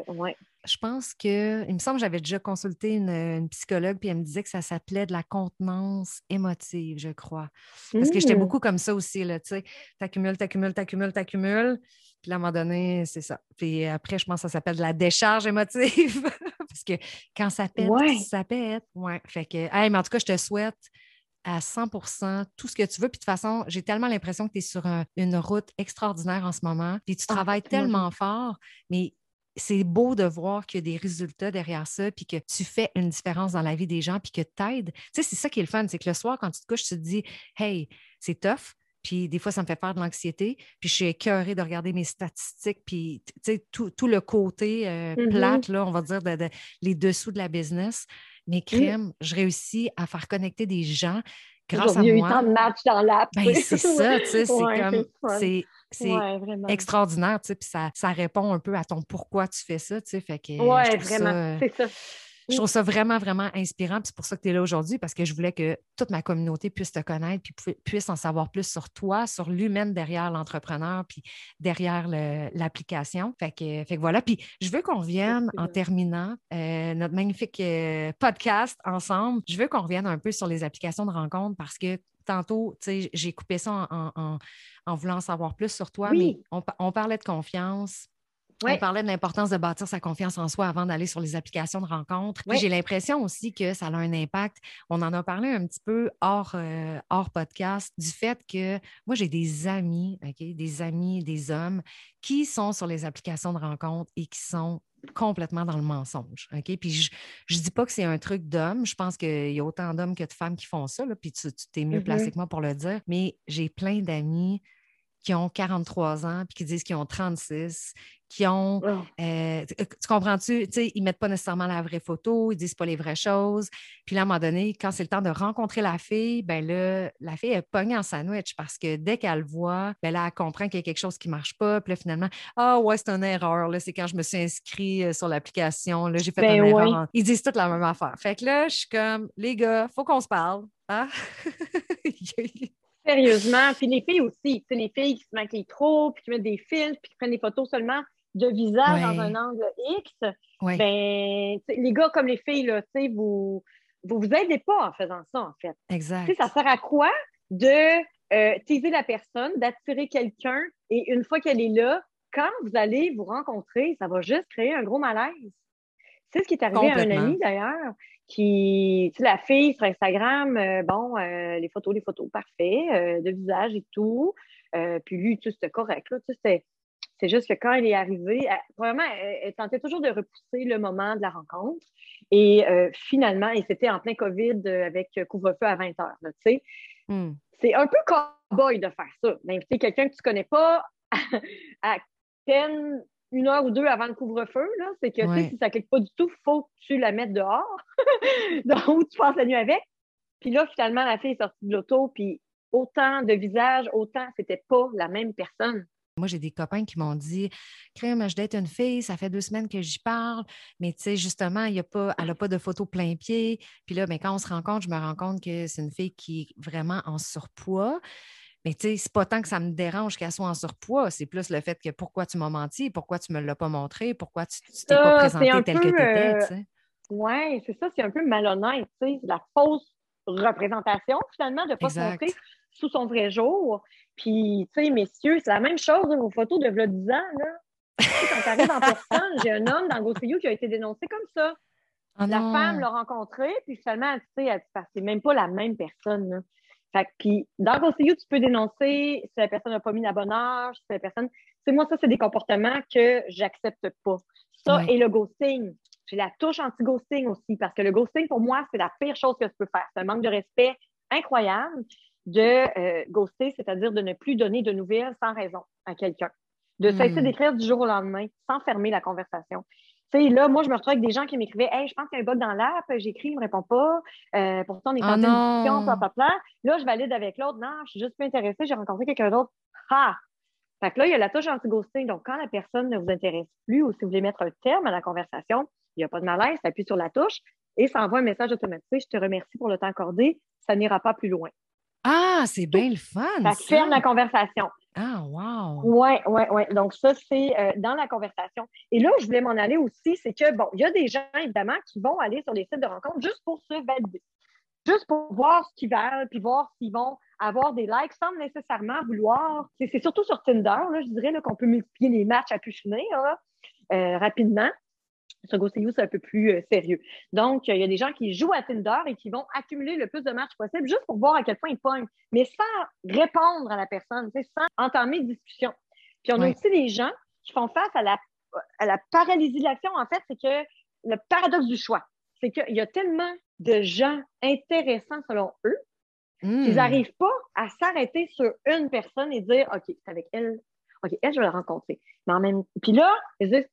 Speaker 1: Je pense que, il me semble que j'avais déjà consulté une, psychologue, puis elle me disait que ça s'appelait de la contenance émotive, je crois. Parce que j'étais mmh. beaucoup comme ça aussi, là, tu sais, t'accumules, t'accumules, t'accumules, t'accumules, puis à un moment donné, c'est ça. Puis après, je pense que ça s'appelle de la décharge émotive, parce que quand ça pète, ça pète. Ouais. Fait que, hey, mais en tout cas, je te souhaite à 100% tout ce que tu veux. Puis de toute façon, j'ai tellement l'impression que tu es sur une route extraordinaire en ce moment. Puis tu ah, travailles tellement fort, mais c'est beau de voir qu'il y a des résultats derrière ça, puis que tu fais une différence dans la vie des gens, puis que tu aides. Tu sais, c'est ça qui est le fun, c'est que le soir, quand tu te couches, tu te dis, hey, c'est tough, puis des fois, ça me fait faire de l'anxiété. Puis je suis écœurée de regarder mes statistiques. Puis, tu sais, tout, le côté euh, mm-hmm. plate, là, on va dire, les dessous de la business. Mais crème, je réussis à faire connecter des gens grâce à moi. Il y a eu
Speaker 2: tant de matchs dans l'app.
Speaker 1: Ben, c'est ça, tu sais, c'est comme, c'est extraordinaire, tu sais, puis ça, ça, répond un peu à ton pourquoi tu fais ça, tu sais, fait que...
Speaker 2: Oui, vraiment, c'est ça.
Speaker 1: Je trouve ça vraiment, vraiment inspirant. C'est pour ça que tu es là aujourd'hui, parce que je voulais que toute ma communauté puisse te connaître, puis puisse en savoir plus sur toi, sur l'humaine derrière l'entrepreneur, puis derrière l'application. Fait que, fait que voilà. Puis je veux qu'on revienne en terminant euh, notre magnifique euh, podcast ensemble. Je veux qu'on revienne un peu sur les applications de rencontre parce que tantôt, j'ai coupé ça en, en, voulant en savoir plus sur toi, mais on, on parlait de confiance On parlait de l'importance de bâtir sa confiance en soi avant d'aller sur les applications de rencontres. J'ai l'impression aussi que ça a un impact. On en a parlé un petit peu hors, euh, hors podcast du fait que moi, j'ai des amis, des amis, des hommes qui sont sur les applications de rencontres et qui sont complètement dans le mensonge. OK? Puis je ne dis pas que c'est un truc d'homme. Je pense qu'il y a autant d'hommes que de femmes qui font ça, là, puis tu, t'es mieux placé mm-hmm. que moi pour le dire. Mais j'ai plein d'amis qui ont 43 ans puis qui disent qu'ils ont 36, qui ont. Oh. Euh, tu comprends-tu? Ils ne mettent pas nécessairement la vraie photo, ils ne disent pas les vraies choses. Puis là, à un moment donné, quand c'est le temps de rencontrer la fille, ben là, la fille est pognée en sandwich parce que dès qu'elle le voit, ben là, elle comprend qu'il y a quelque chose qui ne marche pas. Puis là, finalement, ah ouais, c'est une erreur. C'est quand je me suis inscrit euh, sur l'application. Là, j'ai fait ben une erreur. Ils disent toute la même affaire. Fait que là, je suis comme, les gars, il faut qu'on se parle. Hein?
Speaker 2: Sérieusement. Puis les filles aussi. les filles qui se maquillent trop, puis qui mettent des fils, puis qui prennent des photos seulement de visage dans un angle X. Ben, les gars comme les filles, là, vous vous vous aidez pas en faisant ça, en fait.
Speaker 1: Exact.
Speaker 2: ça sert à quoi de euh, teaser la personne, d'attirer quelqu'un, et une fois qu'elle est là, quand vous allez vous rencontrer, ça va juste créer un gros malaise. C'est ce qui est arrivé à un ami d'ailleurs, qui, tu sais, la fille sur Instagram, euh, bon, euh, les photos, les photos, parfait, euh, de visage et tout. puis lui, tu sais, c'était correct, là, tu sais, c'est juste que quand elle est arrivée, vraiment, elle, tentait toujours de repousser le moment de la rencontre. Et finalement, et c'était en plein COVID avec couvre-feu à 20 heures, tu sais. Hmm. C'est un peu cow-boy de faire ça. D'inviter quelqu'un que tu connais pas à peine une heure ou deux avant le couvre-feu, c'est que si ça ne clique pas du tout, il faut que tu la mettes dehors, où tu passes la nuit avec. Puis là, finalement, la fille est sortie de l'auto, puis autant de visages, autant, c'était pas la même personne.
Speaker 1: Moi, j'ai des copains qui m'ont dit Crème, je date une fille, ça fait deux semaines que j'y parle, mais tu sais, justement, il y a pas, elle n'a pas de photo plein pied. Puis là, ben, quand on se rencontre, je me rends compte que c'est une fille qui est vraiment en surpoids. Mais tu sais, c'est pas tant que ça me dérange qu'elle soit en surpoids, c'est plus le fait que pourquoi tu m'as menti, pourquoi tu me l'as pas montré, pourquoi tu t'es pas présenté tel que tu étais, tu sais.
Speaker 2: Oui, c'est ça, c'est un peu malhonnête, tu sais, la fausse représentation, finalement, de ne pas se montrer sous son vrai jour. Puis, tu sais, messieurs, c'est la même chose vos photos de v'là 10 ans, là. quand tu arrives en personne, j'ai un homme dans GoSeeYou qui a été dénoncé comme ça. Ah la femme l'a rencontré, puis finalement, tu sais, c'est même pas la même personne. Là. Fait puis dans GoSeeYou, tu peux dénoncer si la personne n'a pas mis la bonne heure, si la personne. C'est moi, ça, c'est des comportements que j'accepte pas. Ça et le ghosting. J'ai la touche anti-ghosting aussi, parce que le ghosting, pour moi, c'est la pire chose que je peux faire. C'est un manque de respect incroyable de euh, ghoster, c'est-à-dire de ne plus donner de nouvelles sans raison à quelqu'un. De cesser hmm. d'écrire du jour au lendemain sans fermer la conversation là, moi, je me retrouve avec des gens qui m'écrivaient Hey, je pense qu'il y a un bug dans l'app, j'écris, il ne me répond pas. Euh, pourtant, on est en oh discussion, papa, Là, je valide avec l'autre. Non, je suis juste plus intéressée, j'ai rencontré quelqu'un d'autre. Ah! Fait que là, il y a la touche anti-ghosting. Donc, quand la personne ne vous intéresse plus ou si vous voulez mettre un terme à la conversation, il n'y a pas de malaise, ça appuie sur la touche et ça envoie un message automatique. Je te remercie pour le temps accordé. Ça n'ira pas plus loin.
Speaker 1: Ah, c'est bien le fun.
Speaker 2: Ça, ça ferme la conversation.
Speaker 1: Ah, wow!
Speaker 2: Oui, oui, oui. Donc, ça, c'est euh, dans la conversation. Et là, je voulais m'en aller aussi, c'est que, bon, il y a des gens, évidemment, qui vont aller sur les sites de rencontres juste pour se valider, juste pour voir ce qu'ils veulent, puis voir s'ils vont avoir des likes sans nécessairement vouloir. C'est surtout sur Tinder, là, je dirais qu'on peut multiplier les matchs à pu finir euh, rapidement. Sur c'est un peu plus euh, sérieux. Donc, il y a des gens qui jouent à Tinder et qui vont accumuler le plus de matchs possible juste pour voir à quel point ils pognent, mais sans répondre à la personne, sans entamer de discussion. Puis, on a aussi des gens qui font face à la, à la paralysation, en fait, c'est que le paradoxe du choix, c'est qu'il y a tellement de gens intéressants selon eux qu'ils hmm. n'arrivent pas à s'arrêter sur une personne et dire OK, c'est avec elle. OK, elle, je vais la rencontrer. Mais en même Puis là, ils disent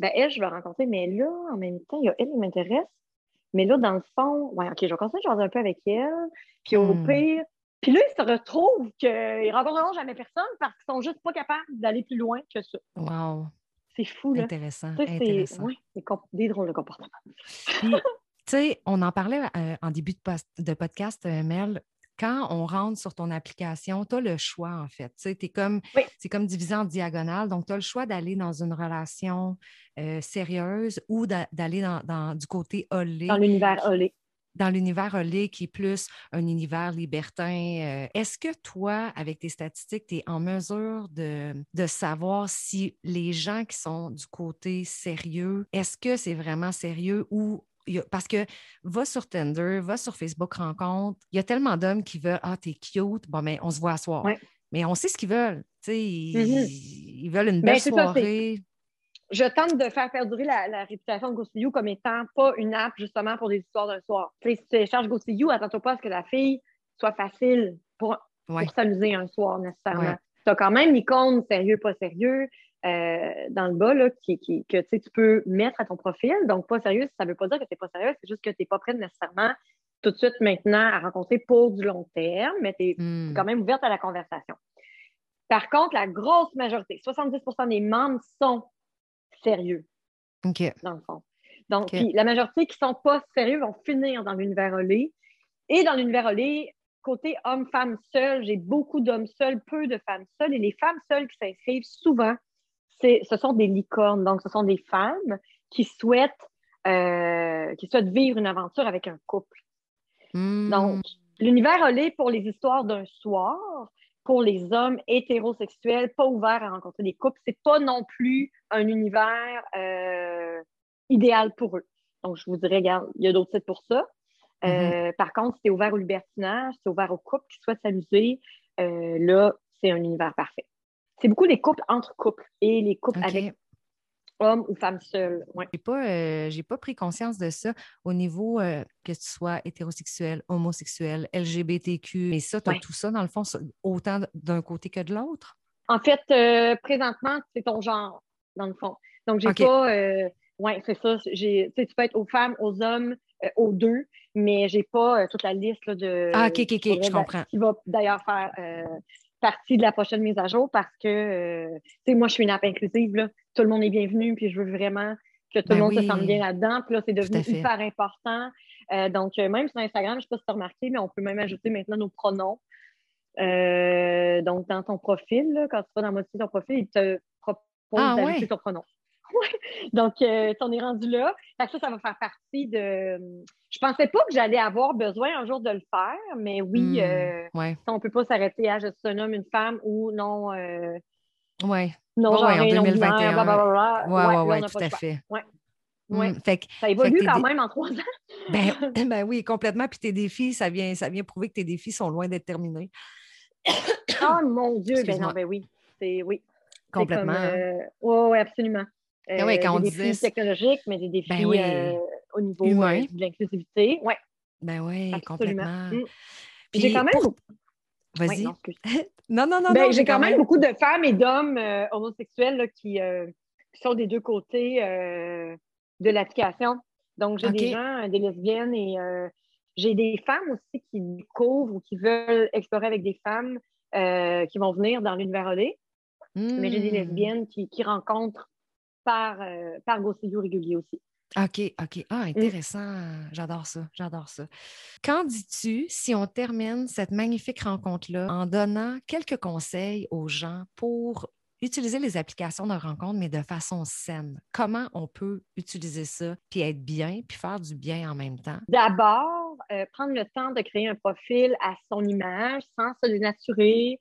Speaker 2: ben, elle, je vais rencontrer, mais là, en même temps, il y a elle qui m'intéresse. Mais là, dans le fond, ouais, OK, je vais continuer à jouer un peu avec elle. Puis au hmm. pire, puis là, ils se retrouvent qu'ils ne rencontreront jamais personne parce qu'ils sont juste pas capables d'aller plus loin que ça.
Speaker 1: Wow.
Speaker 2: C'est fou, là.
Speaker 1: Intéressant. intéressant.
Speaker 2: C'est des drôles de comportements.
Speaker 1: tu sais, on en parlait euh, en début de, de podcast, euh, Mel quand on rentre sur ton application, tu as le choix, en fait. C'est comme, comme divisé en diagonale. Donc, tu as le choix d'aller dans une relation euh, sérieuse ou d'aller dans, du côté olé.
Speaker 2: Dans l'univers olé.
Speaker 1: dans l'univers Olé qui est plus un univers libertin, est-ce que toi, avec tes statistiques, tu es en mesure de, de savoir si les gens qui sont du côté sérieux, est-ce que c'est vraiment sérieux ou parce que va sur Tinder, va sur Facebook Rencontre, il y a tellement d'hommes qui veulent Ah, t'es cute, bon, mais on se voit à soir. Mais on sait ce qu'ils veulent. Ils, mm-hmm. ils, veulent une ben, belle soirée.
Speaker 2: je tente de faire perdurer la, réputation de GoSeeYou comme étant pas une app justement pour des histoires d'un soir. si tu télécharges GoSeeYou, attends-toi pas à ce que la fille soit facile pour, s'amuser un soir nécessairement. Tu as quand même l'icône sérieux, pas sérieux. Euh, dans le bas là, qui, que tu peux mettre à ton profil. Donc, pas sérieux, ça ne veut pas dire que tu n'es pas sérieux, c'est juste que tu n'es pas prête nécessairement tout de suite maintenant à rencontrer pour du long terme, mais tu es hmm. quand même ouverte à la conversation. Par contre, la grosse majorité, 70% des membres sont sérieux.
Speaker 1: OK.
Speaker 2: Dans le fond. Donc, la majorité qui ne sont pas sérieux vont finir dans l'univers olé. Et dans l'univers olé, côté homme-femme seul, j'ai beaucoup d'hommes seuls, peu de femmes seules. Et les femmes seules qui s'inscrivent souvent, ce sont des licornes. Donc, ce sont des femmes qui souhaitent, euh, qui souhaitent vivre une aventure avec un couple. Hmm. Donc, l'univers olé pour les histoires d'un soir, pour les hommes hétérosexuels, pas ouverts à rencontrer des couples, c'est pas non plus un univers euh, idéal pour eux. Donc, je vous dirais, regarde, il y a d'autres sites pour ça. Euh, hmm. Par contre, c'est ouvert au libertinage, c'est ouvert aux couples qui souhaitent s'amuser. là, c'est un univers parfait c'est beaucoup les couples entre couples et les couples avec hommes ou femmes seules. Ouais.
Speaker 1: J'ai pas, euh, pas pris conscience de ça au niveau euh, que tu sois hétérosexuel, homosexuel, LGBTQ. Mais ça, tu as tout ça, dans le fond, autant d'un côté que de l'autre?
Speaker 2: En fait, euh, présentement, c'est ton genre, dans le fond. Donc, j'ai pas. oui, c'est ça. tu peux être aux femmes, aux hommes, aux deux, mais j'ai pas toute la liste de.
Speaker 1: Ah, OK, OK, OK, je comprends.
Speaker 2: Qui va d'ailleurs faire partie de la prochaine mise à jour parce que, euh, tu sais, moi, je suis une app inclusive, là. Tout le monde est bienvenu, puis je veux vraiment que tout le ben monde se sente bien là-dedans. Puis là, c'est devenu hyper important. Euh, donc, euh, même sur Instagram, je ne sais pas si tu as remarqué, mais on peut même ajouter maintenant nos pronoms. donc, dans ton profil, quand tu vas dans modifier ton profil, il te propose ah, d'ajouter ton pronom. Donc, euh, on est rendu là. Ça, ça va faire partie de. Je pensais pas que j'allais avoir besoin un jour de le faire, mais oui, euh, on ne peut pas s'arrêter à je suis un homme, une femme ou non. Euh,
Speaker 1: oui.
Speaker 2: Non,
Speaker 1: genre,
Speaker 2: en
Speaker 1: 2021. Oui, oui, tout à fait.
Speaker 2: Ouais. Hmm, ça évolue quand même en trois ans.
Speaker 1: ben, ben, oui, complètement. Puis tes défis, ça vient, ça vient prouver que tes défis sont loin d'être terminés.
Speaker 2: oh mon Dieu, ben non, ben oui. C'est oui.
Speaker 1: Complètement.
Speaker 2: Oui, absolument.
Speaker 1: Ah oui, quand
Speaker 2: des
Speaker 1: on
Speaker 2: défis technologiques, mais des défis ben euh, au niveau euh, de l'inclusivité. Ouais.
Speaker 1: Ben oui, complètement.
Speaker 2: Mm. J'ai quand même.
Speaker 1: Vas-y. non, non, non,
Speaker 2: ben, J'ai quand, même beaucoup de femmes et d'hommes euh, homosexuels qui, sont des deux côtés de l'application. Donc, j'ai des gens, des lesbiennes et j'ai des femmes aussi qui découvrent ou qui veulent explorer avec des femmes qui vont venir dans l'univers OD. Mais j'ai des hmm. lesbiennes qui, qui rencontrent par, euh, par régulier aussi.
Speaker 1: OK, OK. Ah, mm. intéressant. J'adore ça. J'adore ça. Qu'en dis-tu si on termine cette magnifique rencontre-là en donnant quelques conseils aux gens pour utiliser les applications de rencontre, mais de façon saine? Comment on peut utiliser ça, puis être bien, puis faire du bien en même temps?
Speaker 2: D'abord, euh, prendre le temps de créer un profil à son image sans se dénaturer,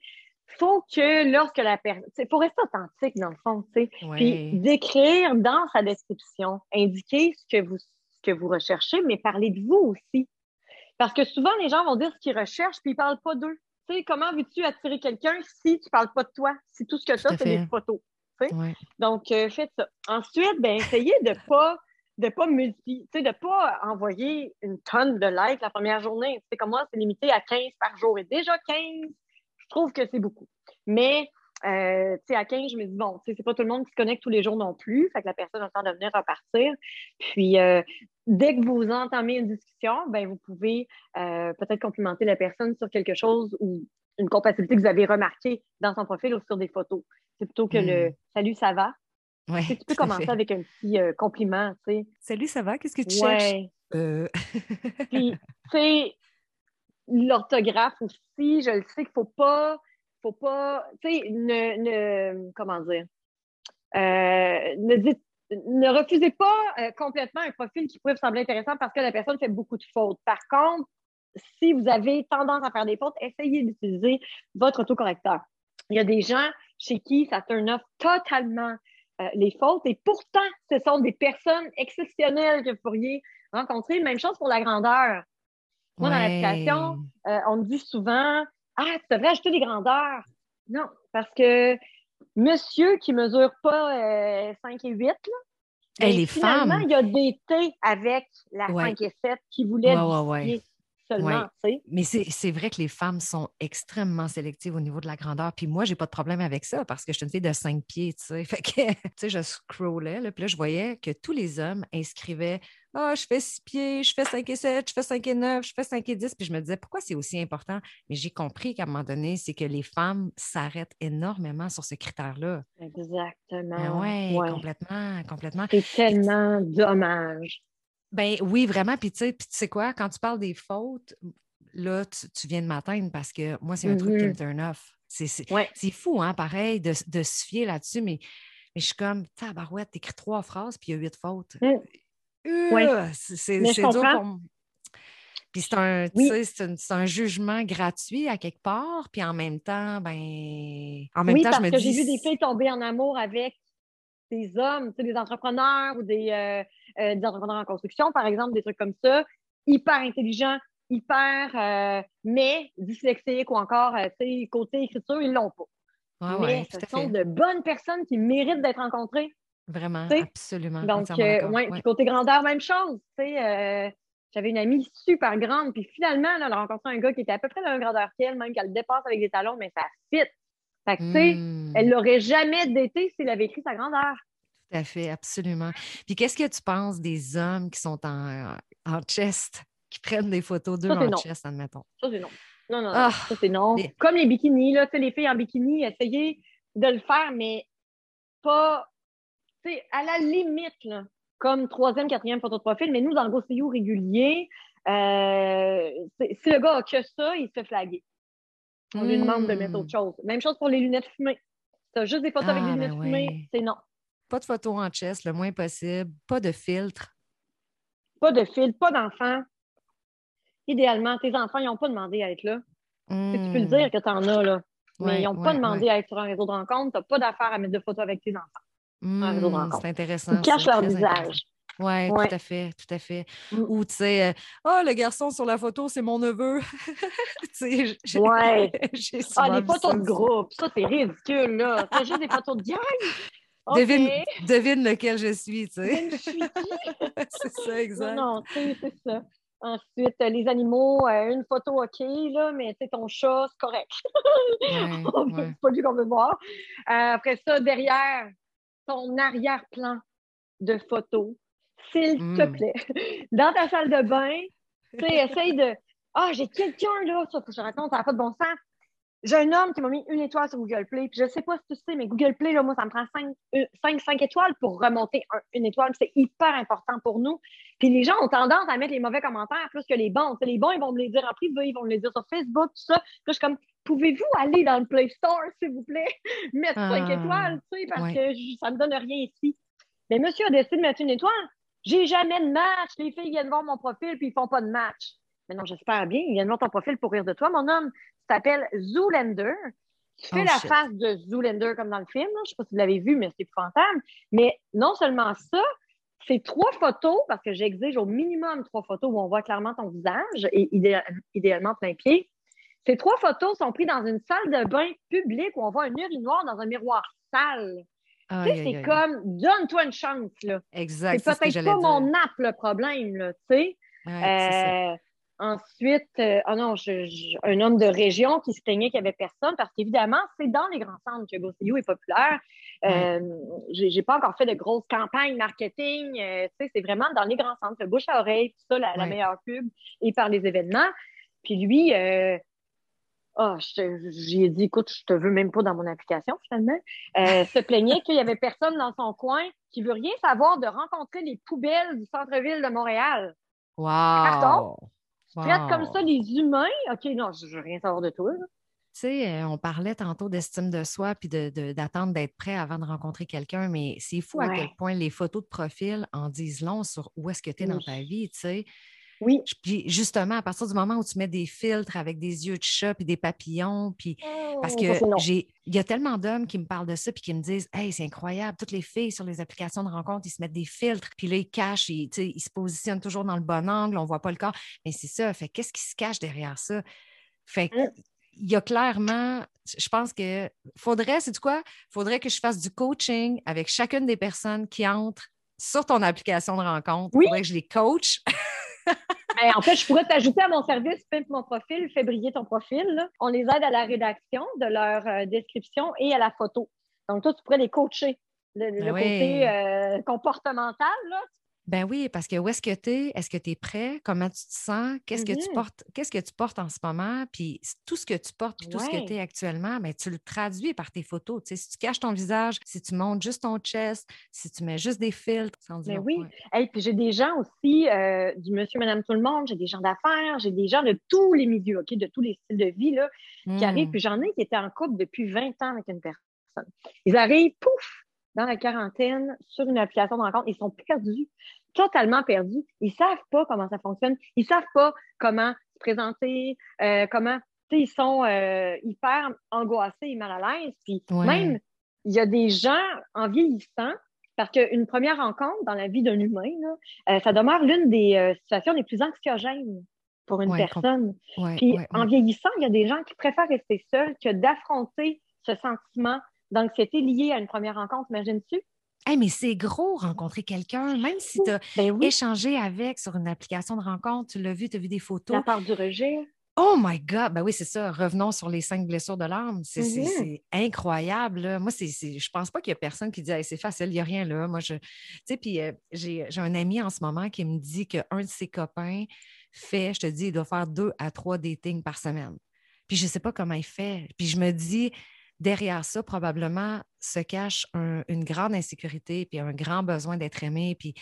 Speaker 2: faut que lorsque la personne, il faut rester authentique dans le fond, tu sais, puis d'écrire dans sa description, indiquer ce que vous ce que vous recherchez, mais parler de vous aussi. Parce que souvent, les gens vont dire ce qu'ils recherchent, puis ils parlent pas d'eux. Tu sais, comment veux-tu attirer quelqu'un si tu parles pas de toi, si tout ce que tu as, c'est des photos? Donc, euh, faites ça. Ensuite, ben, essayez de pas de pas multi, tu sais, de pas envoyer une tonne de likes la première journée. C'est comme moi, c'est limité à 15 par jour. Et déjà 15, je trouve que c'est beaucoup. Mais, euh, tu sais, à 15, je me dis, bon, c'est pas tout le monde qui se connecte tous les jours non plus. Fait que la personne a le temps de venir repartir. Puis, euh, dès que vous entamez une discussion, ben, vous pouvez euh, peut-être complimenter la personne sur quelque chose ou une compatibilité que vous avez remarquée dans son profil ou sur des photos. C'est plutôt que le hmm. salut, ça va.
Speaker 1: Ouais,
Speaker 2: tu peux commencer avec un petit compliment, tu sais.
Speaker 1: Salut, ça va? Qu'est-ce que tu ouais.
Speaker 2: cherches? Puis, tu sais, l'orthographe aussi, je le sais qu'il ne faut pas, faut pas, tu sais, ne, comment dire, euh, ne ne refusez pas euh, complètement un profil qui pourrait vous sembler intéressant parce que la personne fait beaucoup de fautes. Par contre, si vous avez tendance à faire des fautes, essayez d'utiliser votre autocorrecteur. Il y a des gens chez qui ça turn off totalement euh, les fautes et pourtant, ce sont des personnes exceptionnelles que vous pourriez rencontrer. Même chose pour la grandeur. Moi, dans l'application, euh, on me dit souvent Ah, tu devrais acheter des grandeurs. Non, parce que monsieur qui mesure pas 5 euh, et 8, là,
Speaker 1: ben, les femmes.
Speaker 2: il y a des T avec la 5 et 7 qui voulaient ouais, seulement.
Speaker 1: Mais c'est vrai que les femmes sont extrêmement sélectives au niveau de la grandeur. Puis moi, j'ai pas de problème avec ça parce que je suis une fille de 5 pieds, tu sais. Fait que, tu sais, je scrollais, là, puis là, je voyais que tous les hommes inscrivaient Ah, je fais 6 pieds, je fais 5 et 7, je fais 5 et 9, je fais 5 et 10. Puis je me disais, pourquoi c'est aussi important? Mais j'ai compris qu'à un moment donné, c'est que les femmes s'arrêtent énormément sur ce critère-là.
Speaker 2: Exactement.
Speaker 1: Ben oui, complètement, complètement.
Speaker 2: C'est tellement dommage.
Speaker 1: Ben oui, vraiment. Puis tu sais, quoi, quand tu parles des fautes, là, tu, viens de m'atteindre parce que moi, c'est un truc qui me mm-hmm. turn off. C'est fou, hein, pareil, de, se fier là-dessus, mais, mais je suis comme, tabarouette, t'écris trois phrases, puis il y a huit fautes. Mm. Euh, c'est dur pour Puis c'est un, un, jugement gratuit à quelque part, puis en même temps, ben, en même
Speaker 2: oui,
Speaker 1: temps,
Speaker 2: parce
Speaker 1: je me
Speaker 2: que
Speaker 1: dis.
Speaker 2: J'ai vu des filles tomber en amour avec des hommes, des entrepreneurs ou des, euh, euh, des entrepreneurs en construction, par exemple, des trucs comme ça, hyper intelligents, hyper, mais dyslexiques ou encore, côté écriture, ils l'ont pas. mais ce sont de bonnes personnes qui méritent d'être rencontrées.
Speaker 1: Vraiment, absolument.
Speaker 2: Donc, ouais, puis côté grandeur, même chose. J'avais une amie super grande, puis finalement, elle a rencontré un gars qui était à peu près de la même grandeur qu'elle, même qu'elle dépasse avec des talons, mais ça fit. Fait que, tu sais, hmm. elle l'aurait jamais d'été s'il avait écrit sa grandeur.
Speaker 1: Tout à fait, absolument. Puis qu'est-ce que tu penses des hommes qui sont en, en chest, qui prennent des photos d'eux en chest, admettons?
Speaker 2: Ça, c'est non. Non, non, ah, ça, c'est non. Comme les bikinis, là, tu sais, les filles en bikini, essayez de le faire, mais pas, à la limite, là, comme troisième, quatrième photo de profil, mais nous, dans le GoCU régulier, euh, si le gars a que ça, il se fait flaguer. On lui demande de mettre autre hmm. chose. Même chose pour les lunettes fumées. Tu as juste des photos avec des ah, lunettes ben fumées, c'est non.
Speaker 1: Pas de photos en chest, le moins possible. Pas de filtre.
Speaker 2: Pas de filtre, pas d'enfants. Idéalement, tes enfants, ils n'ont pas demandé à être là. Tu peux le dire hmm. que tu en as, là. Mais ils n'ont pas demandé à être sur un réseau de rencontre. Tu n'as pas d'affaire à mettre de photos avec tes enfants.
Speaker 1: Hmm, c'est intéressant.
Speaker 2: Ils cachent leur visage.
Speaker 1: Oui, tout à fait, tout à fait. Mm. Ou, tu sais, euh, oh, le garçon sur la photo, c'est mon neveu.
Speaker 2: tu sais, ouais. ah, les photos de groupe, ça, c'est ridicule, là. C'est juste des photos de gang?
Speaker 1: Devine, devine, lequel je suis, tu sais.
Speaker 2: c'est
Speaker 1: ça, exact.
Speaker 2: Non, non c'est ça. Ensuite, les animaux, euh, une photo, OK, là, mais c'est ton chat, c'est correct. c'est pas lui qu'on veut voir. Euh, après ça, derrière, ton arrière-plan de photos s'il te hmm. plaît. Dans ta salle de bain, tu sais, essaye de. Ah, j'ai quelqu'un là, ça, faut que je raconte, ça n'a pas de bon sens. J'ai un homme qui m'a mis une étoile sur Google Play. Puis je sais pas si tu sais, mais Google Play, là, moi, ça me prend 5, 5, euh, étoiles pour remonter une étoile. C'est hyper important pour nous. Puis les gens ont tendance à mettre les mauvais commentaires plus que les bons. les bons, ils vont me les dire en privé, ils vont me les dire sur Facebook, tout ça. Puis je suis comme, pouvez-vous aller dans le Play Store, s'il vous plaît, mettre 5 ah, étoiles, tu sais, parce que ça ne me donne rien ici. Mais monsieur a décidé de mettre une étoile. J'ai jamais de match. Les filles viennent voir mon profil puis ils font pas de match. Mais non, j'espère bien. Ils viennent voir ton profil pour rire de toi. Mon homme, tu t'appelles Zoolander. Tu fais oh, la face de Zoolander comme dans le film. Je ne sais pas si vous l'avez vu, mais c'est épouvantable. Mais non seulement ça, c'est trois photos, parce que j'exige au minimum trois photos où on voit clairement ton visage et idéalement plein pied. Ces trois photos sont prises dans une salle de bain publique où on voit un urinoir dans un miroir sale c'est comme donne-toi une chance. Là.
Speaker 1: Exact.
Speaker 2: C'est peut-être pas mon app le problème, là, tu sais. Euh, ensuite, euh, oh non, un homme de région qui se plaignait qu'il n'y avait personne parce qu'évidemment, c'est dans les grands centres que GoCU est populaire. Euh, J'ai pas encore fait de grosses campagnes marketing. Euh, sais, c'est vraiment dans les grands centres, le bouche à oreille, tout ça, la, la meilleure pub et par les événements. Puis lui, ah, j'ai dit, écoute, je te veux même pas dans mon application, finalement. Euh, se plaignait qu'il y avait personne dans son coin qui veut rien savoir de rencontrer les poubelles du centre-ville de Montréal.
Speaker 1: Wow! Pardon?
Speaker 2: Tu traites comme ça les humains? OK, non, je veux rien savoir de toi.
Speaker 1: sais, euh, on parlait tantôt d'estime de soi puis d'attendre d'être prêt avant de rencontrer quelqu'un, mais c'est fou à quel point les photos de profil en disent long sur où est-ce que tu es dans ta vie, tu sais.
Speaker 2: Oui.
Speaker 1: Puis justement, à partir du moment où tu mets des filtres avec des yeux de chat puis des papillons, puis parce oh, que j'ai, il y a tellement d'hommes qui me parlent de ça puis qui me disent, hey, c'est incroyable, toutes les filles sur les applications de rencontre, ils se mettent des filtres, puis là ils cachent, ils, ils se positionnent toujours dans le bon angle, on voit pas le corps. Mais c'est ça. Fait qu'est-ce qui se cache derrière ça? Fait que, mmh. il y a clairement, je pense que faudrait, c'est quoi? Faudrait que je fasse du coaching avec chacune des personnes qui entrent sur ton application de rencontre.
Speaker 2: Oui.
Speaker 1: Faudrait que je les coach.
Speaker 2: Ben, en fait, je pourrais t'ajouter à mon service, Pimp mon profil, fais briller ton profil. On les aide à la rédaction de leur euh, description et à la photo. Donc, toi, tu pourrais les coacher. Le, ben côté euh, comportemental, là,
Speaker 1: ben oui, parce que où est-ce que tu es? Est-ce que tu es prêt? Comment tu te sens? Qu'est-ce que tu mm-hmm. portes? Qu'est-ce que tu portes en ce moment? Puis tout ce que tu portes, puis tout ce que tu es actuellement, ben, tu le traduis par tes photos. Tu sais, si tu caches ton visage, si tu montes juste ton chest, si tu mets juste des filtres, sans
Speaker 2: dire. Ben oui. Et puis j'ai des gens aussi, euh, du monsieur, madame, tout le monde, j'ai des gens d'affaires, j'ai des gens de tous les milieux, OK, de tous les styles de vie là, qui arrivent. Mm. Puis j'en ai qui étaient en couple depuis 20 ans avec une personne. Ils arrivent, pouf, dans la quarantaine sur une application de rencontre. Ils sont perdus, totalement perdus. Ils savent pas comment ça fonctionne. Ils savent pas comment se présenter, euh, comment. Ils sont euh, hyper angoissés et mal à l'aise. Puis même, il y a des gens en vieillissant, parce qu'une première rencontre dans la vie d'un humain, euh, ça demeure l'une des situations les plus anxiogènes pour une personne. Puis en vieillissant, il y a des gens qui préfèrent rester seuls que d'affronter ce sentiment d'anxiété liée à une première rencontre, imagines-tu?
Speaker 1: mais c'est gros rencontrer quelqu'un, même si tu as ben échangé avec sur une application de rencontre, tu l'as vu, tu as vu des photos.
Speaker 2: La part du rejet.
Speaker 1: Oh my God! Ben oui, c'est ça. Revenons sur les cinq blessures de l'âme. C'est mm-hmm. incroyable. Moi, c'est, je pense pas qu'il y a personne qui dit c'est facile, il n'y a rien là. Moi, je. Tu sais, puis euh, j'ai, un ami en ce moment qui me dit qu'un de ses copains fait, je te dis, il doit faire deux à trois datings par semaine. Puis je ne sais pas comment il fait. Puis je me dis, derrière ça, probablement, se cache une grande insécurité, puis un grand besoin d'être aimé. Puis,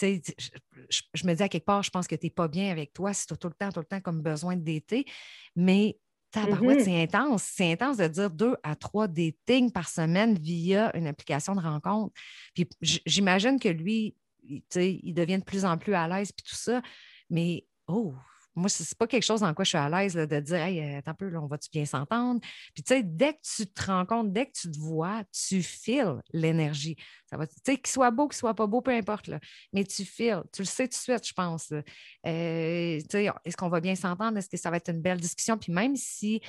Speaker 1: je, je, me dis à quelque part, je pense que tu n'es pas bien avec toi si tu as tout le temps, tout le temps comme besoin d'été. Mais tabarouette, mm-hmm. c'est intense. C'est intense de dire deux à trois datings par semaine via une application de rencontre. Puis j'imagine que lui, il devient de plus en plus à l'aise, puis tout ça. Mais, oh, moi, ce n'est pas quelque chose dans quoi je suis à l'aise de dire Hey, euh, attends un peu, on va-tu bien s'entendre? Puis, tu sais, dès que tu te rends compte, dès que tu te vois, tu files l'énergie. Ça va, tu sais, qu'il soit beau, qu'il soit pas beau, peu importe, là. mais tu files. Tu le sais tout de suite, je pense. Euh, tu sais, est-ce qu'on va bien s'entendre? Est-ce que ça va être une belle discussion? Puis, même si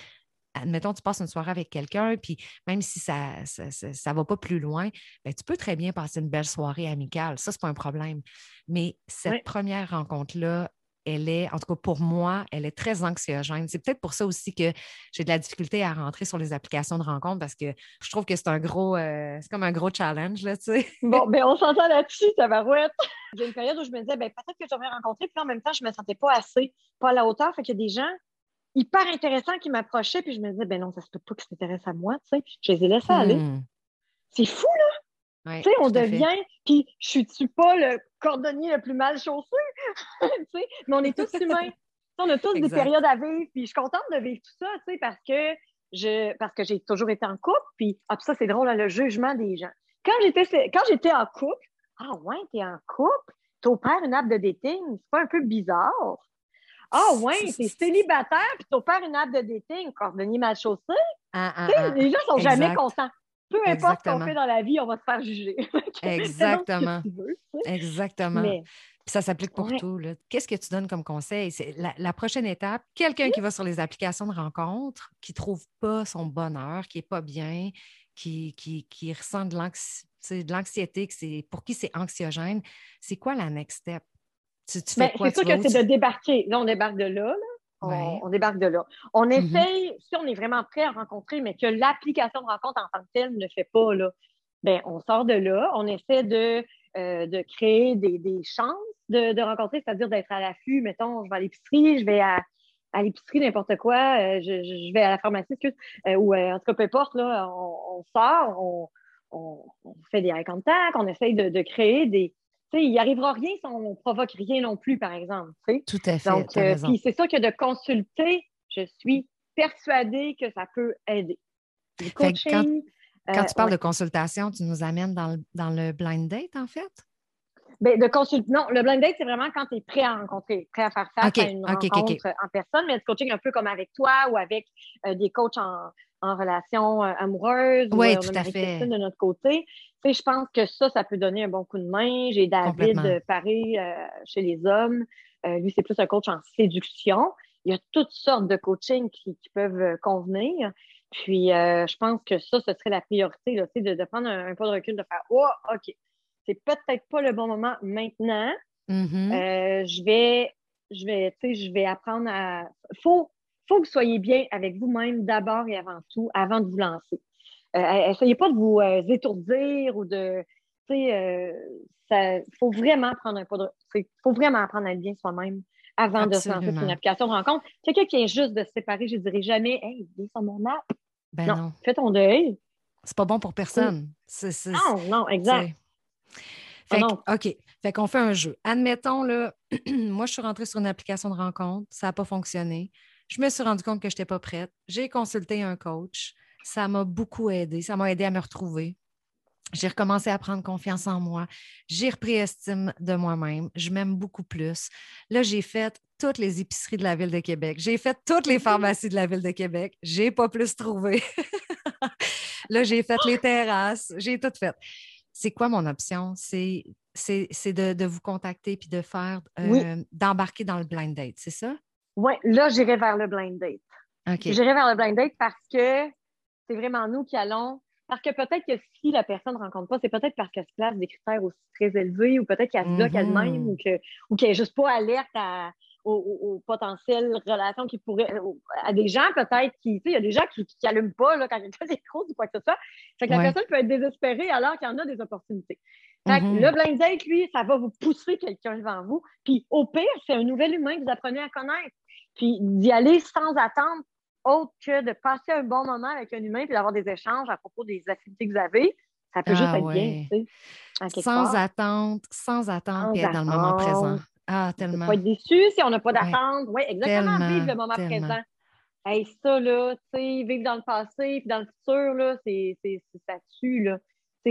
Speaker 1: admettons, tu passes une soirée avec quelqu'un, puis même si ça ne ça, va pas plus loin, bien, tu peux très bien passer une belle soirée amicale. Ça, ce n'est pas un problème. Mais cette première rencontre-là, elle est, en tout cas pour moi, elle est très anxiogène. C'est peut-être pour ça aussi que j'ai de la difficulté à rentrer sur les applications de rencontre parce que je trouve que c'est un gros, euh, c'est comme un gros challenge, là, tu sais.
Speaker 2: Bon, ben on s'entend là-dessus, Tabarouette. J'ai une période où je me disais, ben peut-être que j'aurais rencontré, puis en même temps, je me sentais pas assez, pas à la hauteur. Fait qu'il y a des gens hyper intéressants qui m'approchaient, puis je me disais, ben non, ça se peut pas qu'ils s'intéressent à moi, tu sais. Je les ai laissés aller. Hmm. C'est fou, là tu sais, on devient, puis je suis-tu pas le cordonnier le plus mal chaussé? mais on est tous humains. on a tous des périodes à vivre, puis je suis contente de vivre tout ça, tu sais, parce que je parce que j'ai toujours été en couple, puis ah, ça, c'est drôle, le jugement des gens. Quand j'étais quand j'étais en couple, ah ouais, t'es en couple, t'opères une app de dating, c'est pas un peu bizarre? Ah ouais, t'es célibataire, puis t'opères une app de dating, cordonnier mal chaussé. Ah, ah, ah. les gens sont jamais contents peu importe ce qu'on fait dans la vie, on va se faire juger.
Speaker 1: Exactement. Exactement. Puis ça s'applique pour tout. Qu'est-ce que tu donnes comme conseil? C'est la, prochaine étape, quelqu'un qui va sur les applications de rencontres, qui ne trouve pas son bonheur, qui n'est pas bien, qui, qui, ressent de l'anxiété, pour qui c'est anxiogène, c'est quoi la next step?
Speaker 2: Tu, ben, c'est sûr que c'est de débarquer. Là, on débarque de là. On, débarque de là. On mm-hmm. essaye, si on est vraiment prêt à rencontrer, mais que l'application de rencontre en tant que telle ne fait pas, là, ben, on sort de là, on essaie de, euh, de créer des, chances de, rencontrer, c'est-à-dire d'être à l'affût, mettons, je vais à l'épicerie, je vais à, l'épicerie, n'importe quoi, euh, je, vais à la pharmacie, euh, ou en tout cas, peu importe, là, on, sort, on, fait des eye contact, on essaye de créer des, il n'y arrivera rien si on ne provoque rien non plus, par exemple.
Speaker 1: Tout à fait.
Speaker 2: Donc, euh, c'est ça que de consulter, je suis persuadée que ça peut aider.
Speaker 1: Coaching. Quand, tu parles de consultation, tu nous amènes dans le, dans le blind date, en fait?
Speaker 2: Ben, de. Non, le blind date, c'est vraiment quand tu es prêt à rencontrer, prêt à faire face à une rencontre en personne, mais le coaching un peu comme avec toi ou avec euh, des coachs en, en relation euh, amoureuse
Speaker 1: oui, ou, tout à fait.
Speaker 2: de notre côté. Tu sais, je pense que ça, ça peut donner un bon coup de main. J'ai David Paris euh, chez les hommes. lui, c'est plus un coach en séduction. Il y a toutes sortes de coaching qui, peuvent convenir. Puis, je pense que ça, ce serait la priorité, là, de, de prendre un, un, pas de recul, de faire Oh, OK, c'est peut-être pas le bon moment maintenant.
Speaker 1: Mm-hmm.
Speaker 2: Euh, je vais, je vais, je vais apprendre à. Faut, faut que vous soyez bien avec vous-même d'abord et avant tout, avant de vous lancer. Euh, essayez pas de vous euh, étourdir ou de. Il faut vraiment prendre un pas de. faut vraiment apprendre à être bien soi-même avant de se lancer sur une application de rencontre. Quelqu'un qui est juste de se séparer, je ne dirais jamais Hey, viens sur mon app.
Speaker 1: Ben non,
Speaker 2: fais ton deuil.
Speaker 1: C'est pas bon pour personne.
Speaker 2: non, non, exact.
Speaker 1: Fait OK. Fait qu'on fait un jeu. Admettons, là, moi, je suis rentrée sur une application de rencontre, ça n'a pas fonctionné. Je me suis rendu compte que je n'étais pas prête. J'ai consulté un coach. Ça m'a beaucoup aidé. Ça m'a aidé à me retrouver. J'ai recommencé à prendre confiance en moi. J'ai repris estime de moi-même. Je m'aime beaucoup plus. Là, j'ai fait toutes les épiceries de la ville de Québec. J'ai fait toutes les pharmacies de la ville de Québec. J'ai pas plus trouvé. là, j'ai fait les terrasses. J'ai tout fait c'est quoi mon option? C'est, c'est, de, vous contacter puis de faire, euh, d'embarquer dans le blind date, c'est ça?
Speaker 2: Oui, là, j'irai vers le blind date.
Speaker 1: OK.
Speaker 2: J'irai vers le blind date parce que c'est vraiment nous qui allons. Parce que peut-être que si la personne ne rencontre pas, c'est peut-être parce qu'elle se place des critères aussi très élevés ou peut-être qu'elle se bloque elle-même mm-hmm. ou, que, ou qu'elle n'est juste pas alerte à, aux, potentielles relations qui pourraient. à des gens peut-être qui. il y a des gens qui n'allument pas là, quand quelqu'un trop ou quoi que ce soit. Fait que la personne peut être désespérée alors qu'il y en a des opportunités. Fait mm-hmm. le blind date, lui, ça va vous pousser quelqu'un devant vous. Puis au pire, c'est un nouvel humain que vous apprenez à connaître. Puis d'y aller sans attendre autre que de passer un bon moment avec un humain puis d'avoir des échanges à propos des activités que vous avez. Ça peut juste ah être bien, tu
Speaker 1: sais. Sans attente, sans attente, sans être dans le moment présent. Ah, tellement.
Speaker 2: On pas être déçu si on n'a pas d'attente. Oui, exactement. vivre le moment présent. Hey, ça, là, tu sais, vivre dans le passé puis dans le futur, là, c'est, ça là.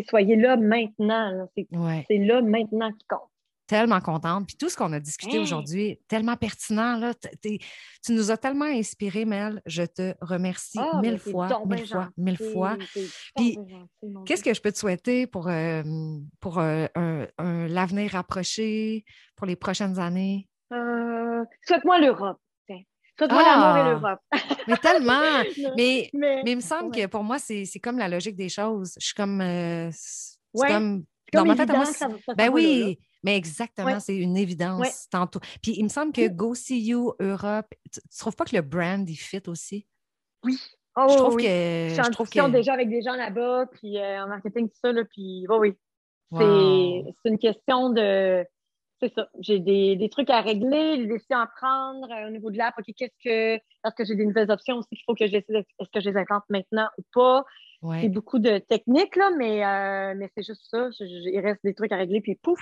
Speaker 2: soyez là maintenant. C'est, là maintenant qui compte
Speaker 1: tellement contente. Puis tout ce qu'on a discuté aujourd'hui, tellement pertinent. Là, tu nous as tellement inspiré, Mel. Je te remercie ah, mille, fois, mille fois, mille fois, Puis, qu'est-ce que je peux te souhaiter pour, euh, pour euh, un, l'avenir rapproché, pour les prochaines années?
Speaker 2: Euh, souhaite-moi l'Europe. Souhaite-moi l'amour et ah! l'Europe.
Speaker 1: mais tellement. mais, mais, il me semble que pour moi, c'est comme la logique des choses. Je suis comme. c'est comme. Dans ma tête, moi, ben oui, mais exactement, c'est une évidence tantôt. Puis il me semble que Go See You Europe, tu, ne trouves pas que le brand, il fit aussi?
Speaker 2: Oui. Oh, je trouve que. Je, trouve que... déjà avec des gens là-bas, puis euh, en marketing, tout ça, là, puis oui. C'est une question de. C'est ça. J'ai des, des, trucs à régler, des décisions à prendre euh, au niveau de l'app. OK, qu'est-ce que. Est-ce que j'ai des nouvelles options aussi qu'il faut que je Est-ce que je les implante maintenant ou pas? C'est beaucoup de techniques, là, mais, euh, mais c'est juste ça. il reste des trucs à régler, puis pouf,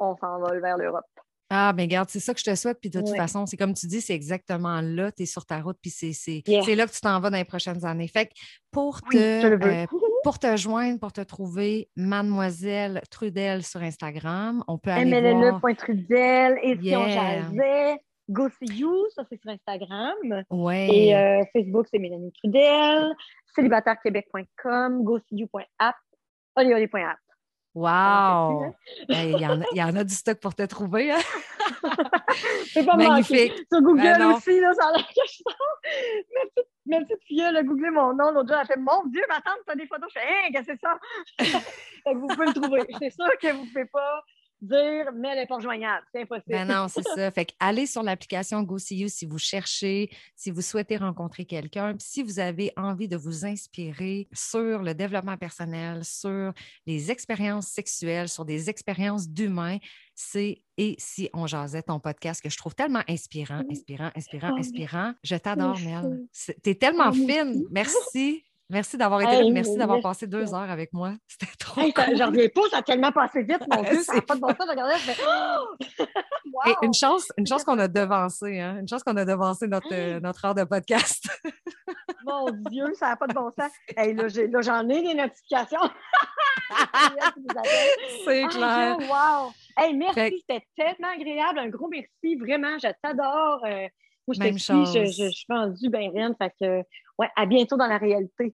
Speaker 2: on s'envole vers l'Europe.
Speaker 1: Ah, mais regarde, c'est ça que je te souhaite. Puis de toute façon, c'est comme tu dis, c'est exactement là, tu es sur ta route, puis c'est là que tu t'en vas dans les prochaines années. Fait que pour te, euh, pour te joindre, pour te trouver, Mademoiselle Trudel sur Instagram, on peut aller voir...
Speaker 2: Trudel, et si on jasait, Go See You, ça c'est sur Instagram.
Speaker 1: Ouais.
Speaker 2: Et euh, Facebook, c'est Mélanie Trudel, célibatairequebec.com, goseeyou.app, olioli.app.
Speaker 1: Wow! Il y, en a du stock pour te trouver. Hein?
Speaker 2: C'est pas Magnifique. Sur Google ben aussi, là, ça a l'air que je ma petite, ma petite fille, elle a googlé mon nom l'autre jour. Elle a fait Mon Dieu, ma tante, t'as des photos. Je fais Hein, qu'est-ce que c'est ça? vous pouvez le trouver. C'est sûr que vous ne pouvez pas dire, mais elle n'est pas joignable. C'est impossible.
Speaker 1: Ben non, c'est ça. Fait allez sur l'application GoSeeYou si vous cherchez, si vous souhaitez rencontrer quelqu'un, si vous avez envie de vous inspirer sur le développement personnel, sur les expériences sexuelles, sur des expériences d'humains, c'est Et si on jasait ton podcast que je trouve tellement inspirant, inspirant, inspirant, oh, inspirant. Je t'adore, Mel. Tu es tellement oh, fine. Merci. Merci d'avoir été là. Merci d'avoir passé deux heures avec moi. C'était trop
Speaker 2: hey,
Speaker 1: cool.
Speaker 2: J'en reviens pas, ça a tellement passé vite, mon Dieu, ça n'a pas de bon sens. Je fais...
Speaker 1: wow! une chance, une chance qu'on a devancé, hein? Une chance qu'on a devancé notre, euh, notre heure de podcast.
Speaker 2: mon Dieu, ça n'a pas de bon sens. Hey, là, j'en ai, des notifications.
Speaker 1: C'est clair.
Speaker 2: wow! Hey, merci, c'était tellement agréable. Un gros merci, vraiment, je t'adore. Euh, moi, je te suis, je, je, je, suis vendue bien reine. Fait que, ouais, à bientôt dans la réalité.